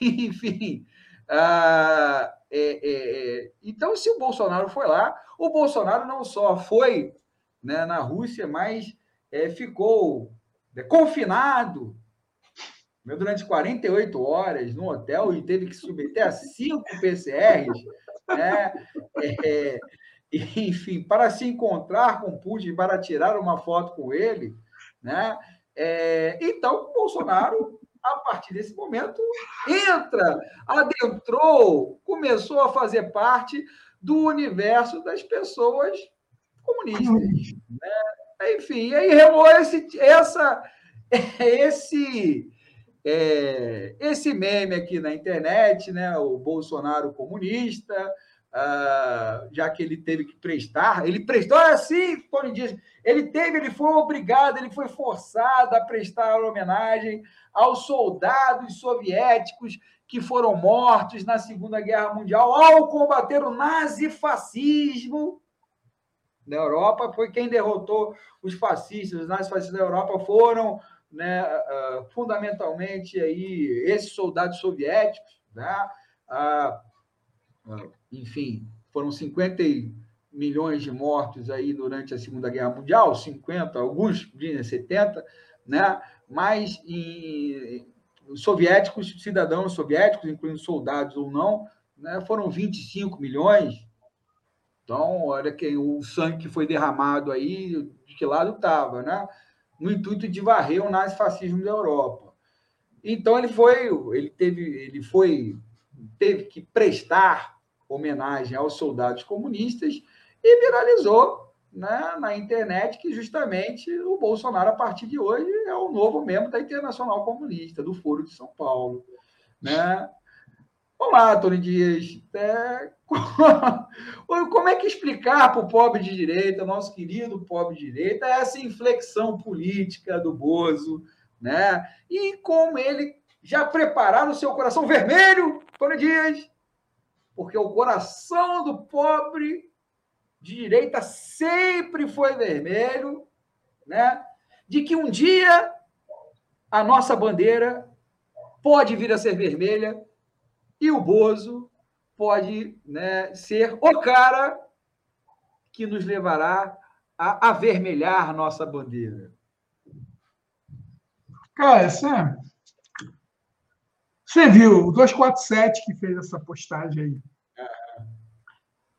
Enfim, ah, é, é, é, então, se o Bolsonaro foi lá, o Bolsonaro não só foi né, na Rússia, mas é, ficou confinado né, durante 48 horas no hotel e teve que submeter a cinco PCRs, né, é, enfim, para se encontrar com Putin, para tirar uma foto com ele. Né? É, então, Bolsonaro a partir desse momento, entra, adentrou, começou a fazer parte do universo das pessoas comunistas. Né? Enfim, aí remou esse, essa, (laughs) esse, é, esse meme aqui na internet, né? o Bolsonaro comunista, uh, já que ele teve que prestar, ele prestou assim, Tony Dias, ele teve, ele foi obrigado, ele foi forçado a prestar homenagem aos soldados soviéticos que foram mortos na Segunda Guerra Mundial ao combater o nazifascismo na Europa. Foi quem derrotou os fascistas. Os nazifascistas da Europa foram né, uh, fundamentalmente aí, esses soldados soviéticos. Né? Uh, enfim, foram 50 milhões de mortos aí durante a Segunda Guerra Mundial, 50, alguns dizem 70, né? mas em, soviéticos, cidadãos soviéticos, incluindo soldados ou não, né, foram 25 milhões. Então, olha que o sangue que foi derramado aí, de que lado estava, né? No intuito de varrer o nazifascismo da Europa. Então ele foi, ele teve, ele foi, teve que prestar homenagem aos soldados comunistas e viralizou né, na internet que justamente o Bolsonaro, a partir de hoje, é o novo membro da Internacional Comunista, do Foro de São Paulo. Né? Olá, Tony Dias. É... (laughs) Como é que explicar para o pobre de direita, nosso querido pobre de direita, essa inflexão política do Bozo, né? E como ele já preparar o seu coração vermelho, Tony Dias, porque o coração do pobre de direita sempre foi vermelho, né? de que um dia a nossa bandeira pode vir a ser vermelha e o Bozo pode né, ser o cara que nos levará a avermelhar nossa bandeira. Cara, você, você viu o 247 que fez essa postagem aí.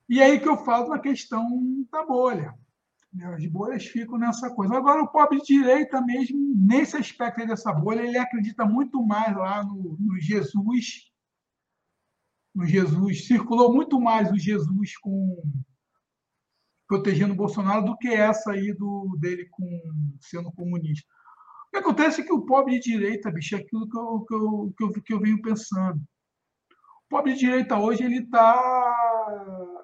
E aí que eu falo na questão da bolha. Né? As bolhas ficam nessa coisa. Agora, o pobre de direita mesmo, nesse aspecto dessa bolha, ele acredita muito mais lá no, no Jesus. No Jesus. Circulou muito mais o Jesus com protegendo o Bolsonaro do que essa aí do, dele com sendo comunista. O que acontece é que o pobre de direita, bicho, é aquilo que eu, que eu, que eu, que eu venho pensando. O pobre de direita hoje ele está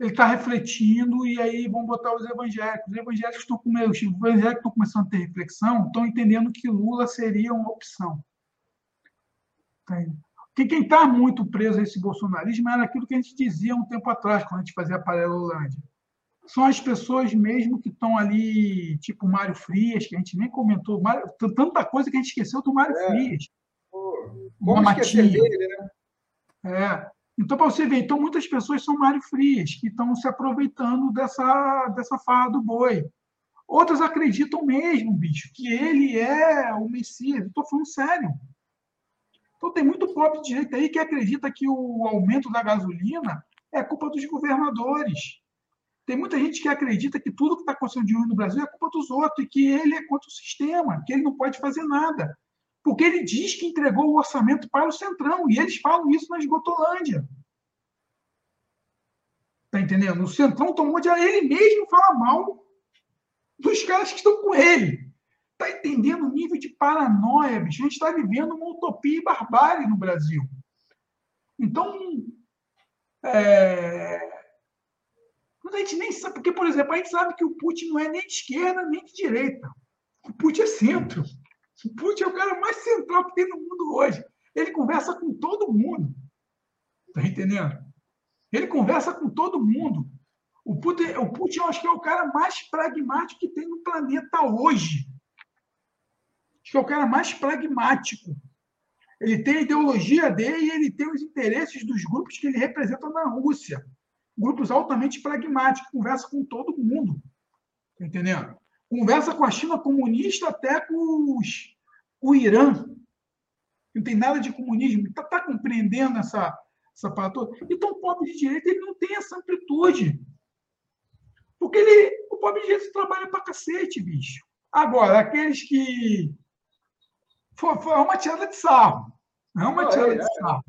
ele está refletindo e aí vão botar os evangélicos. Os evangélicos estão, com, os evangélicos estão começando a ter reflexão, estão entendendo que Lula seria uma opção. Porque quem está muito preso a esse bolsonarismo era aquilo que a gente dizia um tempo atrás, quando a gente fazia a Paralelolândia. São as pessoas mesmo que estão ali, tipo Mário Frias, que a gente nem comentou, Mário, tanta coisa que a gente esqueceu do Mário é. Frias. Pô, como esquecer dele, né? É. Então, para você ver, então muitas pessoas são Mário Frias, que estão se aproveitando dessa, dessa farra do boi. Outras acreditam mesmo, bicho, que ele é o Messias. Estou falando sério. Então, tem muito pobre de direita aí que acredita que o aumento da gasolina é culpa dos governadores. Tem muita gente que acredita que tudo que está acontecendo de ruim no Brasil é culpa dos outros e que ele é contra o sistema, que ele não pode fazer nada porque ele diz que entregou o orçamento para o Centrão, e eles falam isso na Esgotolândia. Está entendendo? O Centrão tomou de. Ele mesmo fala mal dos caras que estão com ele. Está entendendo o nível de paranoia, bicho? A gente está vivendo uma utopia e barbárie no Brasil. Então, é... a gente nem sabe, porque, por exemplo, a gente sabe que o Putin não é nem de esquerda nem de direita. O Putin é centro. O Putin é o cara mais central que tem no mundo hoje. Ele conversa com todo mundo. Tá entendendo? Ele conversa com todo mundo. O Putin, o Putin, eu acho que é o cara mais pragmático que tem no planeta hoje. Acho que é o cara mais pragmático. Ele tem a ideologia dele e ele tem os interesses dos grupos que ele representa na Rússia. Grupos altamente pragmáticos, conversa com todo mundo. Tá entendendo? Conversa com a China comunista até com os, o Irã. Não tem nada de comunismo. Está tá compreendendo essa, essa parada toda? Então, o pobre de direita ele não tem essa amplitude. Porque ele, o pobre de direita trabalha para cacete, bicho. Agora, aqueles que. Foi, foi uma tirada de sarro. É uma tirada de sarro.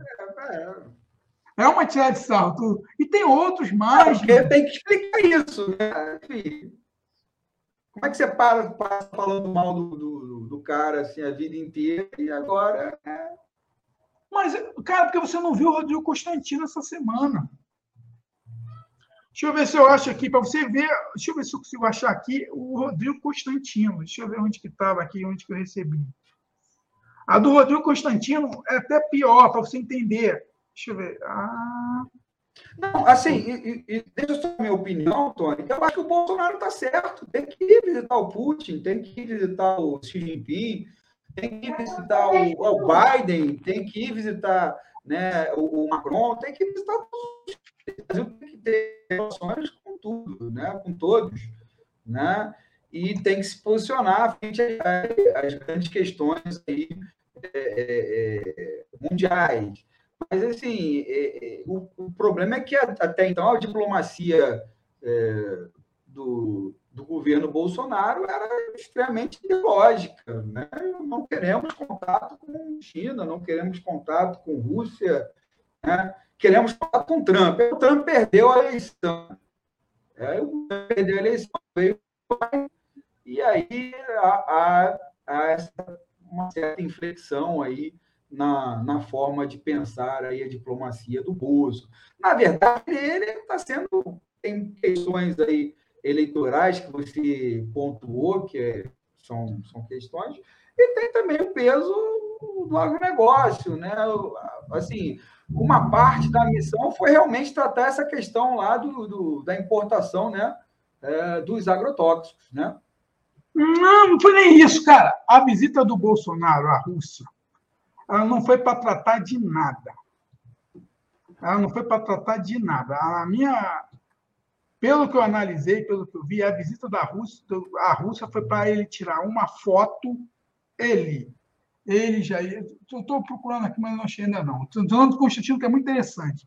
É uma tirada de sarro. E tem outros mais. Porque tem que explicar isso, né? Como é que você para, para falando mal do, do, do, cara assim, a vida inteira e agora. É... Mas, cara, porque você não viu o Rodrigo Constantino essa semana. Deixa eu ver se eu acho aqui, para você ver. Deixa eu ver se eu consigo achar aqui o Rodrigo Constantino. Deixa eu ver onde que estava aqui, onde que eu recebi. A do Rodrigo Constantino é até pior, para você entender. Deixa eu ver. Ah. Não, assim, e, e, deixa eu só minha opinião, Tony, eu acho que o Bolsonaro está certo. Tem que ir visitar o Putin, tem que ir visitar o Xi Jinping, tem que ir visitar o, o Biden, tem que ir visitar né, o, o Macron, tem que visitar todos. O Brasil tem que ter relações com tudo, né, com todos. Né? E tem que se posicionar frente às grandes questões aí, é, é, é mundiais. Mas, assim, é, o, o, problema é que até então a diplomacia do, do governo Bolsonaro era extremamente ideológica. Né? Não queremos contato com China, não queremos contato com Rússia, né? queremos contato com Trump. O Trump perdeu a eleição. É, o Trump perdeu a eleição, veio e aí há, há, há essa, uma certa inflexão aí na, na forma de pensar aí a diplomacia do Bozo. Na verdade, ele está sendo. Tem questões aí eleitorais que você pontuou, que é, são, são questões, e tem também o peso do agronegócio. Né? Assim, uma parte da missão foi realmente tratar essa questão lá do, do da importação né? É, dos agrotóxicos. Né? Não, não foi nem isso, cara. A visita do Bolsonaro à Rússia ela não foi para tratar de nada. Ela não foi para tratar de nada. A minha, pelo que eu analisei, pelo que eu vi, a visita da Rússia, a Rússia foi para ele tirar uma foto, ele, ele já estou procurando aqui, mas não achei ainda não. Estou falando do Constantino, que é muito interessante.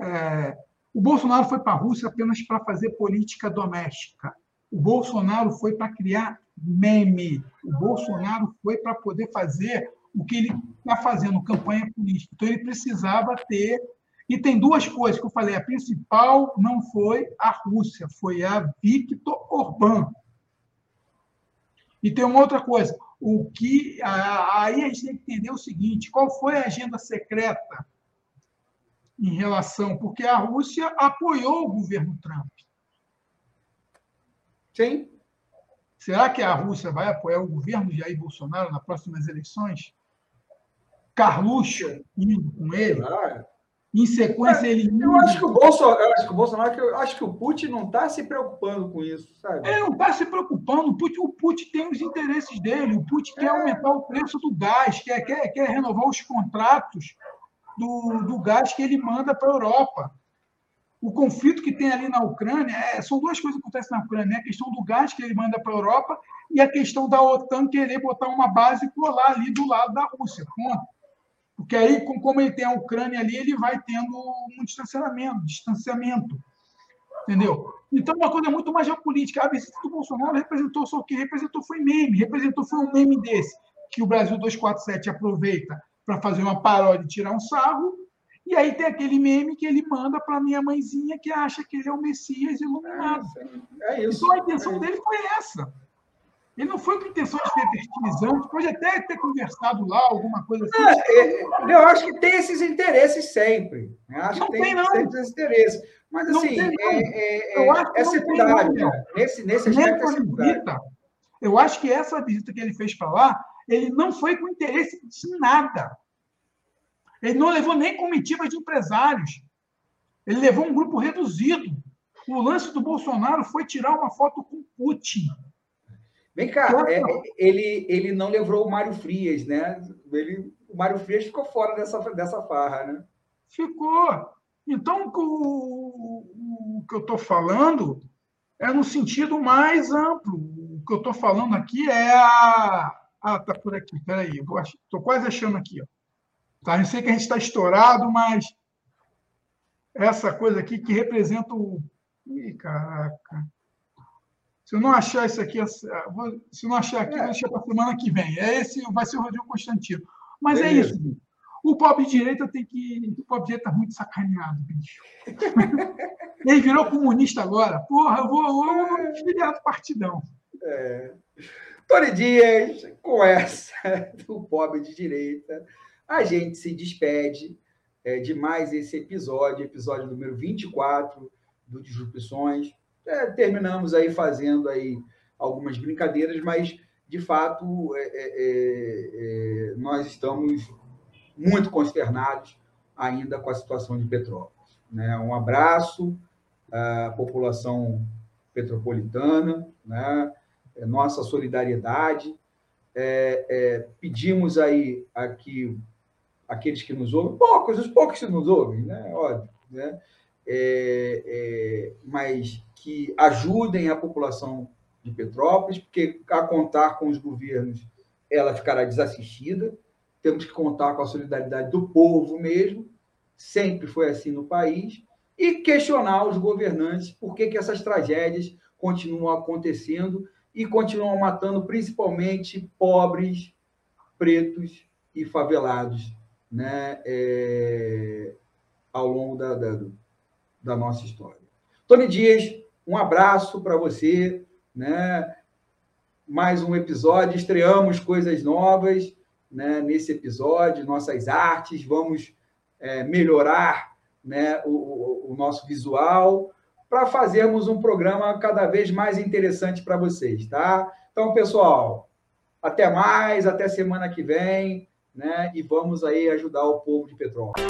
É, o Bolsonaro foi para a Rússia apenas para fazer política doméstica. O Bolsonaro foi para criar meme. O Bolsonaro foi para poder fazer o que ele está fazendo, campanha política. Então, ele precisava ter. E tem duas coisas que eu falei. A principal não foi a Rússia, foi a Victor Orbán. E tem uma outra coisa. O que aí a gente tem que entender o seguinte: qual foi a agenda secreta em relação, porque a Rússia apoiou o governo Trump. Sim. Será que a Rússia vai apoiar o governo de Jair Bolsonaro nas próximas eleições? Carluxo indo com ele. Ah, em sequência, ele. Eu acho que o Bolsonaro, eu acho que o Bolsonaro, eu acho que o Putin não está se preocupando com isso, sabe? Ele não está se preocupando. O Putin, o Putin tem os interesses dele. O Putin é. quer aumentar o preço do gás, quer, quer, quer renovar os contratos do, do gás que ele manda para a Europa. O conflito que tem ali na Ucrânia, é, são duas coisas que acontecem na Ucrânia: né? a questão do gás que ele manda para a Europa e a questão da OTAN querer botar uma base lá ali do lado da Rússia. Ponto. Porque aí, como ele tem a Ucrânia ali, ele vai tendo um distanciamento, distanciamento. Entendeu? Então, uma coisa muito mais geopolítica. A visita do Bolsonaro representou só o que representou foi meme. Representou foi um meme desse, que o Brasil 247 aproveita para fazer uma paródia e tirar um sarro. E aí tem aquele meme que ele manda para minha mãezinha que acha que ele é o Messias iluminado. É, é isso, então a intenção é dele foi essa. Ele não foi com intenção de ser fertilizante, pode até ter conversado lá, alguma coisa assim. É, eu acho que tem esses interesses sempre. Eu acho não que tem, tem não. esses interesses. Mas, assim, tem, é, é, eu acho que é secundário. Nesse, nesse aspecto é visita, Eu acho que essa visita que ele fez para lá, ele não foi com interesse de nada. Ele não levou nem comitiva de empresários. Ele levou um grupo reduzido. O lance do Bolsonaro foi tirar uma foto com Putin. Vem cá, é, ele, ele não levou o Mário Frias, né? Ele, o Mário Frias ficou fora dessa, dessa farra, né? Ficou. Então, o, o que eu estou falando é no sentido mais amplo. O que eu estou falando aqui é a. Ah, tá por aqui, peraí. Estou quase achando aqui. Ó. Tá, eu sei que a gente está estourado, mas essa coisa aqui que representa o. Ih, caraca. Se eu não achar isso aqui, se eu não achar aqui, é. vou deixar para a semana que vem. É esse, vai ser o Rodrigo Constantino. Mas é é isso. O pobre direita tem que. O pobre direita está muito sacaneado, bicho. (laughs) Ele virou comunista agora. Porra, eu vou, eu vou me filiar do partidão. É. Tony Dias, com essa (laughs) do pobre de direita, a gente se despede é, de mais esse episódio, episódio número 24 do Disrupções. É, terminamos aí fazendo aí algumas brincadeiras, mas de fato é, é, é, é nós estamos muito consternados ainda com a situação de Petrópolis. Né? Um abraço à população petropolitana, né? Nossa solidariedade. É, é, pedimos aí aqui aqueles que nos ouvem, poucos, os poucos que nos ouvem, né? óbvio, né? É, é, mas que ajudem a população de Petrópolis, porque a contar com os governos ela ficará desassistida. Temos que contar com a solidariedade do povo mesmo, sempre foi assim no país, e questionar os governantes por que, que essas tragédias continuam acontecendo e continuam matando principalmente pobres, pretos e favelados né, é, ao longo da, da, da, nossa história. Tony Dias, um abraço para você. Né? Mais um episódio, estreamos coisas novas né, nesse episódio, nossas artes, vamos é, melhorar né, o, o nosso visual para fazermos um programa cada vez mais interessante para vocês, tá? Então, pessoal, até mais, até semana que vem, né? E vamos aí ajudar o povo de Petrópolis.